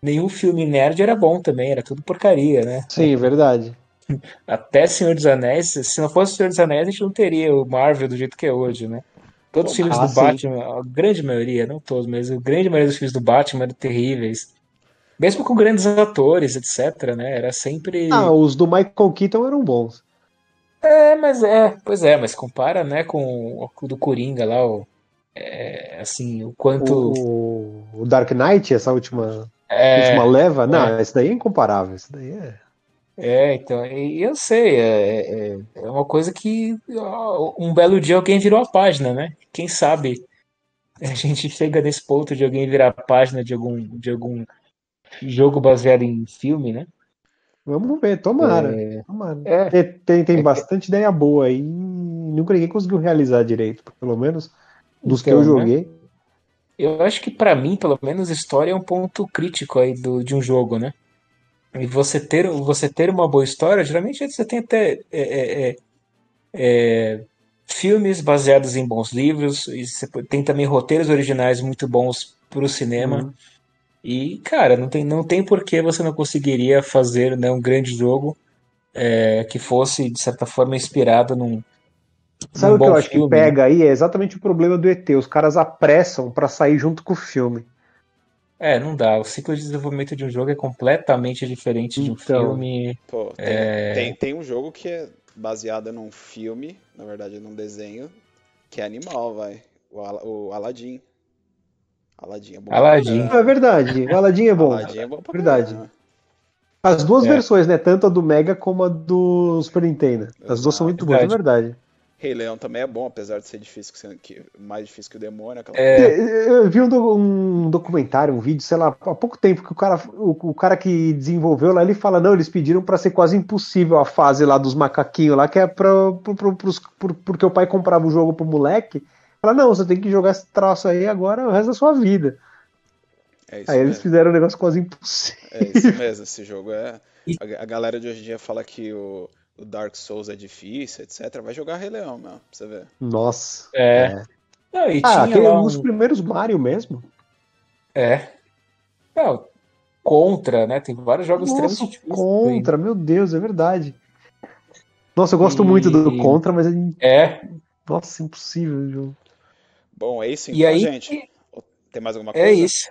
nenhum filme nerd era bom também, era tudo porcaria, né? Sim, verdade. Até Senhor dos Anéis, se não fosse Senhor dos Anéis, a gente não teria o Marvel do jeito que é hoje, né? Todos os filmes ah, do sim. Batman, a grande maioria, não todos, mas a grande maioria dos filmes do Batman eram terríveis. Mesmo com grandes atores, etc, né? Era sempre. Ah, os do Michael Keaton eram bons. É, mas é, pois é, mas compara, né, com o do Coringa lá, o, é, assim, o quanto. O, o Dark Knight, essa última é, uma leva? Não, é. esse daí é incomparável. Esse daí é. É, então, eu sei, é, é, é uma coisa que um belo dia alguém virou a página, né? Quem sabe a gente chega nesse ponto de alguém virar a página de algum, de algum jogo baseado em filme, né? Vamos ver, tomara. É, tomara. é, Tem, tem, tem bastante ideia boa aí. Nunca ninguém conseguiu realizar direito, pelo menos dos que eu então, né? joguei. Eu acho que pra mim, pelo menos, história é um ponto crítico aí do, de um jogo, né? E você ter, você ter uma boa história, geralmente você tem até é, é, é, é, filmes baseados em bons livros, e você tem também roteiros originais muito bons pro cinema. Uhum. E, cara, não tem, não tem por que você não conseguiria fazer, né, um grande jogo é, que fosse, de certa forma, inspirado num, Sabe num o que eu acho que filme, né? pega aí? É exatamente o problema do ET. Os caras apressam pra sair junto com o filme. É, não dá. O ciclo de desenvolvimento de um jogo é completamente diferente de um Então. filme. Pô, tem, É. tem, tem um jogo que é baseado num filme, na verdade num desenho, que é animal, vai. O, Ala- o Aladdin. Aladdin é bom pra Aladdin. É verdade. O Aladdin é bom. Aladdin é bom pra Verdade. caramba. As duas É. versões, né? Tanto a do Mega como a do Super Nintendo. As duas são muito boas, é verdade. Rei Leão também é bom, apesar de ser difícil, que, que- mais difícil que o demônio. Aquela É. Eu vi um, do- um documentário, um vídeo, sei lá, há pouco tempo que o cara, o, o cara que desenvolveu lá, ele fala, não, eles pediram pra ser quase impossível a fase lá dos macaquinhos lá, que é pra, pro, pro- pros- por- porque o pai comprava o jogo pro moleque. Fala, não, você tem que jogar esse troço aí agora o resto da sua vida. É isso Aí eles mesmo. fizeram um negócio quase impossível. É isso mesmo, esse jogo é. A, a galera de hoje em dia fala que o, o Dark Souls é difícil, etc. Vai jogar Rei Leão, meu, pra você ver. Nossa. É. Não, e Ah, tinha aquele, lá os um. primeiros Mario mesmo. É. Não, Contra, né? Tem vários jogos Nossa, extremamente difíceis. aí. Contra, meu Deus, é verdade. Nossa, eu gosto muito do E- Contra, mas é, É. nossa, impossível o jogo. Bom, é isso E então, aí. gente. Tem mais alguma coisa? É isso.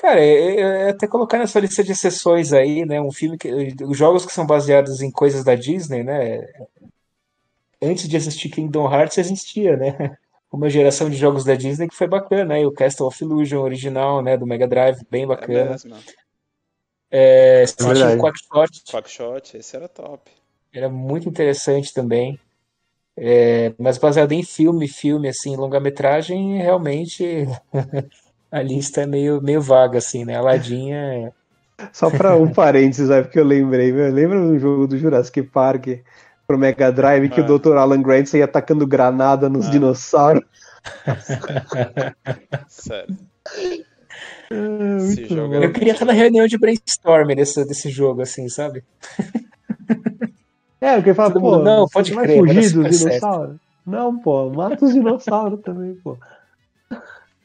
Cara, é, é- é até colocar nessa lista de exceções aí, né? Um filme que. Os jogos que são baseados em coisas da Disney, né? Antes de assistir Kingdom Hearts existia, né? Uma geração de jogos da Disney que foi bacana, né? O Castle of Illusion original, né? Do Mega Drive, bem É bacana. mesmo. É, você tinha verdade. o Quackshot, Quackshot, esse era top. era muito interessante também. É, mas baseado em filme, filme, assim, longa-metragem, realmente a lista é meio, meio vaga, assim, né? Aladdin é. Só pra um parênteses, aí, porque eu lembrei, meu, lembra um jogo do Jurassic Park pro Mega Drive que Ah. o Dr. Alan Grant ia atacando granada nos Ah. dinossauros? Sério. É, jogo era Eu queria estar na reunião de brainstorm desse, desse jogo, assim, sabe? É, porque fala, pô, mundo, não, pode vai crer, vai dar fugir dos dinossauros? Não, pô, mata os dinossauros também, pô.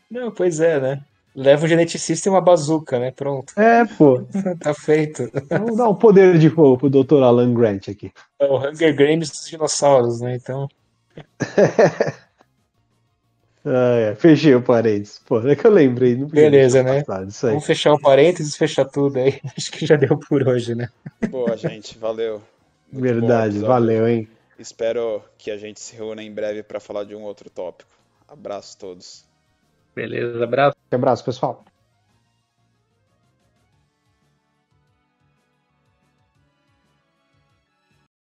Não, pois é, né? Leva um geneticista e uma bazuca, né? Pronto, É, pô, tá feito. vamos dar um poder de fogo pro Dr. Alan Grant aqui. É o Hunger Games dos dinossauros, né? Então, Ah, é, fechei o parênteses. Pô, é que eu lembrei, Beleza, né? vamos fechar o parênteses, fechar tudo aí. Acho que já deu por hoje, né? Boa, gente, valeu. Muito Verdade, valeu, hein? Espero que a gente se reúna em breve para falar de um outro tópico. Abraço a todos. Beleza, abraço. Um abraço, pessoal.